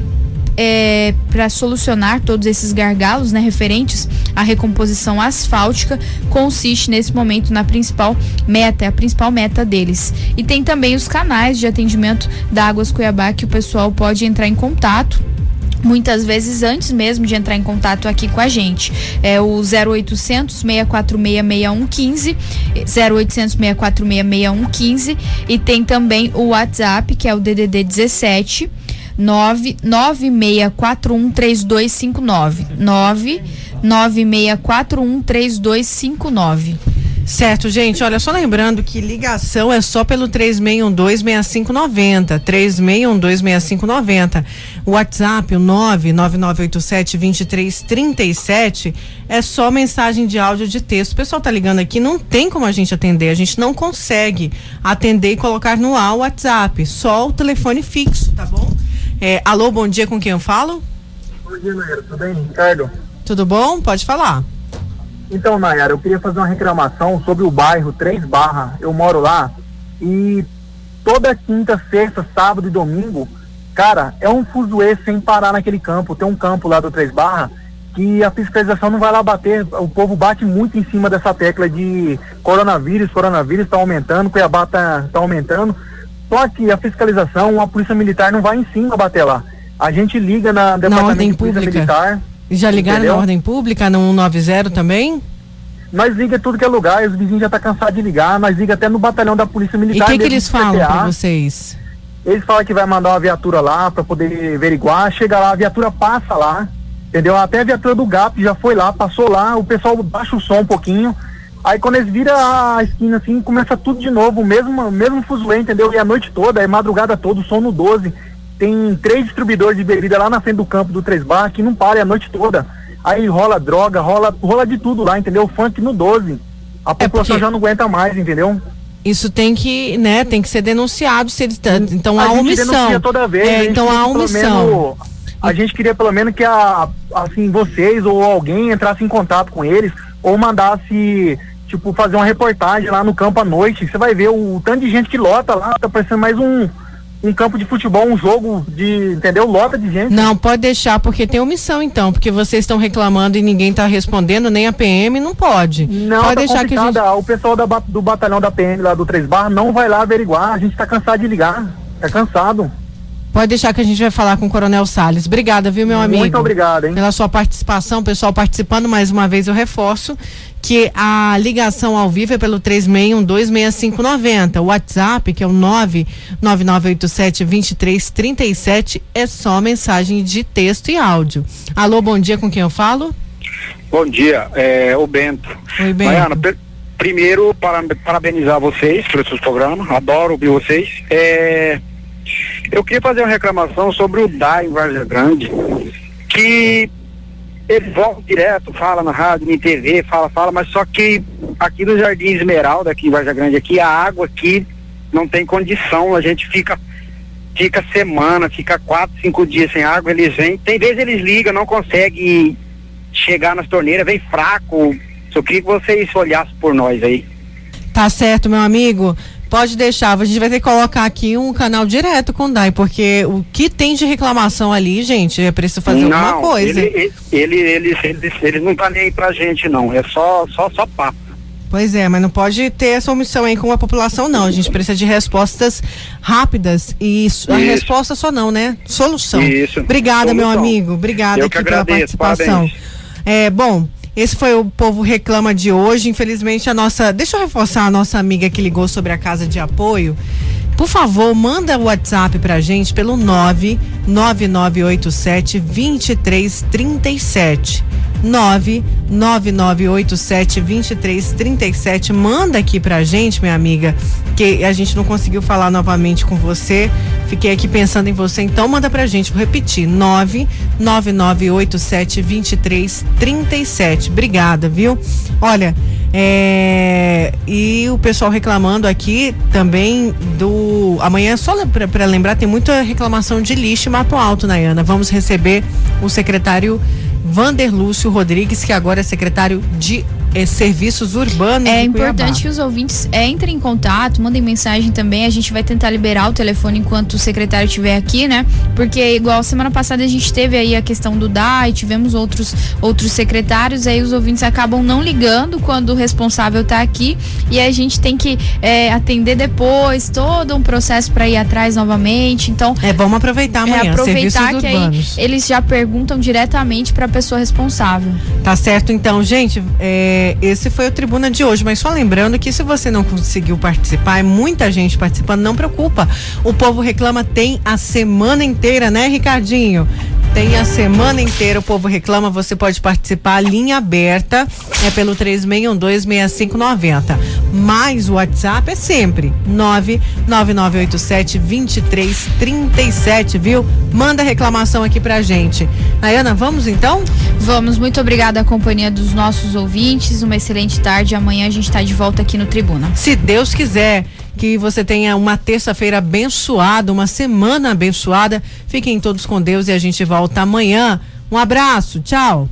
é, para solucionar todos esses gargalos né, referentes à recomposição asfáltica consiste nesse momento na principal meta, é a principal meta deles. E tem também os canais de atendimento da Águas Cuiabá que o pessoal pode entrar em contato muitas vezes antes mesmo de entrar em contato aqui com a gente. É o 0800 646 6115, 0800 646 6115 e tem também o WhatsApp, que é o DDD 17 996413259. 996413259. Certo, gente. Olha, só lembrando que ligação é só pelo 36126590. 36126590. O WhatsApp, o 999872337, é só mensagem de áudio de texto. O pessoal tá ligando aqui, não tem como a gente atender. A gente não consegue atender e colocar no ar o WhatsApp. Só o telefone fixo, tá bom? É, alô, bom dia, com quem eu falo? Bom dia, Nayara, tudo bem, Ricardo? Tudo bom? Pode falar. Então, Nayara, eu queria fazer uma reclamação sobre o bairro 3 Barra. Eu moro lá e toda quinta, sexta, sábado e domingo, cara, é um fuzuê sem parar naquele campo. Tem um campo lá do 3 Barra que a fiscalização não vai lá bater. O povo bate muito em cima dessa tecla de coronavírus, coronavírus está aumentando, Cuiabá está tá aumentando. Só que a fiscalização, a polícia militar não vai em cima bater lá. A gente liga na departamento na polícia pública. militar. Já ligaram entendeu? na ordem pública, no 190 também? Nós liga tudo que é lugar, os vizinhos já estão tá cansados de ligar, nós liga até no batalhão da polícia militar. E o que, que eles falam para vocês? Eles falam que vai mandar uma viatura lá para poder averiguar, chega lá, a viatura passa lá, entendeu? Até a viatura do GAP já foi lá, passou lá, o pessoal baixa o som um pouquinho, Aí quando eles viram a esquina assim, começa tudo de novo, o mesmo, mesmo fuzuê, entendeu? E a noite toda, é madrugada toda, o som no 12. Tem três distribuidores de bebida lá na frente do campo do Três Bar que não para a noite toda. Aí rola droga, rola, rola de tudo lá, entendeu? Funk no 12. A é população é já não aguenta mais, entendeu? Isso tem que, né, tem que ser denunciado se eles então há omissão. toda vez, é, então há omissão. Menos, a gente queria pelo menos que a assim vocês ou alguém entrasse em contato com eles ou mandasse tipo, fazer uma reportagem lá no campo à noite. Você vai ver o, o tanto de gente que lota lá, tá parecendo mais um, um campo de futebol, um jogo de, entendeu? Lota de gente. Não, pode deixar, porque tem omissão então, porque vocês estão reclamando e ninguém está respondendo, nem a PM, não pode. Não, pode tá deixar que gente... o pessoal da, do batalhão da PM lá do Três Bar não vai lá averiguar, a gente está cansado de ligar, tá cansado. Pode deixar que a gente vai falar com o Coronel Salles. Obrigada, viu, meu amigo? Muito obrigado, hein? Pela sua participação, pessoal participando mais uma vez, eu reforço que a ligação ao vivo é pelo 36126590. O WhatsApp, que é o 999872337, é só mensagem de texto e áudio. Alô, bom dia, com quem eu falo? Bom dia, é o Bento. Oi, Bento. Primeiro, para, parabenizar vocês pelo seu programa, adoro ouvir vocês. É, eu queria fazer uma reclamação sobre o DAI em Vargas Grande, que eles vão direto, fala na rádio, na TV, fala, fala, mas só que aqui no Jardim Esmeralda, aqui em Vargas Grande, aqui, a água aqui não tem condição, a gente fica fica semana, fica quatro, cinco dias sem água, eles vêm, tem vezes eles ligam, não conseguem chegar nas torneiras, vem fraco, só queria que vocês olhassem por nós aí. Tá certo, meu amigo. Pode deixar, a gente vai ter que colocar aqui um canal direto com o DAI, porque o que tem de reclamação ali, gente, é preciso fazer não, alguma coisa. Ele, ele, eles, eles, eles não tá nem aí pra gente, não. É só, só, só papo. Pois é, mas não pode ter essa omissão aí com a população, não. A gente precisa de respostas rápidas e Isso. a resposta só não, né? Solução. Isso. Obrigada, Solução. meu amigo. Obrigada Eu aqui pela participação. Parabéns. É, bom, esse foi o Povo Reclama de hoje. Infelizmente, a nossa. Deixa eu reforçar a nossa amiga que ligou sobre a casa de apoio. Por favor, manda o WhatsApp pra gente pelo 99987 2337. 99987 2337. Manda aqui pra gente, minha amiga, que a gente não conseguiu falar novamente com você. Fiquei aqui pensando em você, então manda pra gente. Vou repetir: 99987 2337. Obrigada, viu? Olha, é, e o pessoal reclamando aqui também do. Amanhã, só para lembrar, tem muita reclamação de lixo e mato alto, Nayana. Vamos receber o secretário Vander Lúcio Rodrigues, que agora é secretário de eh, Serviços Urbanos. É importante que os ouvintes eh, entrem em contato, mandem mensagem também. A gente vai tentar liberar o telefone enquanto o secretário estiver aqui, né? Porque, igual semana passada, a gente teve aí a questão do DAI, tivemos outros, outros secretários, aí os ouvintes acabam não ligando quando o responsável está aqui e a gente tem que eh, atender depois, todo um processo para ir atrás novamente. Então. É, vamos aproveitar amanhã. É, aproveitar que aí eles já perguntam diretamente para pessoa responsável. Tá certo, então, gente. É, esse foi o Tribuna de hoje. Mas só lembrando que se você não conseguiu participar, é muita gente participando, não preocupa. O povo reclama tem a semana inteira, né, Ricardinho? Tem a semana inteira, o povo reclama, você pode participar, linha aberta, é pelo 36126590. Mas o WhatsApp é sempre 999872337, viu? Manda reclamação aqui pra gente. Nayana, vamos então? Vamos, muito obrigada à companhia dos nossos ouvintes, uma excelente tarde. Amanhã a gente está de volta aqui no Tribuna. Se Deus quiser que você tenha uma terça-feira abençoada, uma semana abençoada. Fiquem todos com Deus e a gente volta amanhã. Um abraço, tchau.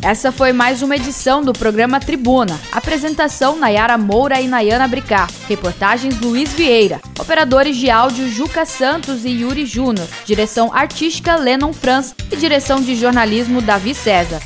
Essa foi mais uma edição do programa Tribuna. Apresentação Nayara Moura e Nayana Bricá. Reportagens Luiz Vieira. Operadores de áudio Juca Santos e Yuri Júnior. Direção artística Lennon Franz e direção de jornalismo Davi César.